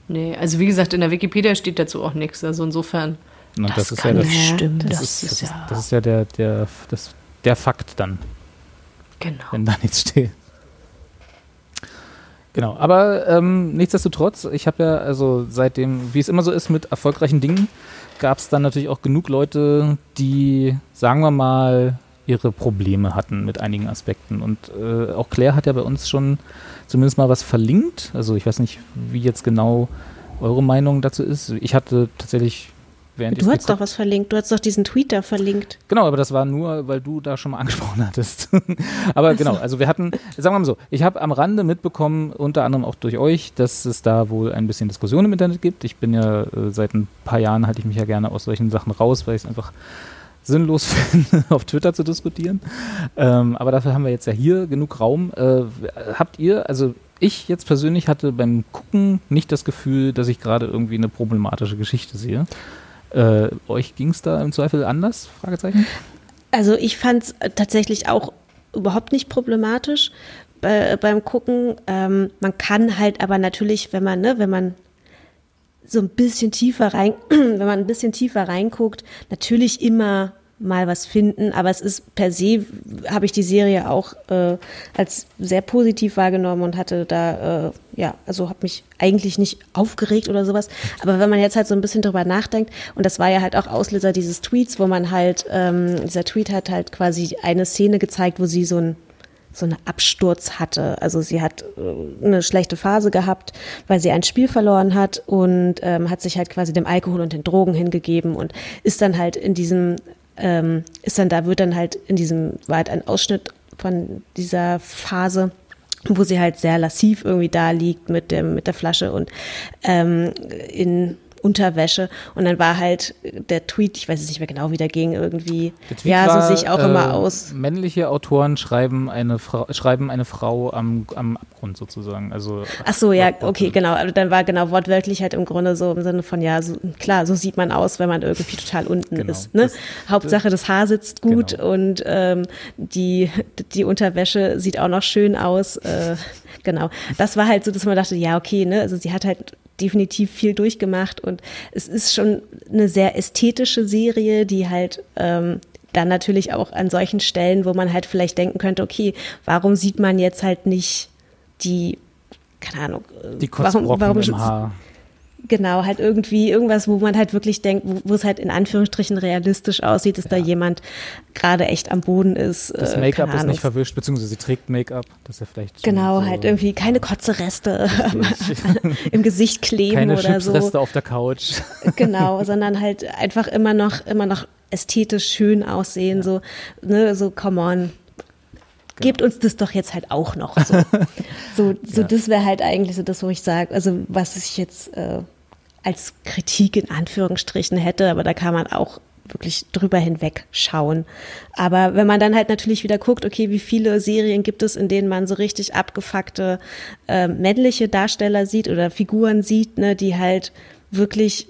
Nee, also wie gesagt, in der Wikipedia steht dazu auch nichts, also insofern. Und das, ist ja kann das, nicht stimmen, das das, das, ist, ist, ja, das ist ja der, der, das, der Fakt dann, genau. wenn da nichts steht. Genau, aber ähm, nichtsdestotrotz, ich habe ja, also seitdem, wie es immer so ist mit erfolgreichen Dingen, gab es dann natürlich auch genug Leute, die, sagen wir mal, ihre Probleme hatten mit einigen Aspekten. Und äh, auch Claire hat ja bei uns schon zumindest mal was verlinkt. Also ich weiß nicht, wie jetzt genau eure Meinung dazu ist. Ich hatte tatsächlich, während Du hast doch was verlinkt. Du hast doch diesen Tweet da verlinkt. Genau, aber das war nur, weil du da schon mal angesprochen hattest. aber genau, also wir hatten, sagen wir mal so, ich habe am Rande mitbekommen, unter anderem auch durch euch, dass es da wohl ein bisschen Diskussion im Internet gibt. Ich bin ja äh, seit ein paar Jahren halte ich mich ja gerne aus solchen Sachen raus, weil ich es einfach sinnlos finde, auf Twitter zu diskutieren. Ähm, aber dafür haben wir jetzt ja hier genug Raum. Äh, habt ihr, also ich jetzt persönlich hatte beim Gucken nicht das Gefühl, dass ich gerade irgendwie eine problematische Geschichte sehe. Äh, euch ging es da im Zweifel anders? Fragezeichen? Also ich fand es tatsächlich auch überhaupt nicht problematisch bei, beim Gucken. Ähm, man kann halt aber natürlich, wenn man, ne, wenn man so ein bisschen tiefer rein, wenn man ein bisschen tiefer reinguckt, natürlich immer mal was finden, aber es ist per se, habe ich die Serie auch äh, als sehr positiv wahrgenommen und hatte da, äh, ja, also habe mich eigentlich nicht aufgeregt oder sowas. Aber wenn man jetzt halt so ein bisschen drüber nachdenkt, und das war ja halt auch Auslöser dieses Tweets, wo man halt, ähm, dieser Tweet hat halt quasi eine Szene gezeigt, wo sie so ein so einen Absturz hatte. Also sie hat äh, eine schlechte Phase gehabt, weil sie ein Spiel verloren hat und ähm, hat sich halt quasi dem Alkohol und den Drogen hingegeben und ist dann halt in diesem, ähm, ist dann da, wird dann halt in diesem, halt ein Ausschnitt von dieser Phase wo sie halt sehr lassiv irgendwie da liegt mit dem mit der Flasche und ähm, in Unterwäsche und dann war halt der Tweet, ich weiß es nicht mehr genau, wie der ging, irgendwie, ja, war, so sehe ich auch äh, immer aus. Männliche Autoren schreiben eine, Frau, schreiben eine Frau am, am Abgrund sozusagen. Also, Ach so, ja, okay, genau. Aber dann war genau wortwörtlich halt im Grunde so im Sinne von, ja, so, klar, so sieht man aus, wenn man irgendwie total unten Genau. ist. Ne? Das- Hauptsache, das Haar sitzt gut Genau. und ähm, die, die Unterwäsche sieht auch noch schön aus. Äh, genau. Das war halt so, dass man dachte, ja, okay, ne, also sie hat halt definitiv viel durchgemacht und es ist schon eine sehr ästhetische Serie, die halt ähm, dann natürlich auch an solchen Stellen, wo man halt vielleicht denken könnte, okay, warum sieht man jetzt halt nicht die, keine Ahnung, äh, die Kotzbrocken im Haar. Genau, halt irgendwie irgendwas, wo man halt wirklich denkt, wo, wo es halt in Anführungsstrichen realistisch aussieht, dass da jemand gerade echt am Boden ist. Das äh, Make-up keine ist nicht verwischt, beziehungsweise sie trägt Make-up. Das ist ja vielleicht. Genau, so halt irgendwie keine Kotzereste im Gesicht kleben Keine oder so. Chipsreste auf der Couch. Genau, sondern halt einfach immer noch, immer noch ästhetisch schön aussehen, so, ne, so, come on. Gebt uns das doch jetzt halt auch noch. So, so, so Ja. das wäre halt eigentlich so das, wo ich sage, also was ich jetzt äh, als Kritik in Anführungsstrichen hätte, aber da kann man auch wirklich drüber hinweg schauen. Aber wenn man dann halt natürlich wieder guckt, okay, wie viele Serien gibt es, in denen man so richtig abgefuckte äh, männliche Darsteller sieht oder Figuren sieht, ne, die halt wirklich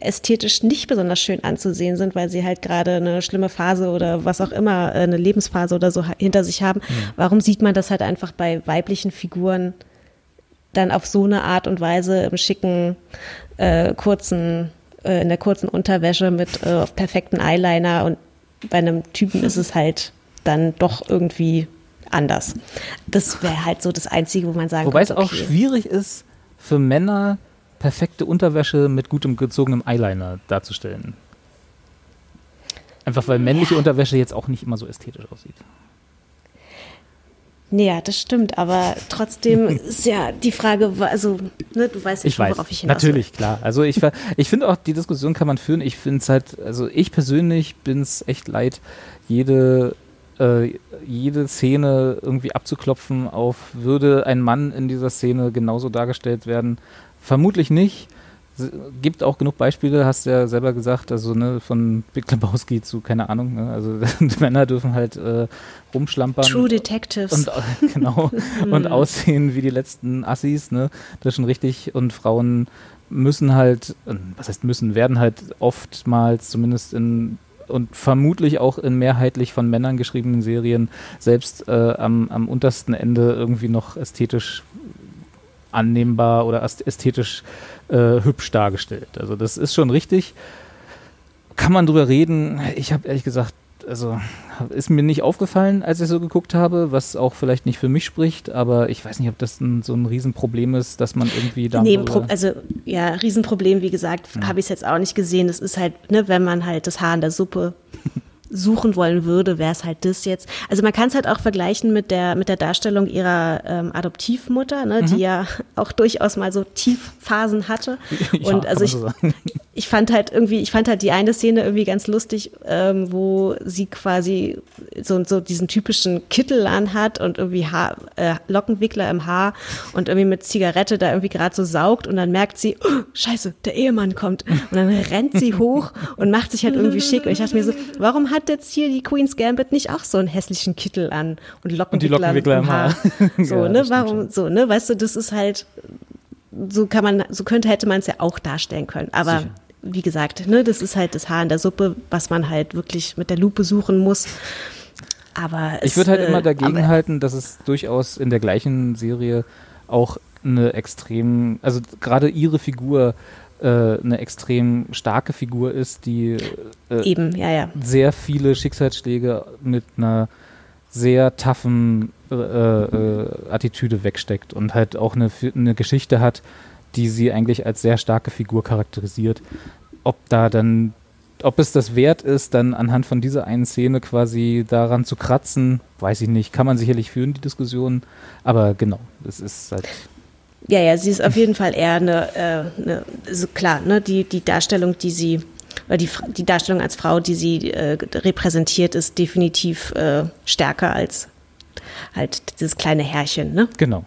ästhetisch nicht besonders schön anzusehen sind, weil sie halt gerade eine schlimme Phase oder was auch immer, äh, eine Lebensphase oder so hinter sich haben. Warum sieht man das halt einfach bei weiblichen Figuren dann auf so eine Art und Weise im schicken, äh, kurzen, äh, in der kurzen Unterwäsche mit äh, perfekten Eyeliner und bei einem Typen ist es halt dann doch irgendwie anders. Das wäre halt so das Einzige, wo man sagen Wobei es könnte, auch okay. schwierig ist, für Männer perfekte Unterwäsche mit gutem gezogenem Eyeliner darzustellen. Einfach weil männliche Unterwäsche jetzt auch nicht immer so ästhetisch aussieht. Ja, das stimmt, aber trotzdem ist ja die Frage, also, ne, du weißt ja Ich schon, weiß, worauf ich hinaus natürlich, klar. Also ich, ich finde auch, die Diskussion kann man führen. Ich finde es halt, also ich persönlich bin es echt leid, jede, äh, jede Szene irgendwie abzuklopfen auf, würde ein Mann in dieser Szene genauso dargestellt werden? Vermutlich nicht. Gibt auch genug Beispiele, hast du ja selber gesagt, also ne, von Big Lebowski zu, keine Ahnung, ne, also die Männer dürfen halt äh, rumschlampern. True Detectives. Und äh, genau. und aussehen wie die letzten Assis, ne? Das ist schon richtig. Und Frauen müssen halt, äh, was heißt müssen, werden halt oftmals zumindest in und vermutlich auch in mehrheitlich von Männern geschriebenen Serien selbst äh, am, am untersten Ende irgendwie noch ästhetisch annehmbar oder äst- ästhetisch äh, hübsch dargestellt. Also das ist schon richtig. Kann man drüber reden? Ich habe ehrlich gesagt, also ist mir nicht aufgefallen, als ich so geguckt habe, was auch vielleicht nicht für mich spricht, aber ich weiß nicht, ob das ein, so ein Riesenproblem ist, dass man irgendwie da Nee, also ja, Riesenproblem, wie gesagt, habe ich es jetzt auch nicht gesehen. Es ist halt, ne, wenn man halt das Haar in der Suppe suchen wollen würde, wäre es halt das jetzt. Also man kann es halt auch vergleichen mit der mit der Darstellung ihrer ähm, Adoptivmutter, ne, die ja auch durchaus mal so Tiefphasen hatte. Ja, Und also ich, so ich fand halt irgendwie, ich fand halt die eine Szene irgendwie ganz lustig, ähm, wo sie quasi so, so diesen typischen Kittel anhat und irgendwie Haar, äh, Lockenwickler im Haar und irgendwie mit Zigarette da irgendwie gerade so saugt und dann merkt sie, oh, scheiße, der Ehemann kommt. Und dann rennt sie hoch und macht sich halt irgendwie schick. Und ich dachte mir so, warum hat jetzt hier die Queen's Gambit nicht auch so einen hässlichen Kittel an und Lockenwickler, Lockenwickler im Haar. So, Ja, ne, warum, so, ne, weißt du, das ist halt, so kann man, so könnte, hätte man es ja auch darstellen können. Aber Sicher. wie gesagt, ne, das ist halt das Haar in der Suppe, was man halt wirklich mit der Lupe suchen muss. Aber es, Ich würde halt äh, immer dagegen halten, dass es durchaus in der gleichen Serie auch eine extrem, also gerade ihre Figur eine extrem starke Figur ist, die äh, Eben, ja, ja. sehr viele Schicksalsschläge mit einer sehr toughen äh, äh, Attitüde wegsteckt und halt auch eine, eine Geschichte hat, die sie eigentlich als sehr starke Figur charakterisiert. Ob da dann, ob es das wert ist, dann anhand von dieser einen Szene quasi daran zu kratzen, weiß ich nicht. Kann man sicherlich führen, die Diskussion. Aber genau, es ist halt. Ja, ja, sie ist auf jeden Fall eher eine, äh, eine also klar, ne, die, die Darstellung, die sie, oder die, die Darstellung als Frau, die sie äh, repräsentiert, ist definitiv äh, stärker als halt dieses kleine Herrchen, ne? Genau.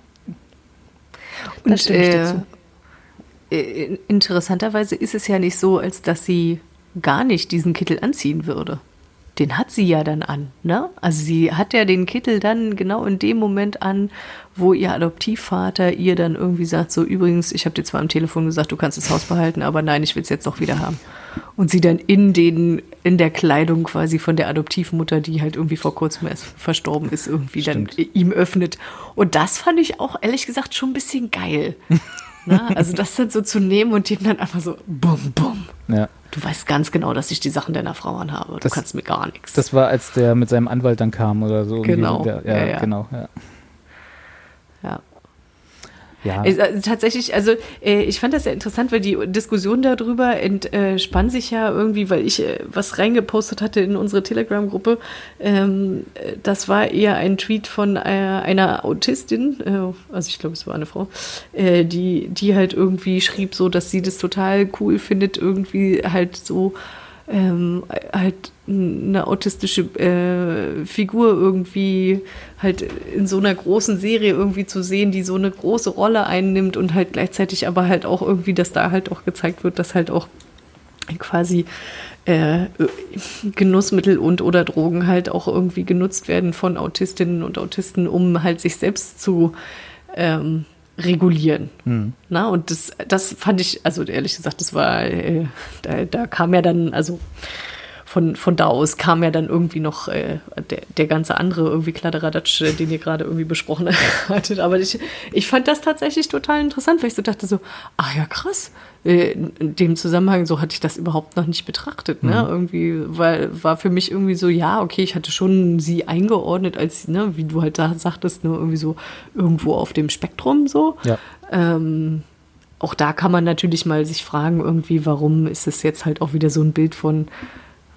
Da Und stimme ich dir äh, äh, interessanterweise ist es ja nicht so, als dass sie gar nicht diesen Kittel anziehen würde. Den hat sie ja dann an, ne? Also sie hat ja den Kittel dann genau in dem Moment an, wo ihr Adoptivvater ihr dann irgendwie sagt, so übrigens, ich habe dir zwar am Telefon gesagt, du kannst das Haus behalten, aber nein, ich will es jetzt doch wieder haben. Und sie dann in den in der Kleidung quasi von der Adoptivmutter, die halt irgendwie vor kurzem erst verstorben ist, irgendwie dann ihm öffnet. Und das fand ich auch ehrlich gesagt schon ein bisschen geil. Na, also das dann so zu nehmen und ihm dann einfach so bum bum. Ja. Du weißt ganz genau, dass ich die Sachen deiner Frau anhabe. Du Das- kannst mir gar nichts. Das war, als der mit seinem Anwalt dann kam oder so. Genau. Der, ja, Ja, ja. genau. Ja. Ja. Also, also tatsächlich, also äh, ich fand das sehr interessant, weil die Diskussion darüber entspann sich ja irgendwie, weil ich äh, was reingepostet hatte in unsere Telegram-Gruppe. Ähm, äh, das war eher ein Tweet von äh, einer Autistin, äh, also ich glaube, es war eine Frau, äh, die, die halt irgendwie schrieb so, dass sie das total cool findet, irgendwie halt so ähm, halt eine autistische äh, Figur irgendwie halt in so einer großen Serie irgendwie zu sehen, die so eine große Rolle einnimmt und halt gleichzeitig aber halt auch irgendwie, dass da halt auch gezeigt wird, dass halt auch quasi äh, Genussmittel und oder Drogen halt auch irgendwie genutzt werden von Autistinnen und Autisten, um halt sich selbst zu ähm, regulieren. Na, und das, das fand ich, also ehrlich gesagt, das war, äh, da, da kam ja dann, also von, von da aus kam ja dann irgendwie noch äh, der, der ganze andere irgendwie Kladderadatsch, äh, den ihr gerade irgendwie besprochen hattet. Aber ich, ich fand das tatsächlich total interessant, weil ich so dachte so, ah ja, krass. Äh, In dem Zusammenhang, so hatte ich das überhaupt noch nicht betrachtet. Ne? Irgendwie, weil war für mich irgendwie so, ja, okay, ich hatte schon sie eingeordnet als, ne, wie du halt da sagtest, ne, irgendwie so irgendwo auf dem Spektrum so. Ja. Ähm, auch da kann man natürlich mal sich fragen, irgendwie, warum ist es jetzt halt auch wieder so ein Bild von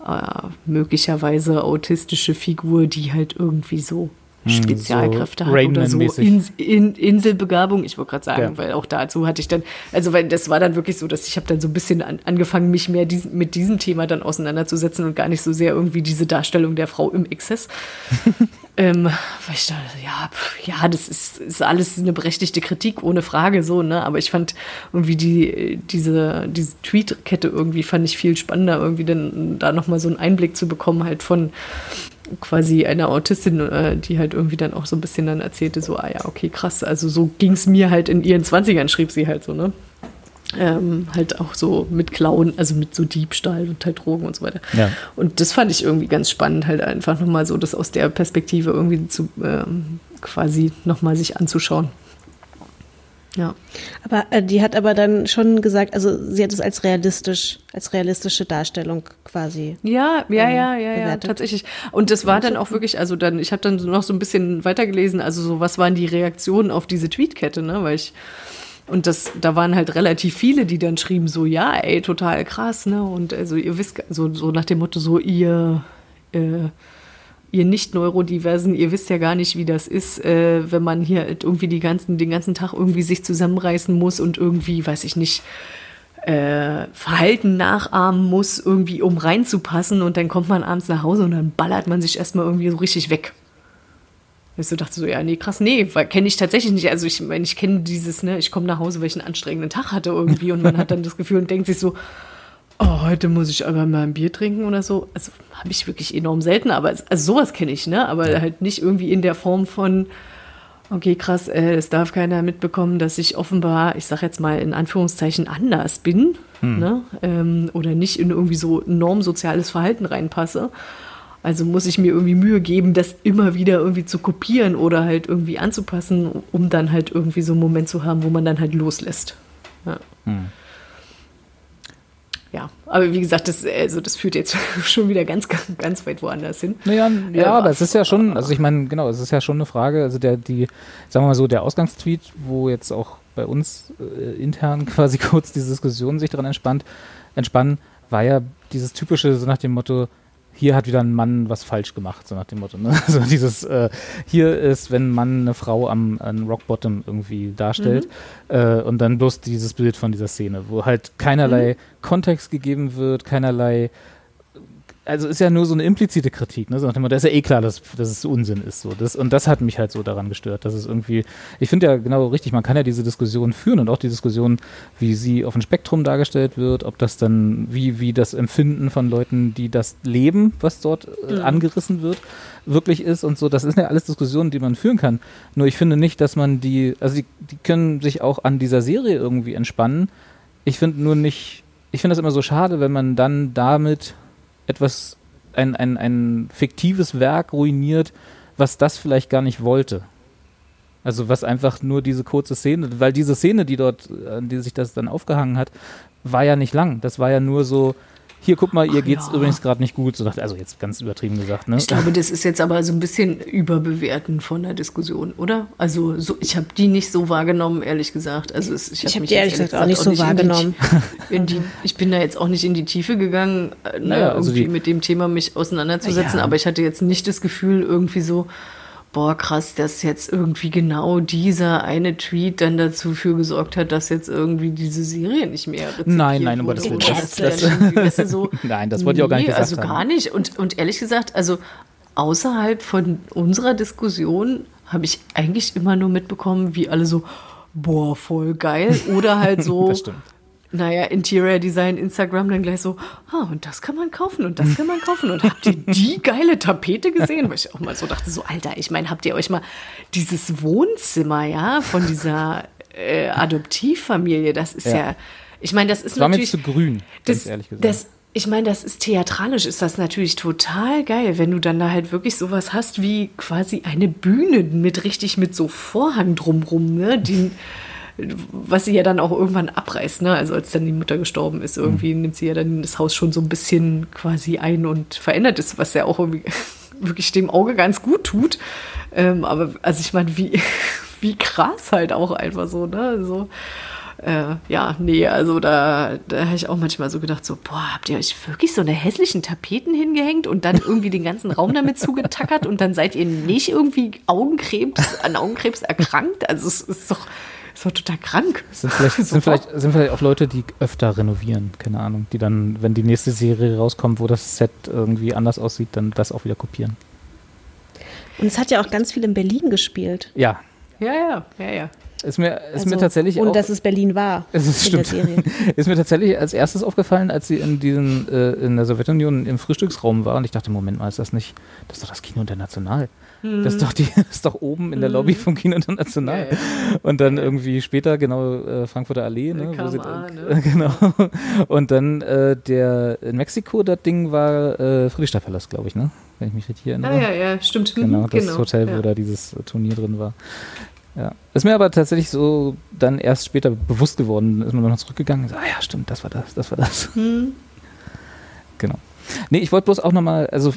äh, möglicherweise autistische Figur, die halt irgendwie so Spezialkräfte so hat oder so. In, in, Inselbegabung. Ich wollte gerade sagen, Ja. weil auch dazu hatte ich dann, also weil das war dann wirklich so, dass ich habe dann so ein bisschen an, angefangen, mich mehr diesen, mit diesem Thema dann auseinanderzusetzen und gar nicht so sehr irgendwie diese Darstellung der Frau im Exzess. ähm, weil ich dachte, ja, pf, ja, das ist, ist alles eine berechtigte Kritik, ohne Frage so, ne? Aber ich fand irgendwie die, diese, diese Tweetkette irgendwie fand ich viel spannender, irgendwie dann da nochmal so einen Einblick zu bekommen, halt von quasi einer Autistin, äh, die halt irgendwie dann auch so ein bisschen dann erzählte, so, ah ja, okay, krass, also so ging es mir halt in ihren 20ern, schrieb sie halt so, ne? Ähm, halt auch so mit Klauen, also mit so Diebstahl und halt Drogen und so weiter. Ja. Und das fand ich irgendwie ganz spannend, halt einfach nochmal so das aus der Perspektive irgendwie zu ähm, quasi nochmal sich anzuschauen. Ja. Aber äh, die hat aber dann schon gesagt, also sie hat es als realistisch, als realistische Darstellung quasi. Ja, ja, ähm, ja, ja, ja, tatsächlich. Und das war dann auch wirklich, also dann, ich habe dann noch so ein bisschen weitergelesen, also so, was waren die Reaktionen auf diese Tweetkette, ne? Weil ich, und das, da waren halt relativ viele, die dann schrieben, so, ja, ey, total krass, ne? Und also ihr wisst, so, so nach dem Motto, so, ihr, äh, ihr nicht Neurodiversen, ihr wisst ja gar nicht, wie das ist, äh, wenn man hier irgendwie ganzen, den ganzen Tag irgendwie sich zusammenreißen muss und irgendwie, weiß ich nicht, äh, Verhalten nachahmen muss, irgendwie um reinzupassen und dann kommt man abends nach Hause und dann ballert man sich erstmal irgendwie so richtig weg. Ich so dachte so, ja, nee, krass, nee, kenne ich tatsächlich nicht. Also ich meine, ich kenne dieses, ne, ich komme nach Hause, weil ich einen anstrengenden Tag hatte irgendwie und man hat dann das Gefühl und denkt sich so, oh, heute muss ich aber mal ein Bier trinken oder so. Also habe ich wirklich enorm selten, aber also sowas kenne ich, ne? Aber halt nicht irgendwie in der Form von, okay, krass, äh, es darf keiner mitbekommen, dass ich offenbar, ich sag jetzt mal in Anführungszeichen, anders bin, ne? Ähm, oder nicht in irgendwie so normsoziales Verhalten reinpasse. Also muss ich mir irgendwie Mühe geben, das immer wieder irgendwie zu kopieren oder halt irgendwie anzupassen, um dann halt irgendwie so einen Moment zu haben, wo man dann halt loslässt. Ja. Ja, aber wie gesagt, das, also das führt jetzt schon wieder ganz, ganz, weit woanders hin. Naja, ja, Ja, aber es ist ja schon, also ich meine, genau, es ist ja schon eine Frage, also der, die, sagen wir mal so, der Ausgangstweet, wo jetzt auch bei uns äh, intern quasi kurz diese Diskussion sich dran entspannt, entspannen, war ja dieses typische, so nach dem Motto, hier hat wieder ein Mann was falsch gemacht, so nach dem Motto. Ne? Also dieses, äh, hier ist, wenn ein Mann eine Frau am, am Rock Bottom irgendwie darstellt äh, und dann bloß dieses Bild von dieser Szene, wo halt keinerlei Kontext gegeben wird, keinerlei also ist ja nur so eine implizite Kritik, ne? So nach dem Motto, da ist ja eh klar, dass, dass es Unsinn ist. So. Das, und das hat mich halt so daran gestört, dass es irgendwie, ich finde ja genau richtig, man kann ja diese Diskussion führen und auch die Diskussion, wie sie auf dem Spektrum dargestellt wird, ob das dann, wie, wie das Empfinden von Leuten, die das leben, was dort äh, angerissen wird, wirklich ist und so. Das sind ja alles Diskussionen, die man führen kann. Nur ich finde nicht, dass man die, also die, die können sich auch an dieser Serie irgendwie entspannen. Ich finde nur nicht, ich finde das immer so schade, wenn man dann damit etwas, ein, ein, ein fiktives Werk ruiniert, was das vielleicht gar nicht wollte. Also was einfach nur diese kurze Szene, weil diese Szene, die dort, an die sich das dann aufgehangen hat, war ja nicht lang. Das war ja nur so, hier guck mal, ihr Ach geht's ja. übrigens gerade nicht gut. So, also jetzt ganz übertrieben gesagt, ne? Ich glaube, das ist jetzt aber so ein bisschen überbewerten von der Diskussion, oder? Also so, ich habe die nicht so wahrgenommen, ehrlich gesagt. Also es, ich habe habe mich die ehrlich jetzt gesagt auch nicht so in die- wahrgenommen. In die, ich bin da jetzt auch nicht in die Tiefe gegangen, äh, ne, Naja, also irgendwie die- mit dem Thema mich auseinanderzusetzen, Ja. aber ich hatte jetzt nicht das Gefühl, irgendwie so, boah, krass, dass jetzt irgendwie genau dieser eine Tweet dann dazu für gesorgt hat, dass jetzt irgendwie diese Serie nicht mehr Nein, nein, oder Das- dass das- irgendwie, weißt du, so, Nein, das wollte ich auch gar nicht gesagt Also haben. gar nicht. Und, und ehrlich gesagt, also außerhalb von unserer Diskussion habe ich eigentlich immer nur mitbekommen, wie alle so, boah, voll geil. Oder halt so, Das stimmt. Naja, Interior Design, Instagram dann gleich so, ah, und das kann man kaufen und das kann man kaufen. Und habt ihr die geile Tapete gesehen? Weil ich auch mal so dachte, so, Alter, ich meine, habt ihr euch mal dieses Wohnzimmer, ja, von dieser äh, Adoptivfamilie, das ist ja, Ja. ich meine, das ist Das war mir natürlich zu grün, ganz das, ehrlich gesagt. Das, ich meine, das ist theatralisch, ist das natürlich total geil, wenn du dann da halt wirklich sowas hast wie quasi eine Bühne mit richtig mit so Vorhang drumrum, ne? Die, was sie ja dann auch irgendwann abreißt, ne? Also als dann die Mutter gestorben ist, irgendwie nimmt sie ja dann das Haus schon so ein bisschen quasi ein und verändert es, was ja auch irgendwie wirklich dem Auge ganz gut tut. Ähm, aber also ich meine, wie, wie krass halt auch einfach so, ne? So, äh, ja, nee, also da, da habe ich auch manchmal so gedacht, so, boah, habt ihr euch wirklich so eine hässlichen Tapeten hingehängt und dann irgendwie den ganzen Raum damit zugetackert und dann seid ihr nicht irgendwie Augenkrebs, an Augenkrebs erkrankt? Also es ist doch, ist doch total krank. Es Sind vielleicht, sind, vielleicht, sind vielleicht auch Leute, die öfter renovieren, keine Ahnung, die dann, wenn die nächste Serie rauskommt, wo das Set irgendwie anders aussieht, dann das auch wieder kopieren. Und es hat ja auch ganz viel in Berlin gespielt. Ja, Ja, ja, ja, ja. ist mir, ist mir Also, tatsächlich ohne auch. dass es Berlin war Es ist, stimmt. Ist mir tatsächlich als erstes aufgefallen, als sie in diesen, äh, in der Sowjetunion im Frühstücksraum war und ich dachte, Moment mal, ist das nicht, das ist doch das Kino International. Das ist doch die, das ist doch oben in der Lobby vom Kino International. Ja, Und dann irgendwie später, genau, äh, Frankfurter Allee, ne, wo sie, KMA, äh, ne? genau. Und dann äh, der in Mexiko, das Ding war äh, Friedrichstadtpalast, glaube ich, ne? Wenn ich mich richtig erinnere. Ah, ja, ja, stimmt. Mhm, Genau, das Hotel, ja. wo da dieses äh, Turnier drin war. Ja. Ist mir aber tatsächlich so dann erst später bewusst geworden, ist man noch zurückgegangen und so, ah ja, stimmt, das war das, das war das. Hm. Genau. Nee, ich wollte bloß auch nochmal, also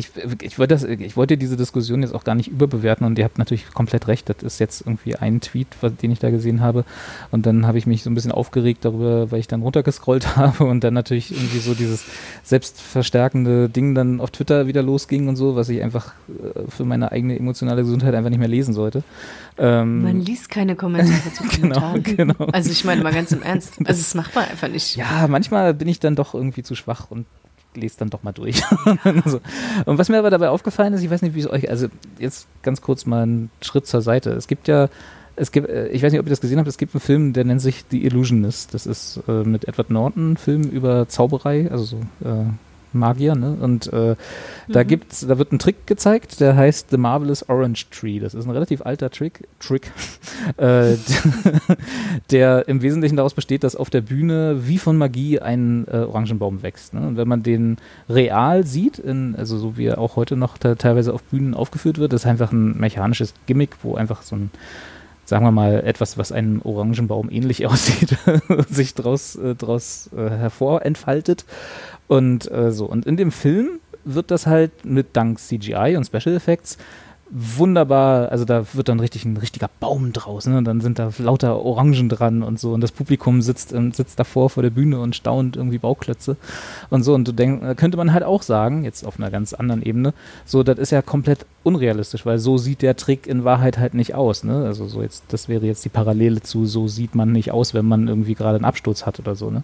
ich, ich, wollte das, ich wollte diese Diskussion jetzt auch gar nicht überbewerten und ihr habt natürlich komplett recht, das ist jetzt irgendwie ein Tweet, was- den ich da gesehen habe und dann habe ich mich so ein bisschen aufgeregt darüber, weil ich dann runtergescrollt habe und dann natürlich irgendwie so dieses selbstverstärkende Ding dann auf Twitter wieder losging und so, was ich einfach äh, für meine eigene emotionale Gesundheit einfach nicht mehr lesen sollte. Ähm, Man liest keine Kommentare zu Genau, Kommentaren. genau. Also ich meine mal ganz im Ernst. Also das macht man einfach nicht. Ja, manchmal bin ich dann doch irgendwie zu schwach und lese dann doch mal durch. so. Und was mir aber dabei aufgefallen ist, ich weiß nicht, wie es euch, also jetzt ganz kurz mal einen Schritt zur Seite. Es gibt ja, es gibt, äh, ich weiß nicht, ob ihr das gesehen habt, es gibt einen Film, der nennt sich The Illusionist. Das ist äh, mit Edward Norton, ein Film über Zauberei, also so äh, Magier, ne? Und äh, da gibt's, da wird ein Trick gezeigt, der heißt The Marvelous Orange Tree. Das ist ein relativ alter Trick, Trick, äh, der im Wesentlichen daraus besteht, dass auf der Bühne wie von Magie ein äh, Orangenbaum wächst. Ne? Und wenn man den real sieht, in, also so wie er auch heute noch te- teilweise auf Bühnen aufgeführt wird, ist einfach ein mechanisches Gimmick, wo einfach so ein sagen wir mal, etwas, was einem Orangenbaum ähnlich aussieht, sich draus, äh, draus äh, hervorentfaltet. Und äh, so. Und in dem Film wird das halt mit dank CGI und Special Effects wunderbar, also da wird dann richtig ein richtiger Baum draus, ne? Und dann sind da lauter Orangen dran und so und das Publikum sitzt, sitzt davor vor der Bühne und staunt irgendwie Bauklötze und so und du denkst, da könnte man halt auch sagen, jetzt auf einer ganz anderen Ebene, so, das ist ja komplett unrealistisch, weil so sieht der Trick in Wahrheit halt nicht aus, ne? Also so jetzt, das wäre jetzt die Parallele zu, so sieht man nicht aus, wenn man irgendwie gerade einen Absturz hat oder so, ne?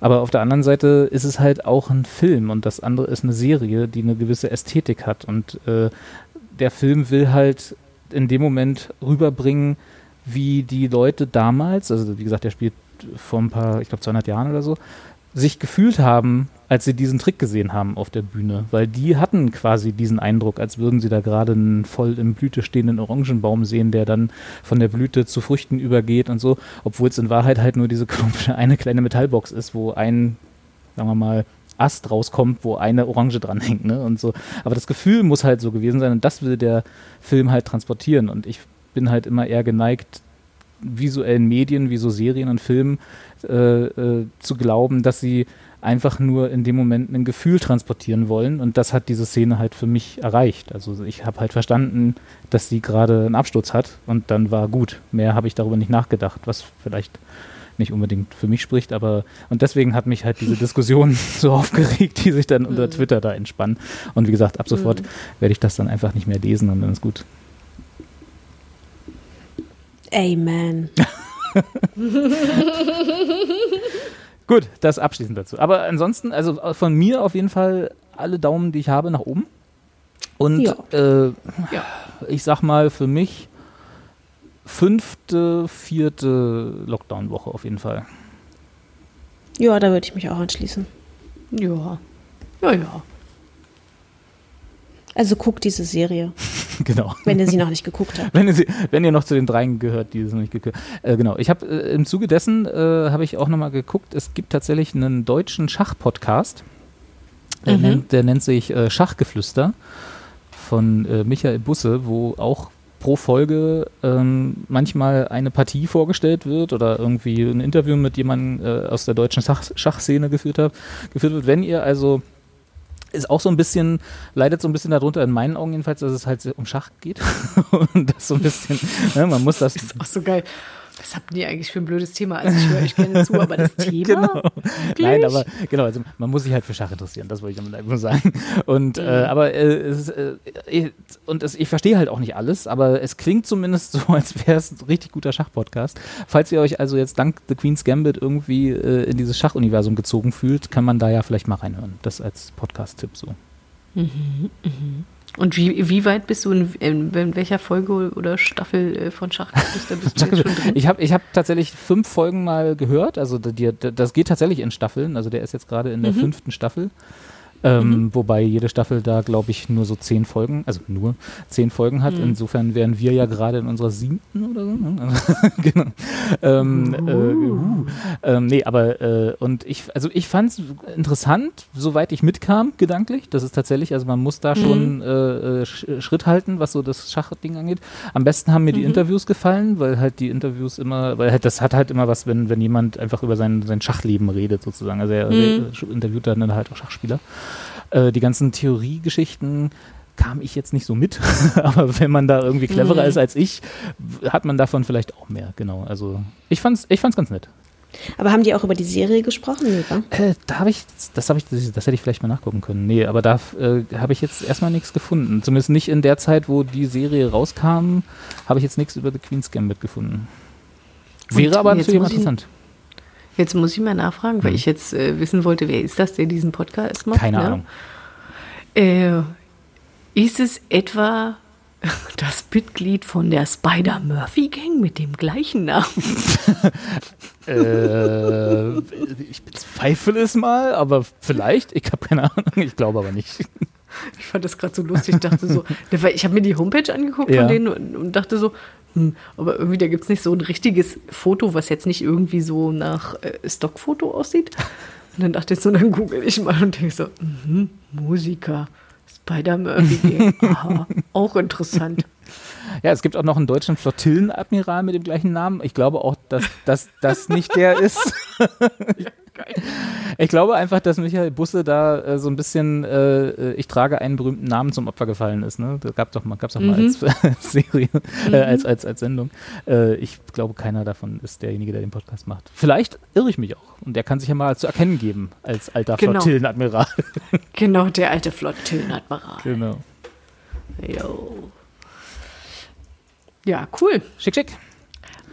Aber auf der anderen Seite ist es halt auch ein Film und das andere ist eine Serie, die eine gewisse Ästhetik hat. Und äh, der Film will halt in dem Moment rüberbringen, wie die Leute damals, also wie gesagt, der spielt vor ein paar, ich glaube 200 Jahren oder so, sich gefühlt haben, als sie diesen Trick gesehen haben auf der Bühne, weil die hatten quasi diesen Eindruck, als würden sie da gerade einen voll in Blüte stehenden Orangenbaum sehen, der dann von der Blüte zu Früchten übergeht und so, obwohl es in Wahrheit halt nur diese komische eine kleine Metallbox ist, wo ein, sagen wir mal, Ast rauskommt, wo eine Orange dranhängt, ne? Und so. Aber das Gefühl muss halt so gewesen sein und das will der Film halt transportieren. Und ich bin halt immer eher geneigt, visuellen Medien wie so Serien und Filmen äh, äh, zu glauben, dass sie einfach nur in dem Moment ein Gefühl transportieren wollen und das hat diese Szene halt für mich erreicht. Also ich habe halt verstanden, dass sie gerade einen Absturz hat und dann war gut. Mehr habe ich darüber nicht nachgedacht, was vielleicht nicht unbedingt für mich spricht, aber und deswegen hat mich halt diese Diskussion so aufgeregt, die sich dann unter Twitter da entspannen. Und wie gesagt, ab sofort werde ich das dann einfach nicht mehr lesen und dann ist gut. Amen. Gut, das abschließend dazu. Aber ansonsten, also von mir auf jeden Fall alle Daumen, die ich habe, nach oben. Und Ja. äh, Ja. ich sag mal für mich fünfte, vierte Lockdown-Woche auf jeden Fall. Ja, da würde ich mich auch anschließen. Ja. Ja, ja. Also guckt diese Serie, genau. wenn ihr sie noch nicht geguckt habt. Wenn ihr, sie, wenn ihr noch zu den dreien gehört, die es noch nicht geguckt äh, Genau, ich habe äh, im Zuge dessen äh, habe ich auch nochmal geguckt, es gibt tatsächlich einen deutschen Schach-Podcast. Der, Mhm. nennt, der nennt sich äh, Schachgeflüster von äh, Michael Busse, wo auch pro Folge ähm, manchmal eine Partie vorgestellt wird oder irgendwie ein Interview mit jemandem äh, aus der deutschen Schach Schachszene geführt, hab, geführt wird. Wenn ihr also ist auch so ein bisschen, leidet so ein bisschen darunter, in meinen Augen jedenfalls, dass es halt um Schach geht. und das so ein bisschen, ne, man muss das Ist auch so geil. Das was habt ihr eigentlich für ein blödes Thema? Also ich höre euch gerne zu, aber das Thema? genau. Nein, aber genau, also man muss sich halt für Schach interessieren, das wollte ich damit einfach nur sagen. Und äh, aber äh, es, äh, ich- und es, ich verstehe halt auch nicht alles, aber es klingt zumindest so, als wäre es ein richtig guter Schachpodcast. Falls ihr euch also jetzt dank The Queen's Gambit irgendwie äh, in dieses Schachuniversum gezogen fühlt, kann man da ja vielleicht mal reinhören. Das als Podcast-Tipp so. Und wie, wie weit bist du in, in, in welcher Folge oder Staffel äh, von Schachgeflüster bist du jetzt schon drin? Ich habe ich hab tatsächlich fünf Folgen mal gehört. Also die, das geht tatsächlich in Staffeln. Also der ist jetzt gerade in der Mhm. fünften Staffel. Ähm, Wobei jede Staffel da, glaube ich, nur so zehn Folgen, also nur zehn Folgen Mhm. hat. Insofern wären wir ja gerade in unserer siebten oder so. ne? Genau. Ähm, äh, uh. ähm, nee, aber äh, und ich, also ich fand es interessant, soweit ich mitkam, gedanklich. Das ist tatsächlich, also man muss da schon äh, äh, Sch- Schritt halten, was so das Schachding angeht. Am besten haben mir die Interviews gefallen, weil halt die Interviews immer, weil halt das hat halt immer was, wenn, wenn jemand einfach über sein, sein Schachleben redet, sozusagen. Also er re- interviewt dann halt auch Schachspieler. Äh, die ganzen Theoriegeschichten kam ich jetzt nicht so mit, aber wenn man da irgendwie cleverer ist als ich, hat man davon vielleicht auch mehr, genau. Also ich fand's, ich fand's ganz nett. Aber haben die auch über die Serie gesprochen, wa? Äh, da habe ich, das habe ich, das, das hätte ich vielleicht mal nachgucken können. Nee, aber da äh, habe ich jetzt erstmal nichts gefunden. Zumindest nicht in der Zeit, wo die Serie rauskam, habe ich jetzt nichts über The Queen's Gambit gefunden. Wäre aber natürlich interessant. Jetzt muss ich mal nachfragen, weil ich jetzt äh, wissen wollte, wer ist das, der diesen Podcast macht? Keine ne? Ahnung. Äh, ist es etwa das Mitglied von der Spider-Murphy-Gang mit dem gleichen Namen? äh, ich bezweifle es mal, aber vielleicht. Ich habe keine Ahnung. Ich glaube aber nicht. Ich fand das gerade so lustig. Ich dachte so, ne, ich habe mir die Homepage angeguckt Ja. von denen und dachte so, hm, aber irgendwie, da gibt es nicht so ein richtiges Foto, was jetzt nicht irgendwie so nach äh, Stockfoto aussieht. Und dann dachte ich so, dann google ich mal und denke so, mhm, Musiker, Spider-Murphy, aha, auch interessant. Ja, es gibt auch noch einen deutschen Flottillenadmiral mit dem gleichen Namen. Ich glaube auch, dass dass das nicht der ist. Ich glaube einfach, dass Michael Busse da äh, so ein bisschen, äh, ich trage einen berühmten Namen zum Opfer gefallen ist. Ne? Das gab doch mal, gab's doch mal als, als Serie, äh, als, als, als Sendung. Äh, ich glaube, keiner davon ist derjenige, der den Podcast macht. Vielleicht irre ich mich auch. Und der kann sich ja mal zu erkennen geben als alter Genau. Flottillenadmiral. Genau, der alte Flottillenadmiral. genau. Jo. Ja, cool. Schick, schick.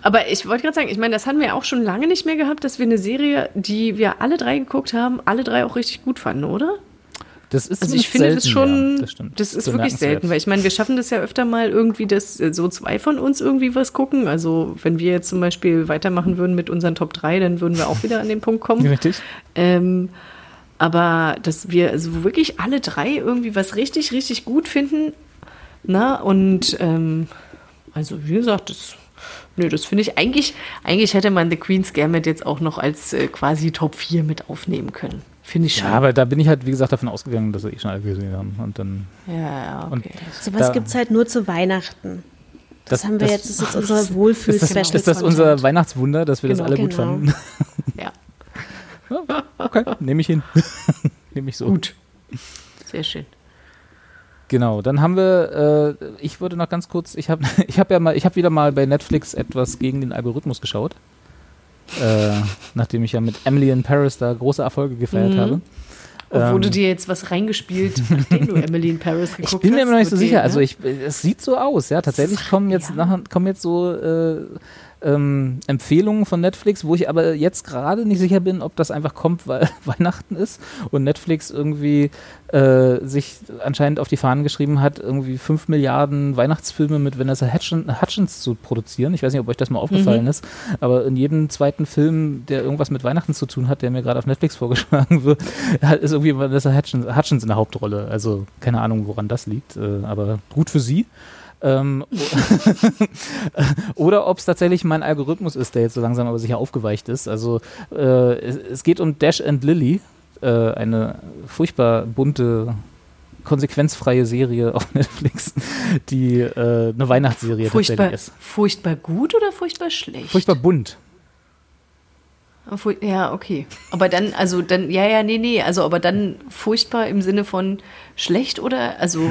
Aber ich wollte gerade sagen, ich meine, das hatten wir auch schon lange nicht mehr gehabt, dass wir eine Serie, die wir alle drei geguckt haben, alle drei auch richtig gut fanden, oder? Das ist Also ich finde das selten, schon, ja, das, stimmt. das ist wirklich Bemerkenswert. selten, weil ich meine, wir schaffen das ja öfter mal irgendwie, dass äh, so zwei von uns irgendwie was gucken. Also wenn wir jetzt zum Beispiel weitermachen würden mit unseren Top 3, dann würden wir auch wieder an den Punkt kommen. Richtig. Ähm, aber dass wir also wirklich alle drei irgendwie was richtig, richtig gut finden. Na, und ähm, also wie gesagt, das, nö, das finde ich eigentlich, eigentlich hätte man The Queen's Gambit jetzt auch noch als äh, quasi Top 4 mit aufnehmen können. Finde ich schon. Ja, aber da bin ich halt, wie gesagt, davon ausgegangen, dass wir eh schon alle gesehen haben. Und dann. ja, ja, okay. Sowas gibt es halt nur zu Weihnachten. Das, haben wir das- jetzt, das ist jetzt unser Ist Wohlfühl-Special. das, ist das unser Weihnachtswunder, dass wir das Genau. alle gut Genau. fanden? ja, Okay, nehme ich hin. nehme ich so. gut. Sehr schön. Genau, dann haben wir, äh, ich würde noch ganz kurz, ich habe ich hab ja mal, ich habe wieder mal bei Netflix etwas gegen den Algorithmus geschaut. Äh, nachdem ich ja mit Emily in Paris da große Erfolge gefeiert Mhm. habe. Und Ähm, wurde dir jetzt was reingespielt, nachdem du Emily in Paris geguckt hast? Ich bin mir immer noch nicht so sicher. ne? Also ich, es sieht so aus, ja. Tatsächlich kommen jetzt ja. nachher kommen jetzt so äh, ähm, Empfehlungen von Netflix, wo ich aber jetzt gerade nicht sicher bin, ob das einfach kommt, weil Weihnachten ist und Netflix irgendwie äh, sich anscheinend auf die Fahnen geschrieben hat, irgendwie 5 Milliarden Weihnachtsfilme mit Vanessa Hutchins, zu produzieren. Ich weiß nicht, ob euch das mal aufgefallen Mhm. ist, aber in jedem zweiten Film, der irgendwas mit Weihnachten zu tun hat, der mir gerade auf Netflix vorgeschlagen wird, ist irgendwie Vanessa Hutchins, Hutchins in der Hauptrolle. Also keine Ahnung, woran das liegt, äh, aber gut für sie. Ähm, oder ob es tatsächlich mein Algorithmus ist, der jetzt so langsam aber sicher aufgeweicht ist. Also äh, es, es geht um Dash and Lily, äh, eine furchtbar bunte, konsequenzfreie Serie auf Netflix, die äh, eine Weihnachtsserie furchtbar, tatsächlich ist. furchtbar gut oder furchtbar schlecht? Furchtbar bunt. Ah, Ja, okay. Aber dann, also dann, ja, ja, nee, nee, also aber dann furchtbar im Sinne von schlecht oder, also,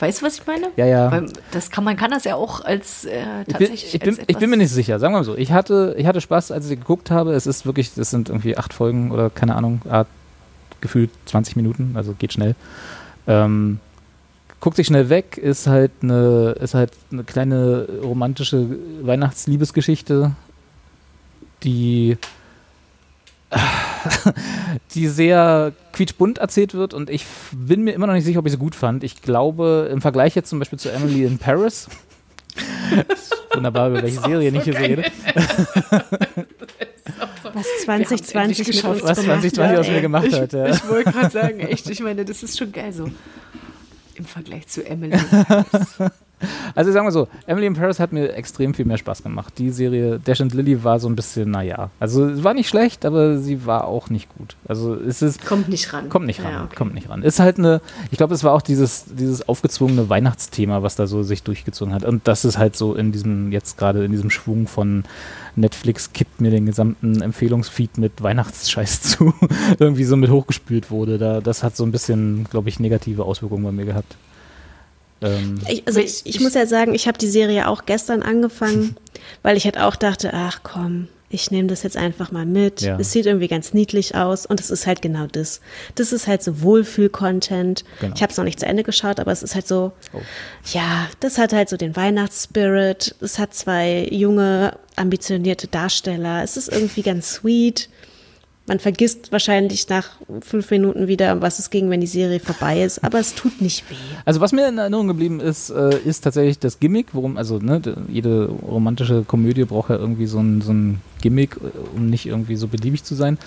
Weißt du, was ich meine? Ja, ja. Weil das kann, man kann das ja auch als äh, Ich bin, tatsächlich. ich, bin, ich bin mir nicht sicher, sagen wir mal so. Ich hatte, ich hatte Spaß, als ich geguckt habe. Es ist wirklich, das sind irgendwie acht Folgen oder keine Ahnung, ah, gefühlt 20 Minuten, also geht schnell. Ähm, guckt sich schnell weg, ist halt eine, ist halt eine kleine romantische Weihnachtsliebesgeschichte, die, die sehr quietschbunt erzählt wird und ich bin mir immer noch nicht sicher, ob ich sie gut fand. Ich glaube, im Vergleich jetzt zum Beispiel zu Emily in Paris, wunderbar, über welche Serie nicht hier so rede, Was endlich 2020 mit geschafft, was gemacht 2020 hat, aus mir gemacht ich, hat. Ja. ich wollte gerade sagen, echt, ich meine, das ist schon geil so. Im Vergleich zu Emily. Also sagen wir so, Emily in Paris hat mir extrem viel mehr Spaß gemacht. Die Serie Dash and Lily war so ein bisschen, naja. Also es war nicht schlecht, aber sie war auch nicht gut. Also es ist, Kommt nicht ran. kommt nicht ran, Ja, okay. kommt nicht ran. Ist halt eine, ich glaube, es war auch dieses, dieses aufgezwungene Weihnachtsthema, was da so sich durchgezogen hat. Und das ist halt so in diesem, jetzt gerade in diesem Schwung von Netflix kippt mir den gesamten Empfehlungsfeed mit Weihnachtsscheiß zu, irgendwie so mit hochgespült wurde. Da, das hat so ein bisschen, glaube ich, negative Auswirkungen bei mir gehabt. Ähm, Ich, also ich, Ich- muss ja sagen, ich habe die Serie auch gestern angefangen, weil ich halt auch dachte, ach komm, ich nehme das jetzt einfach mal mit. Ja. Es sieht irgendwie ganz niedlich aus und es ist halt genau das. Das ist halt so Wohlfühl-Content. Genau. Ich habe es noch nicht zu Ende geschaut, aber es ist halt so, Oh. ja, das hat halt so den Weihnachtsspirit. Es hat zwei junge, ambitionierte Darsteller. Es ist irgendwie ganz sweet. Man vergisst wahrscheinlich nach fünf Minuten wieder, was es ging, wenn die Serie vorbei ist, aber es tut nicht weh. Also was mir in Erinnerung geblieben ist, äh, ist tatsächlich das Gimmick, worum, also ne, jede romantische Komödie braucht ja irgendwie so ein, so ein Gimmick, äh, um nicht irgendwie so beliebig zu sein.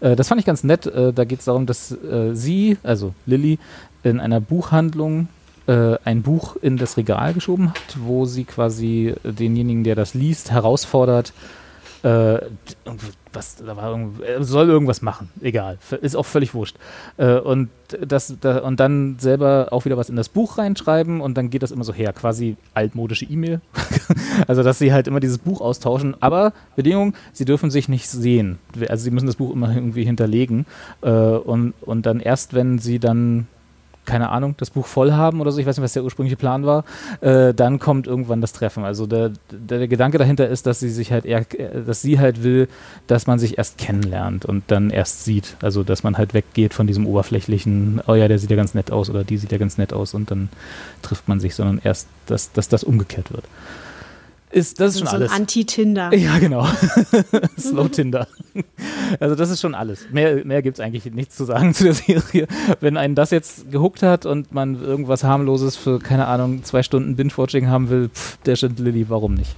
Äh, das fand ich ganz nett. Da geht es darum, dass sie, also Lilly, in einer Buchhandlung ein Buch in das Regal geschoben hat, wo sie quasi denjenigen, der das liest, herausfordert, äh, was, da war er soll irgendwas machen, egal, ist auch völlig wurscht. Äh, und, das, da, und dann selber auch wieder was in das Buch reinschreiben und dann geht das immer so her, quasi altmodische E-Mail. also, dass sie halt immer dieses Buch austauschen, aber Bedingung, sie dürfen sich nicht sehen. Also, sie müssen das Buch immer irgendwie hinterlegen äh, und, und dann erst, wenn sie dann keine Ahnung, das Buch voll haben oder so, ich weiß nicht, was der ursprüngliche Plan war, äh, dann kommt irgendwann das Treffen. Also der, der, Gedanke dahinter ist, dass sie sich halt eher, äh, dass sie halt will, dass man sich erst kennenlernt und dann erst sieht. Also dass man halt weggeht von diesem oberflächlichen, oh ja, der sieht ja ganz nett aus oder die sieht ja ganz nett aus und dann trifft man sich, sondern erst, dass, dass das umgekehrt wird. Ist, das ist schon so ein alles. Anti-Tinder. Ja, genau. Slow Tinder. Also das ist schon alles. Mehr, mehr gibt es eigentlich nichts zu sagen zu der Serie. Wenn einen das jetzt gehuckt hat und man irgendwas harmloses für, keine Ahnung, zwei Stunden Binge-Watching haben will, pff, Dash and Lily, warum nicht?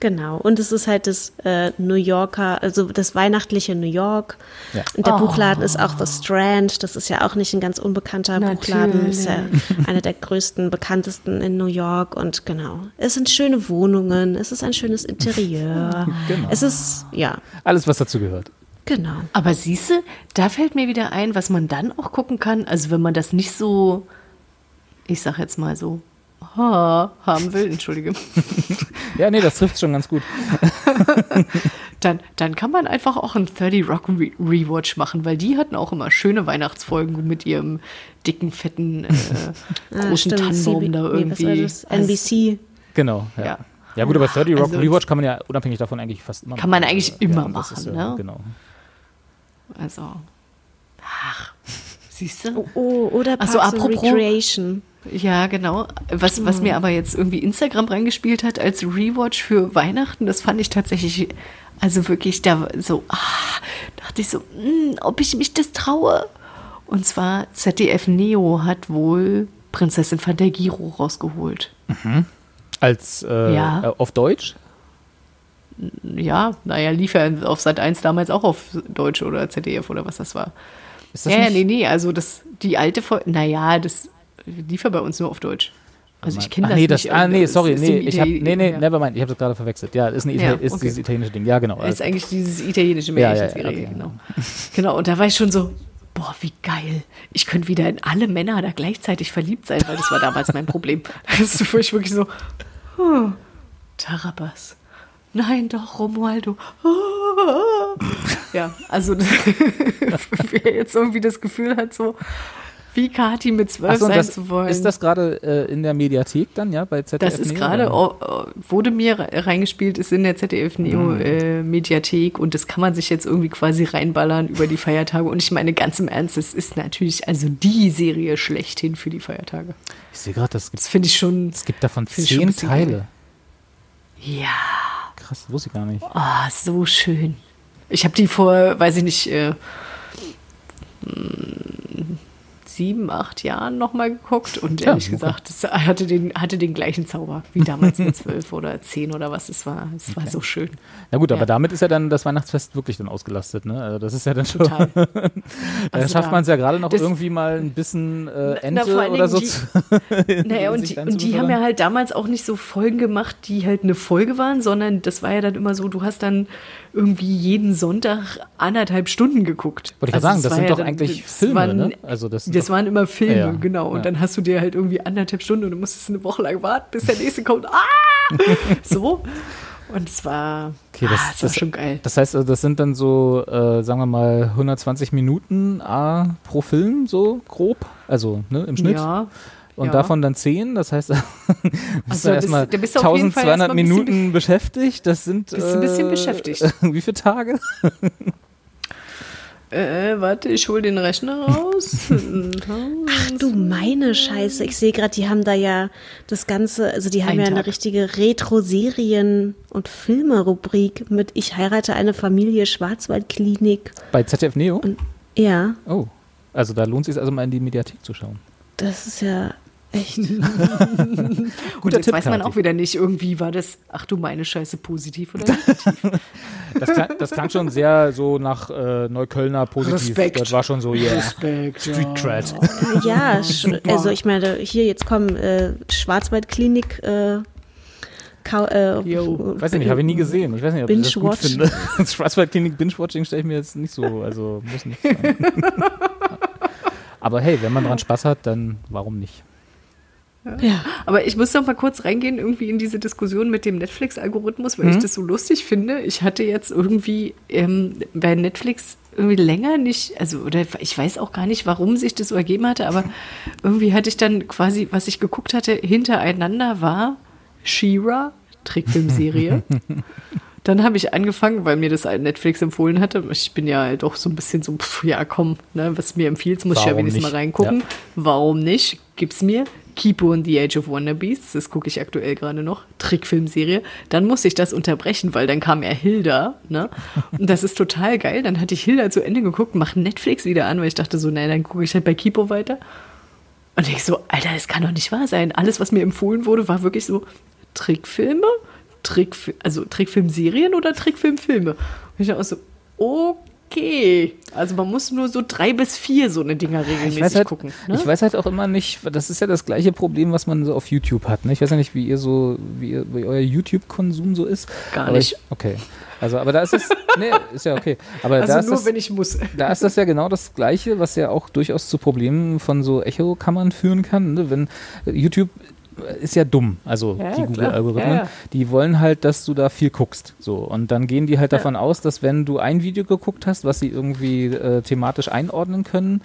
Genau. Und es ist halt das äh, New Yorker, also das weihnachtliche New York. Ja. Und der Buchladen ist auch The Strand. Das ist ja auch nicht ein ganz unbekannter Buchladen. Ist ja einer der größten, bekanntesten in New York. Und genau. Es sind schöne Wohnungen. Es ist ein schönes Interieur. Genau. Es ist, ja, Alles, was dazu gehört. genau. Aber siehst du, da fällt mir wieder ein, was man dann auch gucken kann. Also wenn man das nicht so, ich sag jetzt mal so, ha, haben will, entschuldige, Ja, nee, das trifft schon ganz gut. dann, dann kann man einfach auch einen 30 Rock Re Rewatch machen, weil die hatten auch immer schöne Weihnachtsfolgen mit ihrem dicken, fetten, äh, Ah, großen stimmt, Tannenbaum da nee, was war irgendwie. das? NBC. Genau, ja. Ja. Ja, gut, aber 30 Rock Also- Rewatch kann man ja unabhängig davon eigentlich fast immer Kann man machen. eigentlich Also, immer ja, machen, ja, ne? Genau. Also, ach, siehst du? Oh, oder Ach Parks so, and apropos- Recreation. Ja, genau. Was, was mir aber jetzt irgendwie Instagram reingespielt hat als Rewatch für Weihnachten, das fand ich tatsächlich, also wirklich, da so, ah, dachte ich so, hm, ob ich mich das traue. Und zwar ZDF Neo hat wohl Prinzessin van der Giro rausgeholt. Als äh, Ja. äh, auf Deutsch? Ja, naja, lief ja auf Sat 1 damals auch auf Deutsch oder ZDF oder was das war. Ist das ja, ja, nicht? nee, nee, also das, die alte Folge, naja, das lief ja bei uns nur auf Deutsch. Also ich kenne das nee, nicht. das, ah, nee, sorry, ist nee, ich hab, nee, nee, ja. never mind, ich habe das gerade verwechselt. Ja, ist, ein Ita Ja, ist okay. dieses italienische Ding, ja, genau. Ist eigentlich dieses italienische Ja, ja, ja, Märchenserie, okay. genau. Genau, und da war ich schon so, boah, wie geil. Ich könnte wieder in alle Männer da gleichzeitig verliebt sein, weil das war damals mein Problem. Das ist ich wirklich so, oh, Tarabas. Nein, doch, Romualdo. Ja, also wer jetzt irgendwie das Gefühl hat, so, wie Kati mit zwölf und sein das, zu wollen. ist das gerade äh, in der Mediathek dann, ja, bei ZDF? Das ist gerade, oh, oh, wurde mir re- reingespielt, ist in der ZDF Neo Mhm. äh, Mediathek und das kann man sich jetzt irgendwie quasi reinballern über die Feiertage. Und ich meine ganz im Ernst, es ist natürlich also die Serie schlechthin für die Feiertage. Ich sehe gerade, das Das gibt, finde ich schon, es gibt davon zehn Teile. ja, Krass, wusste ich gar nicht. ah, so schön. Ich habe die vor, weiß ich nicht, äh, hm, sieben, acht Jahren nochmal geguckt und Ja, ehrlich okay. gesagt, es hatte den, hatte den gleichen Zauber wie damals mit zwölf oder zehn oder was es war. Es war so schön. Na gut, aber Ja. damit ist ja dann das Weihnachtsfest wirklich dann ausgelastet, ne? Also das ist ja dann schon. Total. da Also schafft man es ja gerade noch irgendwie mal ein bisschen äh, Na, Ente allen oder so. die- Naja, und die, und die haben ja halt damals auch nicht so Folgen gemacht, die halt eine Folge waren, sondern das war ja dann immer so, du hast dann irgendwie jeden Sonntag anderthalb Stunden geguckt. Wollte ich sagen, Also es das sind ja doch dann- eigentlich das Filme, waren, ne? Also das, Das doch- waren immer Filme, Ja, genau. Und Ja. dann hast du dir halt irgendwie anderthalb Stunden und du musstest eine Woche lang warten, bis der nächste kommt. Ah! so. Und es war, Okay, ah, das- war das- schon geil. Das heißt, also das sind dann so, äh, sagen wir mal, 120 Minuten A pro Film, so grob. Also ne, im Schnitt. Ja. Und ja. davon dann 10, das heißt, bist Also du erstmal bist- da bist du auf jeden Fall 1200 erstmal ein bisschen Minuten beschäftigt. Das sind. Bist ein bisschen äh, beschäftigt. Wie viele Tage? Äh, warte, ich hol den Rechner raus. Ach du meine Scheiße. Ich sehe gerade, die haben da ja das Ganze, also die haben Ein ja eine Tag. richtige Retro-Serien- und Filme-Rubrik mit Ich heirate eine Familie Schwarzwaldklinik. Bei ZDF Neo? Ja, Oh. Also da lohnt es sich also mal in die Mediathek zu schauen. das ist ja echt. Gut, jetzt Tipp, weiß man Kathi. auch wieder nicht, irgendwie war das, ach du meine Scheiße, positiv oder negativ. Das klang, das klang schon sehr so nach äh, Neuköllner positiv. Respekt. Das war schon so, yeah. Respekt, Street ja. Cred. Ja, also ich meine, hier jetzt kommen äh, Schwarzwaldklinik. Äh, Kau- äh. Weiß ich nicht, habe ich nie gesehen. Ich weiß nicht, ob ich das gut Binge-Watch. finde. Das Schwarzwaldklinik Binge-Watching stelle ich mir jetzt nicht so, also muss nicht sein. Aber hey, wenn man dran Spaß hat, dann warum nicht? Ja. Aber ich muss noch mal kurz reingehen, irgendwie in diese Diskussion mit dem Netflix-Algorithmus, weil Mhm. ich das so lustig finde. Ich hatte jetzt irgendwie ähm, bei Netflix irgendwie länger nicht, also oder ich weiß auch gar nicht, warum sich das so ergeben hatte, aber irgendwie hatte ich dann quasi, was ich geguckt hatte, hintereinander war She-Ra, Trickfilmserie. Dann habe ich angefangen, weil mir das Netflix empfohlen hatte. Ich bin ja halt auch so ein bisschen so, pff, ja komm, ne, was mir empfiehlt, muss ich ja Warum wenigstens nicht? mal reingucken. Ja. Warum nicht? Gib's mir. Kipo and the Age of Beasts, das gucke ich aktuell gerade noch, Trickfilmserie. Dann musste ich das unterbrechen, weil dann kam ja Hilda, ne? Und das ist total geil. Dann hatte ich Hilda zu Ende geguckt, mach Netflix wieder an, weil ich dachte so, nein, dann gucke ich halt bei Kipo weiter. Und ich so, Alter, das kann doch nicht wahr sein. Alles, was mir empfohlen wurde, war wirklich so Trickfilme, Trickfi also Trickfilmserien oder Trickfilmfilme. Und ich dachte auch so, okay. Also man muss nur so drei bis vier so eine Dinger regelmäßig Ich weiß, halt, gucken. Ne? ich weiß halt auch immer nicht, das ist ja das gleiche Problem, was man so auf YouTube hat. Ne? Ich weiß ja nicht, wie ihr so, wie, ihr, wie euer YouTube-Konsum so ist. Gar nicht. Ich, okay. Also, aber da ist es, nee, ist ja okay. Aber da also ist nur, das, wenn ich muss. da ist das ja genau das Gleiche, was ja auch durchaus zu Problemen von so Echo-Kammern führen kann. Ne? Wenn YouTube ist ja dumm, also Ja, die Google-Algorithmen. Ja, ja. die wollen halt, dass du da viel guckst. So und dann gehen die halt davon aus, dass wenn du ein Video geguckt hast, was sie irgendwie äh, thematisch einordnen können,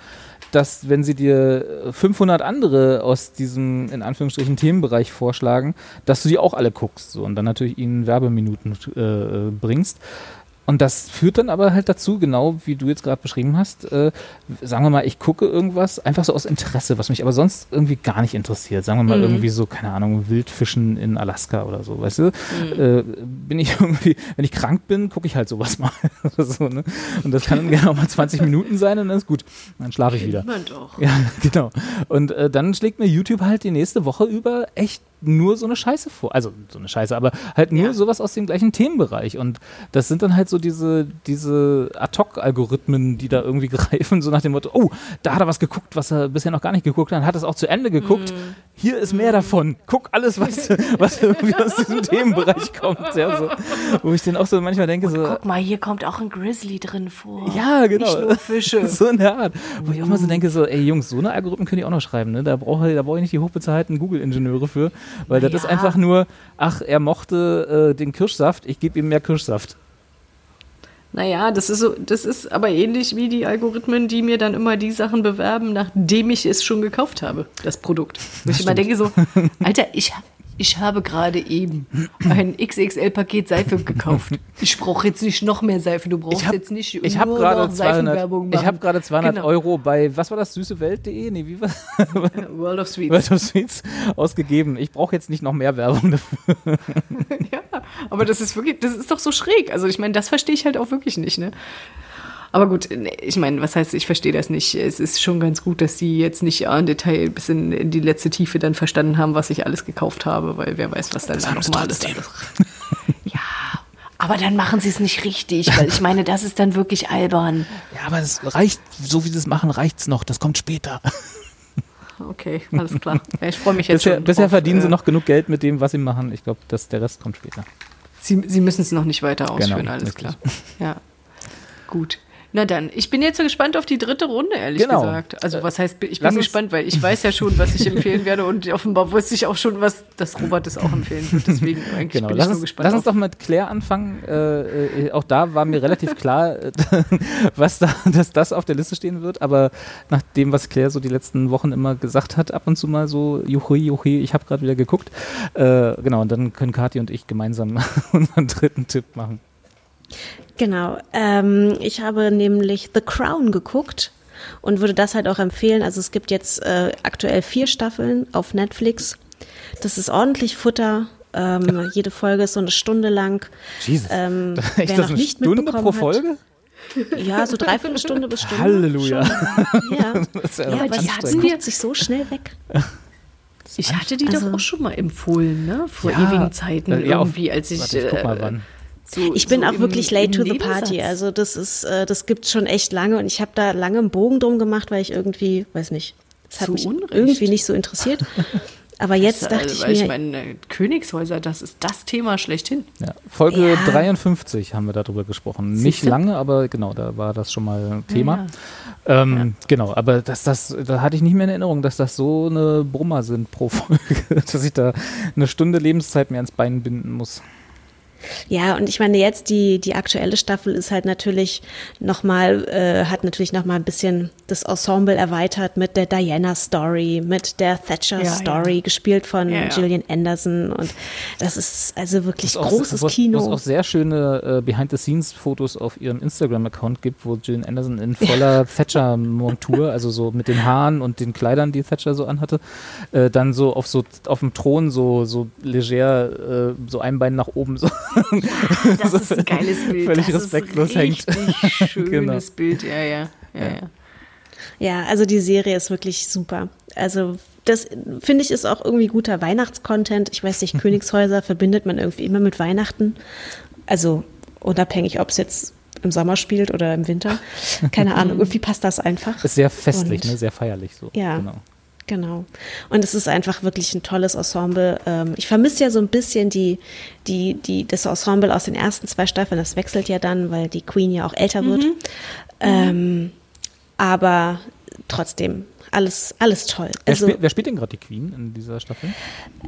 dass wenn sie dir äh, 500 andere aus diesem in Anführungsstrichen Themenbereich vorschlagen, dass du die auch alle guckst. So und dann natürlich ihnen Werbeminuten äh, äh, bringst. Und das führt dann aber halt dazu, genau wie du jetzt gerade beschrieben hast, äh, sagen wir mal, ich gucke irgendwas einfach so aus Interesse, was mich aber sonst irgendwie gar nicht interessiert. Sagen wir mal irgendwie so, keine Ahnung, Wildfischen in Alaska oder so, weißt du? Äh, bin ich irgendwie, wenn ich krank bin, gucke ich halt sowas mal. so, ne? Und das kann dann gerne auch mal 20 Minuten sein und dann ist gut. Dann schlafe ich wieder. Man doch. Ja, genau. Und äh, dann schlägt mir YouTube halt die nächste Woche über echt nur so eine Scheiße vor. Also so eine Scheiße, aber halt nur Ja. sowas aus dem gleichen Themenbereich. Und das sind dann halt so diese, diese Ad-Hoc-Algorithmen, die da irgendwie greifen, so nach dem Motto, oh, da hat er was geguckt, was er bisher noch gar nicht geguckt hat, hat es auch zu Ende geguckt. Hier ist mehr davon. Guck alles, was, was irgendwie aus diesem Themenbereich kommt. Ja, so. Wo ich dann auch so manchmal denke, so, Guck mal, hier kommt auch ein Grizzly drin vor. ja, genau. Nicht nur Fische. so in der Art. Wo ich auch mal so denke, so, ey Jungs, so eine Algorithmen könnt ihr auch noch schreiben, ne? Da brauche da brauche ich nicht die hochbezahlten Google-Ingenieure für, weil das Ja. ist einfach nur, ach, er mochte äh, den Kirschsaft, ich gebe ihm mehr Kirschsaft. Naja, das ist so, das ist aber ähnlich wie die Algorithmen, die mir dann immer die Sachen bewerben, nachdem ich es schon gekauft habe, das Produkt. Wo ich immer denke so, Alter, ich, ich habe gerade eben ein XXL-Paket Seife gekauft. Ich brauche jetzt nicht noch mehr Seife. Du brauchst Ich habe jetzt nicht ich hab nur noch 200, Seifenwerbung ich machen. hab gerade 200 Genau. Euro bei, was war das, süßewelt.de? Nee, wie war World of Sweets. World of Sweets ausgegeben. Ich brauche jetzt nicht noch mehr Werbung dafür. Ja, aber das ist wirklich, das ist doch so schräg. Also ich meine, das verstehe ich halt auch wirklich nicht, ne? Aber gut, nee, ich meine, was heißt, ich verstehe das nicht. Es ist schon ganz gut, dass sie jetzt nicht im Detail bis in, in die letzte Tiefe dann verstanden haben, was ich alles gekauft habe, weil wer weiß, was dann da nochmal alles alles. Ja, aber dann machen sie es nicht richtig, weil ich meine, das ist dann wirklich albern. Ja, aber es reicht, so wie sie es machen, reicht's noch. Das kommt später. Okay, alles klar. Ja, ich freue mich jetzt Bisher, schon. bisher drauf, verdienen sie äh, noch genug Geld mit dem, was sie machen. Ich glaube, der Rest kommt später. Sie, sie müssen es noch nicht weiter ausführen, Genau, alles richtig. klar. Ja. Gut. Na dann, ich bin jetzt so gespannt auf die dritte Runde, ehrlich Genau. gesagt. Also was heißt, ich Lass bin uns- gespannt, weil ich weiß ja schon, was ich empfehlen werde und offenbar wusste ich auch schon, was das Robert es auch empfehlen wird. Deswegen eigentlich Genau. bin Lass ich nur uns, gespannt. lass uns doch mit Claire anfangen. Äh, äh, auch da war mir relativ klar, äh, was da, dass das auf der Liste stehen wird. Aber nach dem, was Claire so die letzten Wochen immer gesagt hat, ab und zu mal so, juhui, juhui, ich habe gerade wieder geguckt. Äh, genau, und dann können Kathi und ich gemeinsam unseren dritten Tipp machen. Genau. Ähm, ich habe nämlich The Crown geguckt und würde das halt auch empfehlen. Also es gibt jetzt äh, aktuell vier Staffeln auf Netflix. Das ist ordentlich Futter. Ähm, jede Folge ist so eine Stunde lang. Jesus. Ähm, wer das noch eine nicht Stunde pro Folge? Hat, ja, so dreiviertel Stunde bis Stunde. Halleluja. Schon. Ja, Das ja ja aber die hatten wir- sich so schnell weg. ich hatte die Also- doch auch schon mal empfohlen, ne? Vor Ja, ewigen Zeiten ja, irgendwie, als ich. Warte, ich guck mal äh, wann. So, Ich bin so auch im- wirklich late to the party. Also das ist, äh, das gibt schon echt lange und ich habe da lange einen Bogen drum gemacht, weil ich irgendwie, weiß nicht, es hat mich Unrecht. irgendwie nicht so interessiert. Aber jetzt Das, dachte äh, ich weil ich mir, meine, Königshäuser, das ist das Thema schlechthin. Ja. Folge Ja. 53 haben wir darüber gesprochen. Nicht Siehste? lange, aber genau, da war das schon mal ein Thema. Ähm, Genau, aber das, das, da hatte ich nicht mehr in Erinnerung, dass das so eine Brummer sind pro Folge, dass ich da eine Stunde Lebenszeit mir ans Bein binden muss. Ja, und ich meine jetzt die, die aktuelle Staffel ist halt natürlich nochmal, äh, hat natürlich nochmal ein bisschen das Ensemble erweitert mit der Diana Story, mit der Thatcher Ja, ja. Story, gespielt von Ja, ja. Gillian Anderson und das ist also wirklich auch- großes wo es- Kino. Wo es auch sehr schöne äh, Behind-the-Scenes-Fotos auf ihrem Instagram-Account gibt, wo Gillian Anderson in voller Thatcher-Montur, also so mit den Haaren und den Kleidern, die Thatcher so anhatte, äh, dann so auf so auf dem Thron so so leger äh, so ein Bein nach oben so Das ist ein geiles Bild. völlig das respektlos ist ein hängt. richtig schönes Genau. Bild, ja, ja. ja, ja. Ja, also die Serie ist wirklich super. Also das finde ich ist auch irgendwie guter Weihnachtscontent. Ich weiß nicht, Königshäuser verbindet man irgendwie immer mit Weihnachten. Also unabhängig, ob es jetzt im Sommer spielt oder im Winter. Keine Ahnung, irgendwie passt das einfach. ist sehr festlich, Und- ne, sehr feierlich so. Ja. Genau. Genau. Und es ist einfach wirklich ein tolles Ensemble. Ähm, Ich vermisse ja so ein bisschen die, die, die, das Ensemble aus den ersten zwei Staffeln. Das wechselt ja dann, weil die Queen ja auch älter wird. Ähm, aber trotzdem, alles, alles toll. Wer, Also, spielt, wer spielt denn gerade die Queen in dieser Staffel?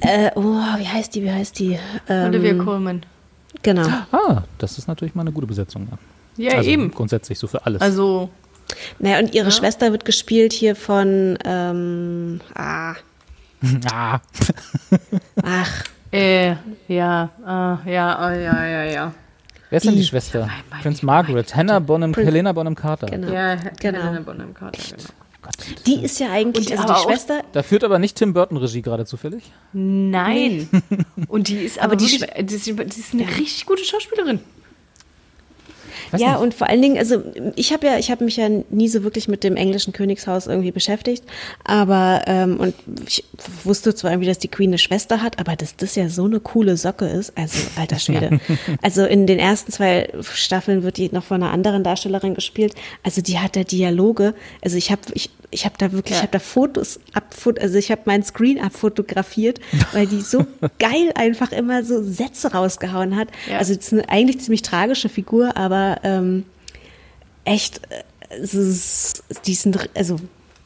äh, oh, wie heißt die, wie heißt die? Ähm, Olivia Colman. Genau. Ah, das ist natürlich mal eine gute Besetzung. Ja, Ja, also eben. Grundsätzlich so für alles. Also, Naja, und ihre Schwester wird gespielt hier von, ähm, ah, ah, ach, äh, ja, ah, ja, ah, ja, ja, ja. wer ist denn die Schwester? mein Prince Margaret, Hannah Bonham, Prin- Helena Bonham Carter. genau. Ja, Genau. Helena Bonham Carter, genau. Gott. Die ist ja eigentlich, Und also aber die auch- Schwester, Da führt aber nicht Tim Burton Regie gerade zufällig. Nein. Und die ist aber, Aber die wirklich, die, ist, die ist eine richtig gute Schauspielerin. Weiß ja, nicht. und vor allen Dingen, also ich habe ja, ich habe mich ja nie so wirklich mit dem englischen Königshaus irgendwie beschäftigt, aber ähm, und ich wusste zwar irgendwie, dass die Queen eine Schwester hat, aber dass das ja so eine coole Socke ist, also alter Schwede. Also in den ersten zwei Staffeln wird die noch von einer anderen Darstellerin gespielt. Also die hat da Dialoge. Also ich habe ich ich habe da wirklich, ich habe da Fotos abfot, also ich habe meinen Screen abfotografiert, weil die so geil einfach immer so Sätze rausgehauen hat. Ja. Also das ist eine eigentlich ziemlich tragische Figur, aber ähm, echt, äh, es die sind, also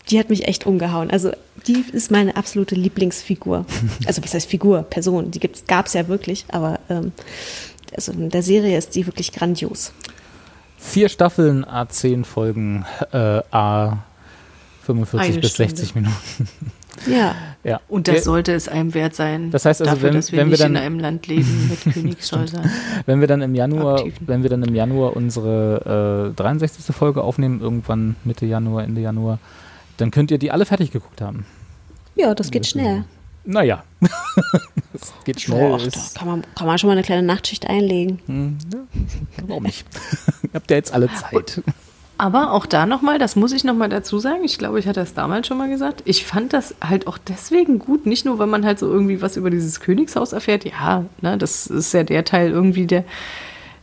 die hat mich echt umgehauen. Also die ist meine absolute Lieblingsfigur. Also was heißt Figur, Person? Die gab es ja wirklich, aber ähm, also in der Serie ist die wirklich grandios. Vier Staffeln, A10 Folgen, äh, A 45 Eine bis Stunde. 60 Minuten. Ja. Ja. Und das Wir- sollte es einem wert sein. Das heißt also, dafür, wenn- dass wir wenn wir nicht dann- in einem Land leben mit Königshäusern. Wenn wir dann im Januar, Aktiven. wenn wir dann im Januar unsere äh, 63. Folge aufnehmen, irgendwann Mitte Januar, Ende Januar, dann könnt ihr die alle fertig geguckt haben. Ja, das geht schnell. Naja, es geht schnell. Boah, ach, da kann man, kann man schon mal eine kleine Nachtschicht einlegen. hm, ja, warum nicht? ihr habt ja jetzt alle Zeit. Aber auch da nochmal, das muss ich nochmal dazu sagen, ich glaube, ich hatte das damals schon mal gesagt, ich fand das halt auch deswegen gut, nicht nur, weil man halt so irgendwie was über dieses Königshaus erfährt, ja, ne, das ist ja der Teil irgendwie, der,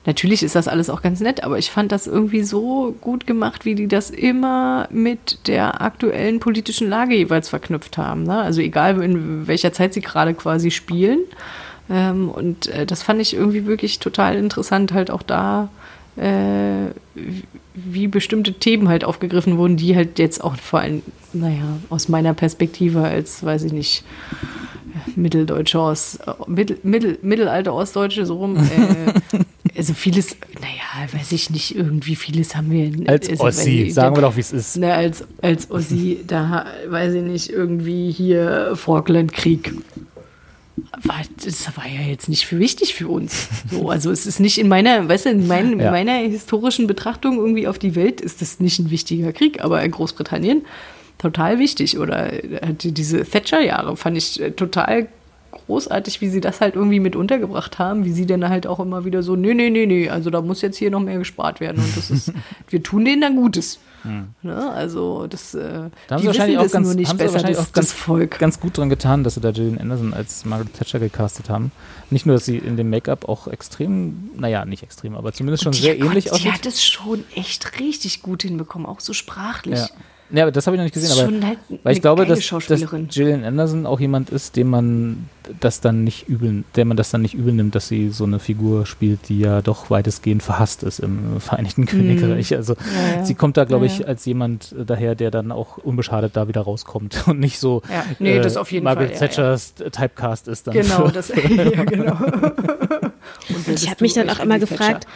natürlich ist das alles auch ganz nett, aber ich fand das irgendwie so gut gemacht, wie die das immer mit der aktuellen politischen Lage jeweils verknüpft haben. Ne? Also egal, in welcher Zeit sie gerade quasi spielen. Ähm, und äh, das fand ich irgendwie wirklich total interessant, halt auch da, äh, wie- bestimmte Themen halt aufgegriffen wurden, die halt jetzt auch vor allem, naja, aus meiner Perspektive als, weiß ich nicht, Mitteldeutsche aus, Mittel, Mittel, Mittelalter Ostdeutsche, so rum. Äh, also vieles, naja, weiß ich nicht, irgendwie vieles haben wir. Als also, Ossi, ich, sagen wir doch, wie es ist. Ne, als, als Ossi, da weiß ich nicht, irgendwie hier Falklandkrieg. War, das war ja jetzt nicht für wichtig für uns. So, also es ist nicht in meiner, weißt du, in, mein, Ja. in meiner historischen Betrachtung irgendwie auf die Welt ist das nicht ein wichtiger Krieg, aber in Großbritannien total wichtig. Oder äh, die- diese Thatcher-Jahre fand ich äh, total großartig, wie sie das halt irgendwie mit untergebracht haben, wie sie dann halt auch immer wieder so, nee, nee, nee, nee, also da muss jetzt hier noch mehr gespart werden und das ist, wir tun denen dann Gutes. Ne? Also das, äh, Hm. Da haben die sie wahrscheinlich wissen auch das ganz, nur nicht haben sie besser, wahrscheinlich das, auch ganz, das Volk. ganz gut dran getan, dass sie da Gillian Anderson als Margaret Thatcher gecastet haben. Nicht nur, dass sie in dem Make-up auch extrem, naja, nicht extrem, aber zumindest schon sehr ähnlich Gott, aussieht. Die hat es schon echt richtig gut hinbekommen, auch so sprachlich. Ja. Ja, aber das habe ich noch nicht Das gesehen. ist Aber schon halt weil eine ich glaube, geile dass, dass. Gillian Anderson auch jemand ist, dem man das dann nicht übel, der man das dann nicht übel nimmt, dass sie so eine Figur spielt, die ja doch weitestgehend verhasst ist im Vereinigten Königreich. Also Ja, ja. sie kommt da, glaube Ja, ich, ja. als jemand äh, daher, der dann auch unbeschadet da wieder rauskommt und nicht so Ja, nee, das auf jeden Margaret Fall, ja, Thatchers Typecast ist dann. Genau, für- das, ja, genau. Und Ich habe mich dann auch immer gefragt,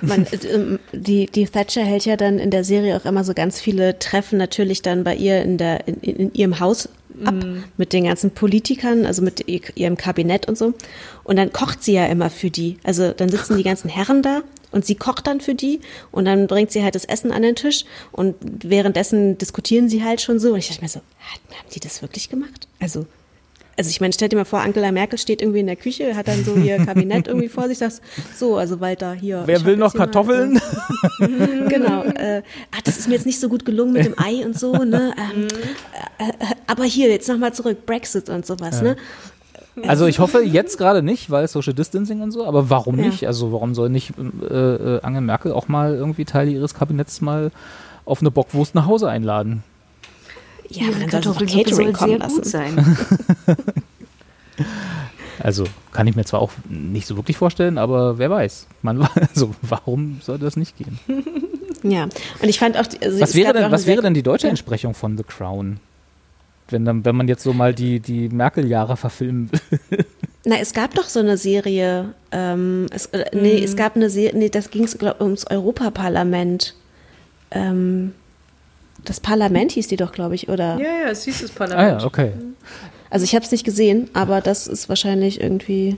man, äh, ähm, die, die Thatcher hält ja dann in der Serie auch immer so ganz viele Treffen natürlich dann bei ihr in, der, in, in ihrem Haus ab mit den ganzen Politikern, also mit ihrem Kabinett und so. Und dann kocht sie ja immer für die. Also dann sitzen die ganzen Herren da und sie kocht dann für die und dann bringt sie halt das Essen an den Tisch und währenddessen diskutieren sie halt schon so. Und ich dachte mir so, haben die das wirklich gemacht? Also also ich meine, stell dir mal vor, Angela Merkel steht irgendwie in der Küche, hat dann so ihr Kabinett irgendwie vor sich, sagt, so, also Walter, hier. Wer will noch hier mal, Kartoffeln? äh, genau. Äh, ach, das ist mir jetzt nicht so gut gelungen mit dem Ei und so, ne? Ähm, äh, aber hier, jetzt nochmal zurück, Brexit und sowas, ne? Also ich hoffe jetzt gerade nicht, weil Social Distancing und so, aber warum Ja. nicht? Also warum soll nicht äh, äh, Angela Merkel auch mal irgendwie Teile ihres Kabinetts mal auf eine Bockwurst nach Hause einladen? Ja, aber dann soll doch Kartoffelsuppe Catering kommen sehr lassen. gut sein. Also kann ich mir zwar auch nicht so wirklich vorstellen, aber wer weiß. Man, also warum soll das nicht gehen? Ja, und ich fand auch, die- also Was es wäre denn, was wäre denn die deutsche Ja. Entsprechung von The Crown? Wenn, dann, wenn man jetzt so mal die, die Merkel-Jahre verfilmen will. Na, es gab doch so eine Serie, ähm, es, äh, nee, Mhm. es gab eine Serie, nee, das ging ums Europaparlament. Ähm, das Parlament hieß die doch, glaube ich, oder? Ja, ja, es hieß das Ah Parlament. ja, okay. Also ich habe es nicht gesehen, aber das ist wahrscheinlich irgendwie,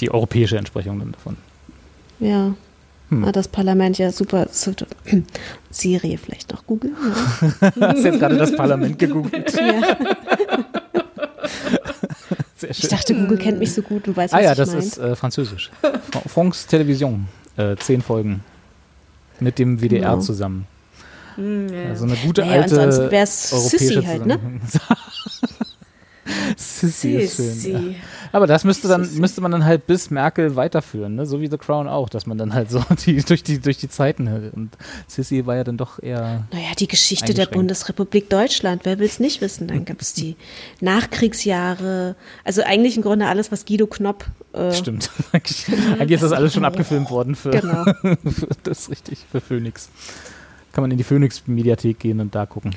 Die europäische Entsprechung dann davon. ja, Hm. ah, das Parlament, ja, super. Serie vielleicht noch googeln. Ja. Hast jetzt gerade das Parlament gegoogelt. ja. Sehr Ich dachte, Google kennt mich so gut und weiß, was Ah ja, ich das mein. ist äh, französisch. Fra- France Television. Äh, zehn Folgen. Mit dem WDR Genau. zusammen. Hm, ja. Also eine gute Naja, alte ansonsten wär's europäische Sissy halt, ne? Sissy ist schön. Ja. Aber das müsste dann müsste man dann halt bis Merkel weiterführen, ne? So wie The Crown auch, dass man dann halt so die, durch die durch die Zeiten hält. und Sissy war ja dann doch eher Naja, die Geschichte der. Bundesrepublik Deutschland, wer will es nicht wissen? Dann gab es die Nachkriegsjahre, also eigentlich im Grunde alles, was Guido Knopp. Äh, stimmt. eigentlich, eigentlich ist das alles schon abgefilmt worden für, Genau. für das ist richtig für Phoenix. Kann man in die Phoenix Mediathek gehen und da gucken.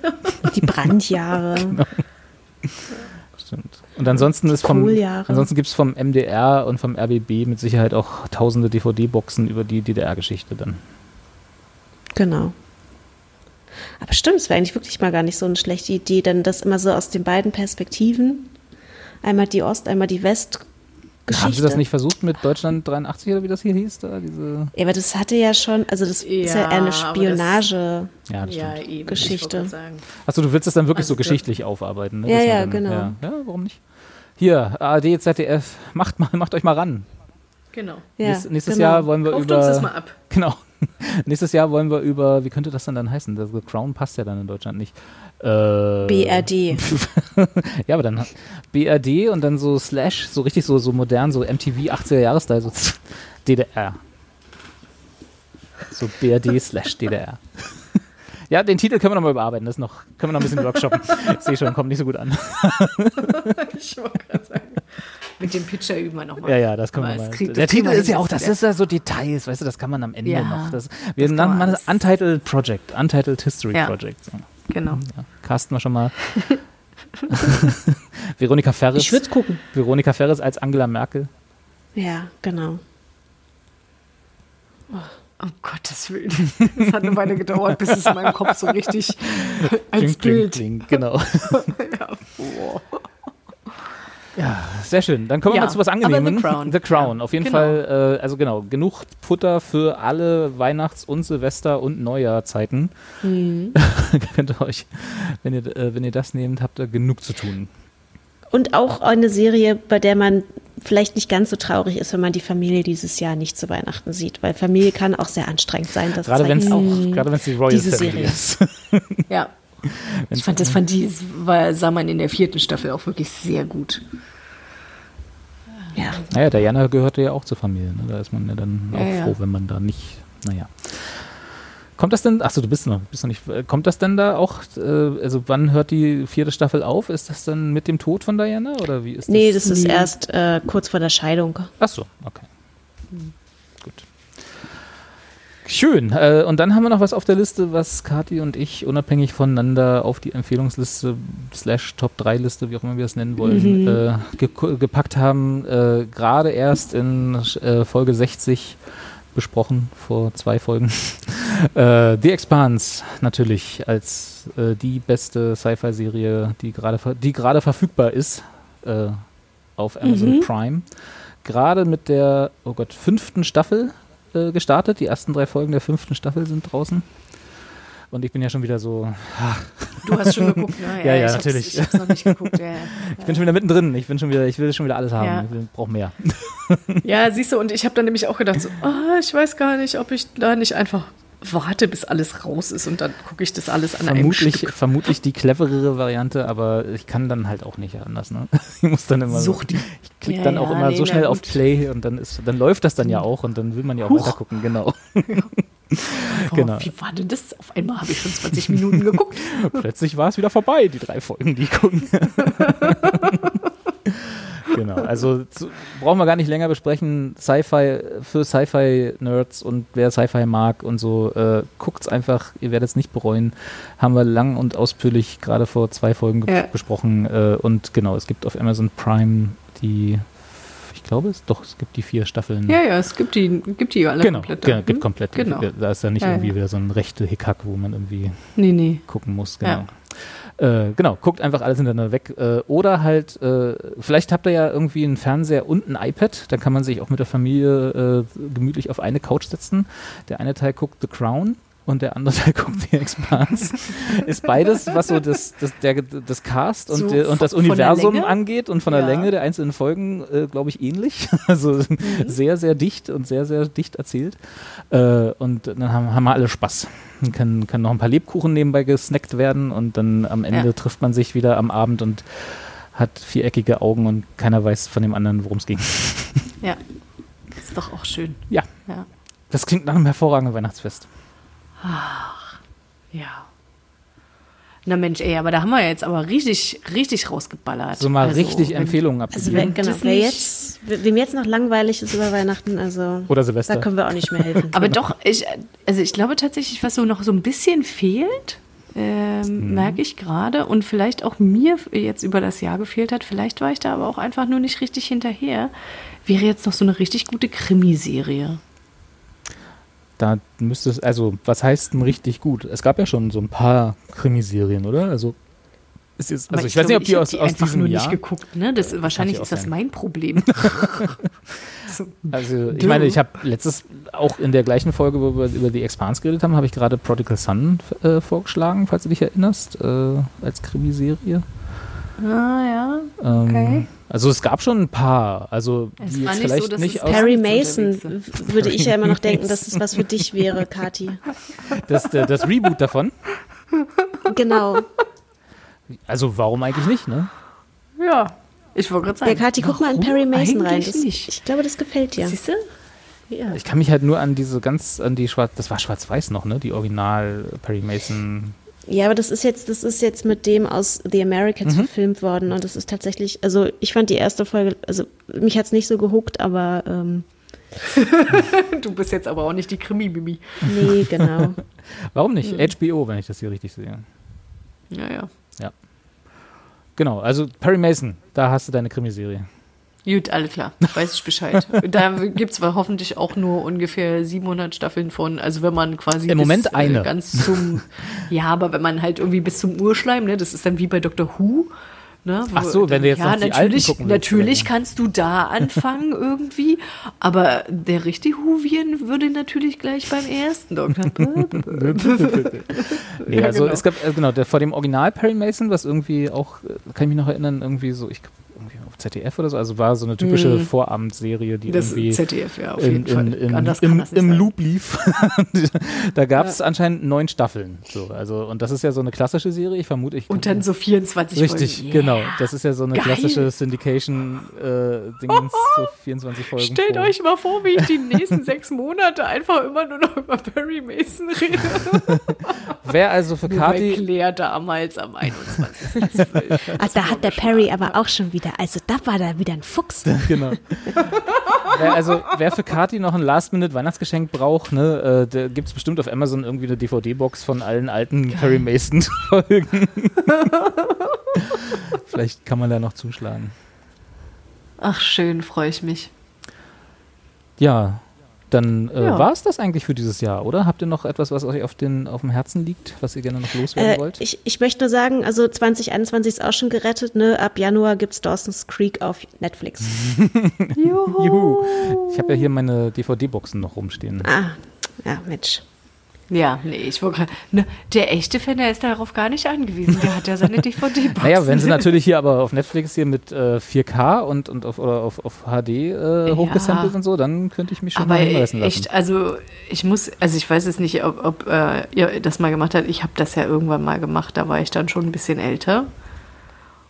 Die Brandjahre. Stimmt. Und ansonsten ist vom, ansonsten gibt es vom MDR und vom RBB mit Sicherheit auch tausende DVD-Boxen über die DDR-Geschichte dann. Genau. Aber stimmt, es wäre eigentlich wirklich mal gar nicht so eine schlechte Idee, denn das immer so aus den beiden Perspektiven, einmal die Ost-, einmal die West-Geschichte. Haben Sie das nicht versucht mit Deutschland 83 oder wie das hier hieß? Da, diese Ja, aber das hatte ja schon, also das ist ja Ja, eine aber das- Spionage. ja, das Ja. Geschichte. Achso, du willst es dann wirklich Also so geschichtlich aufarbeiten. Ne? Ja, ja, dann, genau. Ja, ja, warum nicht? Hier, ARD, ZDF, macht, mal, macht euch mal ran. Genau. Ja, Nächstes, nächstes genau. Jahr wollen wir Kauft über. uns das mal ab. Genau. nächstes Jahr wollen wir über, wie könnte das denn dann heißen? Das The Crown passt ja dann in Deutschland nicht. Äh, BRD. Ja, aber dann BRD und dann so Slash, so richtig so, so modern, so MTV 80er Jahres-Style, so DDR. So BRD slash DDR. Ja, den Titel können wir nochmal überarbeiten. Das ist noch, können wir noch ein bisschen workshoppen. Ich sehe schon, kommt nicht so gut an. Ich wollte gerade sagen. Mit dem Pitcher üben wir nochmal. Ja, ja, das können Aber wir mal. Der Titel ist ja auch, das ist ja so Details, weißt du, das kann man am Ende Ja, noch. Das, wir nennen man mal das. Untitled Project, Untitled History Ja. Project. So. Genau. Ja, casten wir schon mal. Veronika Ferris. Ich würde es gucken. Veronika Ferris als Angela Merkel. Ja, genau. Um Gottes Willen. Es hat eine Weile gedauert, bis es in meinem Kopf so richtig als Kling, kling, Bild. kling, genau. Ja, wow. Ja, sehr schön. Dann kommen wir Ja, mal zu was Angenehmem. The Crown. The Crown, Ja, auf jeden genau. Fall, äh, also genau, genug Futter für alle Weihnachts- und Silvester- und Neujahrzeiten. Mhm. Könnt ihr euch, wenn ihr, äh, wenn ihr das nehmt, habt ihr genug zu tun. Und auch eine Serie, bei der man vielleicht nicht ganz so traurig ist, wenn man die Familie dieses Jahr nicht zu Weihnachten sieht. Weil Familie kann auch sehr anstrengend sein. Das Gerade wenn es auch. gerade wenn es die Royal Family Serie. ist. Ja. Ich fand, das fand die, war, sah man in der vierten Staffel auch wirklich sehr gut. Ja. Naja, Diana gehörte ja auch zur Familie. Ne? Da ist man ja dann Ja, auch ja. froh, wenn man da nicht, naja. Kommt das denn, achso, du bist noch, bist noch nicht, äh, kommt das denn da auch, äh, also wann hört die vierte Staffel auf? Ist das dann mit dem Tod von Diana oder wie ist das? Nee, das ist erst äh, kurz vor der Scheidung. Achso, okay. Gut. Schön. Äh, und dann haben wir noch was auf der Liste, was Kathi und ich unabhängig voneinander auf die Empfehlungsliste slash Top 3 Liste, wie auch immer wir es nennen wollen, äh, ge gepackt haben. Äh, Gerade erst in äh, Folge 60 besprochen, vor zwei Folgen. äh, The Expanse natürlich als äh, die beste Sci-Fi-Serie, die gerade die gerade verfügbar ist auf Amazon Prime. Gerade mit der, oh Gott, fünften Staffel äh, gestartet. Die ersten drei Folgen der fünften Staffel sind draußen. Und ich bin ja schon wieder so, Du hast schon geguckt, ne? Ja, ja, ich natürlich. Hab's, ich hab's noch nicht geguckt, ja, ja. ich bin schon wieder mittendrin. Ich bin schon wieder, ich will schon wieder alles haben. Ja. Ich brauche mehr. Ja, siehst du, und ich habe dann nämlich auch gedacht, so, ah, ich weiß gar nicht, ob ich da nicht einfach warte, bis alles raus ist und dann gucke ich das alles an einem Vermutlich, Stück. vermutlich die cleverere Variante, aber ich kann dann halt auch nicht anders. Ne? Ich muss dann immer Sucht so, die. ich klicke Ja, dann auch ja, immer nee, so schnell auf. Play und dann ist, dann läuft das dann ja auch und dann will man ja auch Huch. weiter gucken, genau. Oh, genau. Wie war denn das? Auf einmal habe ich schon 20 Minuten geguckt. Plötzlich war es wieder vorbei, die drei Folgen, die gucken. genau, also zu, brauchen wir gar nicht länger besprechen. Sci-Fi für Sci-Fi-Nerds und wer Sci-Fi mag und so, äh, guckt's einfach, ihr werdet es nicht bereuen. Haben wir lang und ausführlich gerade vor zwei Folgen ge- Ja. besprochen. Äh, und genau, es gibt auf Amazon Prime die, glaube es, doch, es gibt die vier Staffeln. Ja, ja, es gibt die, gibt die alle Genau, komplett. genau, Hm? gibt komplett. Genau. Da ist ja nicht Ja, irgendwie ja. wieder so ein rechte Hickhack, wo man irgendwie Nee, nee. gucken muss, genau. Äh, genau, guckt einfach alles hintereinander weg. Äh, oder halt, äh, vielleicht habt ihr ja irgendwie einen Fernseher und ein iPad, dann kann man sich auch mit der Familie äh, gemütlich auf eine Couch setzen. Der eine Teil guckt The Crown und der andere Teil guckt The Expanse. Ist beides, was so das, das, der, das Cast und, So der, und das Universum angeht und von der Ja. Länge der einzelnen Folgen, äh, glaube ich, ähnlich. Also Mhm. sehr, sehr dicht und sehr, sehr dicht erzählt. Äh, und dann haben, haben wir alle Spaß. Dann kann, kann noch ein paar Lebkuchen nebenbei gesnackt werden und dann am Ende Ja. trifft man sich wieder am Abend und hat viereckige Augen und keiner weiß von dem anderen, worum es ging. Ja. Ist doch auch schön. Ja, Ja. das klingt nach einem hervorragenden Weihnachtsfest. Ja. Na Mensch, ey, aber da haben wir jetzt aber richtig, richtig rausgeballert. So mal Also, richtig wenn- Empfehlungen Also abgegeben. wer, genau, das wer jetzt, wem jetzt noch langweilig ist über Weihnachten, also Oder Silvester. da können wir auch nicht mehr helfen. Aber doch, ich, also ich glaube tatsächlich, was so noch so ein bisschen fehlt, ähm, merke ich gerade. Und vielleicht auch mir jetzt über das Jahr gefehlt hat. Vielleicht war ich da aber auch einfach nur nicht richtig hinterher. Wäre jetzt noch so eine richtig gute Krimiserie. Da müsste es, also, was heißt denn richtig gut? Es gab ja schon so ein paar Krimiserien, oder? Also, ist, also Aber ich, weiß nicht, ob glaube, die aus, aus einfach diesem nur Jahr. nicht geguckt. Ne? Das, wahrscheinlich auch ist das sein. mein Problem. so. Also ich meine, ich habe letztes, auch in der gleichen Folge, wo wir über die Expanse geredet haben, habe ich gerade Prodigal Son äh, vorgeschlagen, falls du dich erinnerst, äh, als Krimiserie. Ah ja. Ähm, Okay. Also es gab schon ein paar, also Es die war jetzt nicht so, vielleicht dass nicht es aus Perry Mason würde ich ja immer noch denken, dass es was für dich wäre, Kati. das, das, das Reboot davon. Genau. Also warum eigentlich nicht, ne? Ja. Ich wollte gerade sagen. Ja, Kati, guck mal in Perry Mason rein. Das, nicht. ich glaube, das gefällt dir. Siehst du? Ja. Ich kann mich halt nur an diese ganz, an die Schwarz, das war Schwarz-Weiß noch, ne? Die Original Perry Mason. Ja, aber das ist jetzt, das ist jetzt mit dem aus The Americans Mhm. verfilmt worden und das ist tatsächlich, also ich fand die erste Folge, also mich hat es nicht so gehuckt, aber ähm, Du bist jetzt aber auch nicht die Krimi-Mimi. nee, genau. Warum nicht? Mhm. HBO, wenn ich das hier richtig sehe. Ja, ja. Genau, also Perry Mason, da hast du deine Krimiserie. Gut, alle klar. Weiß ich Bescheid. da gibt es hoffentlich auch nur ungefähr 700 Staffeln von. Also wenn man quasi Im Moment eine. Äh, ganz zum... ja, aber wenn man halt irgendwie bis zum Urschleim, ne, das ist dann wie bei Dr. Who. Ne, Ach so, wenn du jetzt ja, noch die alten natürlich, gucken willst, Natürlich kannst du da anfangen irgendwie, aber der richtige Whovian würde natürlich gleich beim ersten Doktor... Nee, Ja, also genau. es gab, äh, genau, der, vor dem Original Perry Mason, was irgendwie auch, äh, kann ich mich noch erinnern, irgendwie so, ich ZDF oder so, also war so eine typische Vorabendserie, die Mhm. Das irgendwie ZDF, ja, auf in, jeden Fall. in, in, Anders kann im, im. Loop lief. da gab es anscheinend neun Staffeln. So, also, und das ist ja so eine klassische Serie, ich vermute, ich Und dann so 24 Richtig, Folgen. genau. Das ist ja so eine Geil. klassische Syndication-Dingens, so 24 Folgen. Stellt pro. euch mal vor, wie ich die nächsten sechs Monate einfach immer nur noch über Perry Mason rede. Wer also für Kati Claire damals am 21.12. Ah, da hat der Perry aber auch schon wieder, also da war da wieder ein Fuchs. genau. wer, also, wer für Kati noch ein Last-Minute-Weihnachtsgeschenk braucht, ne, äh, da gibt es bestimmt auf Amazon irgendwie eine DVD-Box von allen alten Perry Mason-Folgen. Vielleicht kann man da noch zuschlagen. Ach, schön, freue ich mich. Ja, dann äh, Ja. war es das eigentlich für dieses Jahr, oder? Habt ihr noch etwas, was euch auf, den, auf dem Herzen liegt, was ihr gerne noch loswerden Äh, wollt? ich, ich möchte nur sagen, also 2021 ist auch schon gerettet, ne? Ab Januar gibt's Dawson's Creek auf Netflix. Juhu. Ich habe ja hier meine DVD-Boxen noch rumstehen. Ah, ja, Mensch. Ja, nee, ich wollte gerade. Ne, der echte Fan, der ist darauf gar nicht angewiesen. Der hat ja seine DVD-Box. Naja, wenn sie natürlich hier aber auf Netflix hier mit äh, 4K und, und auf, oder auf, auf HD äh, hochgesampelt und so, dann könnte ich mich schon Aber mal hinreißen lassen. echt, also ich muss, also ich weiß es nicht, ob, ob äh, ihr das mal gemacht habt. Ich habe das ja irgendwann mal gemacht, da war ich dann schon ein bisschen älter.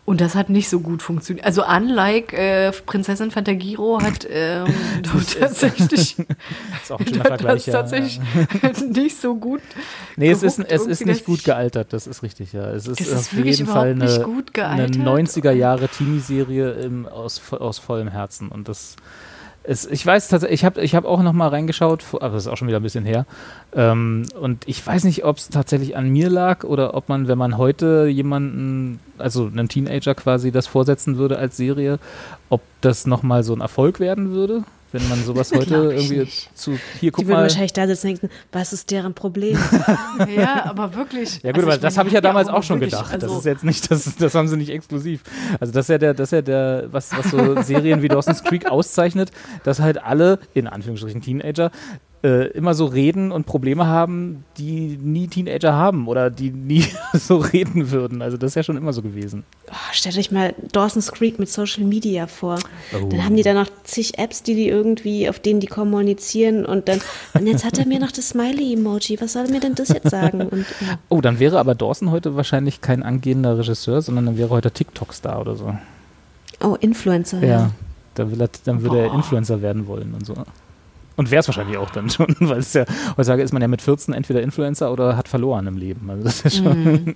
Und das hat nicht so gut funktioniert. Also unlike äh, Prinzessin Fantagiro hat ähm, dort tatsächlich, ist auch ein schöner Vergleich. das Ja. tatsächlich nicht so gut. Nee, es ist, es ist nicht gut gealtert, das ist richtig, ja. Es ist, Das ist auf wirklich jeden Fall nicht eine, gut eine gealtert. 90er Jahre Teenie-Serie aus, aus vollem Herzen. Und das es, ich weiß tatsächlich, ich habe ich hab auch noch mal reingeschaut, aber das ist auch schon wieder ein bisschen her. Ähm, und ich weiß nicht, ob es tatsächlich an mir lag oder ob man, wenn man heute jemanden, also einem Teenager quasi das vorsetzen würde als Serie, ob das noch mal so ein Erfolg werden würde, wenn man sowas heute irgendwie nicht. zu, hier guck Die würden mal. wahrscheinlich da sitzen und denken, was ist deren Problem? Ja, aber wirklich. Ja gut, Also aber das habe ich ja damals auch schon wirklich- gedacht. das also- ist jetzt nicht, das, das haben sie nicht exklusiv. Also das ist ja der, das ist ja der, was, was so Serien wie Dawson's Creek auszeichnet, dass halt alle, in Anführungsstrichen Teenager, äh, immer so reden und Probleme haben, die nie Teenager haben oder die nie so reden würden. Also das ist ja schon immer so gewesen. Oh, stellt euch mal Dawson's Creek mit Social Media vor. Oh. Dann haben die da noch zig Apps, die die irgendwie, auf denen die kommunizieren und dann, und jetzt hat er mir noch das Smiley-Emoji. Was soll mir denn das jetzt sagen? Und, ja. Oh, dann wäre aber Dawson heute wahrscheinlich kein angehender Regisseur, sondern dann wäre heute TikTok-Star oder so. Oh, Influencer. Ja. Ja. Da will er, dann würde er Influencer werden wollen und so. Und wäre es wahrscheinlich auch dann schon, weil es ja, heutzutage ist man ja mit 14 entweder Influencer oder hat verloren im Leben. Also das ist schon,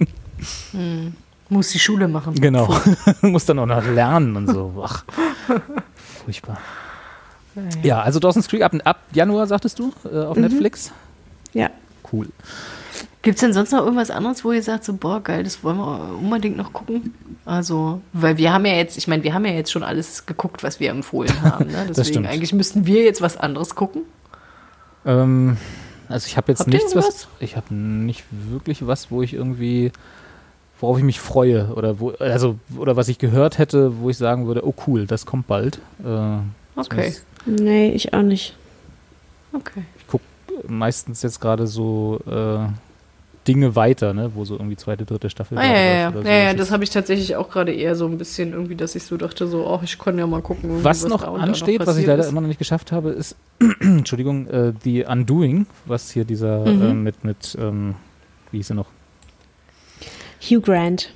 Muss die Schule machen. genau. Muss dann auch noch lernen und so. Ach, furchtbar. Ja, also Dawson's Creek ab, ab Januar, sagtest du, äh, auf Netflix. ja. Cool. Gibt es denn sonst noch irgendwas anderes, wo ihr sagt, so, boah, geil, das wollen wir unbedingt noch gucken? Also, weil wir haben ja jetzt, ich meine, wir haben ja jetzt schon alles geguckt, was wir empfohlen haben. Ne? Deswegen stimmt. eigentlich müssten wir jetzt was anderes gucken. Ähm, also ich habe jetzt Habt nichts, was. Ich habe nicht wirklich was, wo ich irgendwie, worauf ich mich freue oder wo, also oder was ich gehört hätte, wo ich sagen würde, oh cool, das kommt bald. Äh, Okay. Nee, ich auch nicht. Okay. Ich gucke meistens jetzt gerade so äh, Dinge weiter, ne, wo so irgendwie zweite, dritte Staffel. Ah, ja, ja, oder ja, ja das habe ich tatsächlich auch gerade eher so ein bisschen irgendwie, dass ich so dachte, so, ach, ich kann ja mal gucken. Was noch da ansteht, was ich leider ist. immer noch nicht geschafft habe, ist, Entschuldigung, äh, die Undoing, was hier dieser Mhm. äh, mit, mit ähm, wie hieß er noch? Hugh Grant.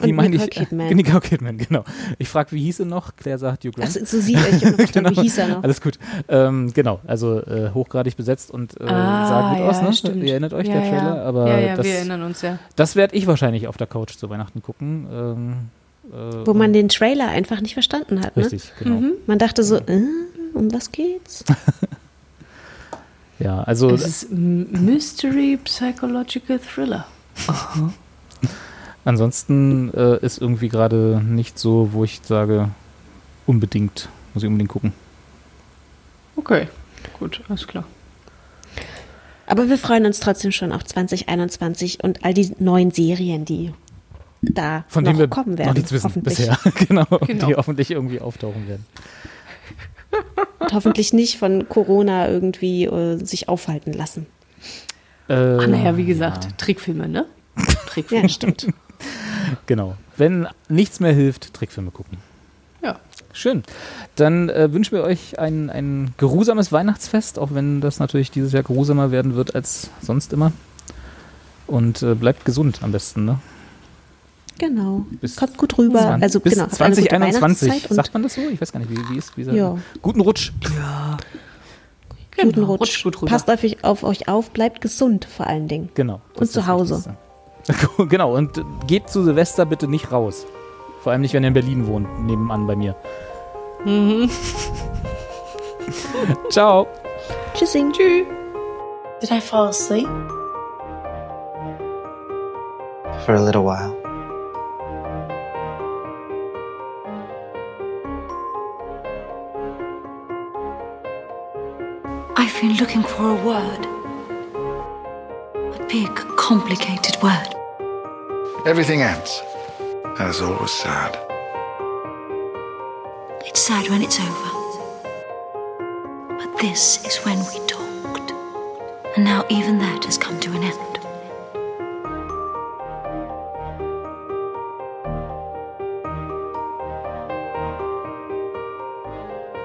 Wie Und meine ich? Kidman. Nicole Kidman, genau. Ich frage, wie hieß er noch? Claire sagt Hugh Grant. Ach, so sieht er. Ich noch Genau. Wie hieß er noch? Alles gut. Ähm, genau, also äh, hochgradig besetzt und äh, Ah, sah gut ja, aus, ne? stimmt. Ihr erinnert euch, ja, der Trailer? Ja. Aber ja, ja, das, wir erinnern uns ja. das werde ich wahrscheinlich auf der Couch zu Weihnachten gucken. Ähm, äh, Wo man den Trailer einfach nicht verstanden hat. Ne? Richtig, genau. Man dachte so, äh, um was geht's? Ja, also Es ist Mystery Psychological Thriller. ansonsten äh, ist irgendwie gerade nicht so, wo ich sage, unbedingt, muss ich unbedingt gucken. Okay, gut, alles klar. Aber wir freuen uns trotzdem schon auf 2021 und all die neuen Serien, die da Von noch denen wir kommen werden. noch nichts wissen hoffentlich. bisher. genau, Genau. die hoffentlich irgendwie auftauchen werden. Und hoffentlich nicht von Corona irgendwie äh, sich aufhalten lassen. Äh, Ach, naja, wie gesagt, ja, Trickfilme, ne? Trickfilme. Ja, stimmt. genau. Wenn nichts mehr hilft, Trickfilme gucken. Ja. Schön. Dann äh, wünschen wir euch ein, ein geruhsames Weihnachtsfest, auch wenn das natürlich dieses Jahr geruhsamer werden wird als sonst immer. Und äh, bleibt gesund am besten, ne? Genau. Bis Kommt gut rüber. 20 also bis genau, habt eine gute 2021. Weihnachtszeit und Sagt man das so? Ich weiß gar nicht, wie, wie ist wie sagt Ja. Guten Rutsch. guten Genau, Rutsch. rutscht gut rüber. Passt auf, euch- auf euch auf, bleibt gesund vor allen Dingen. Genau. Und zu Hause. Genau, und geht zu Silvester bitte nicht raus. Vor allem nicht, wenn ihr in Berlin wohnt, nebenan bei mir. Mhm. Ciao. Tschüssing. Tschüss. Did I fall asleep? For a little while. I've been looking for a word. A big, complicated word. Everything ends. And it's always sad. It's sad when it's over. But this is when we talked. And now even that has come to an end.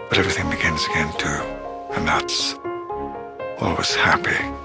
But everything begins again too. And that's always happy.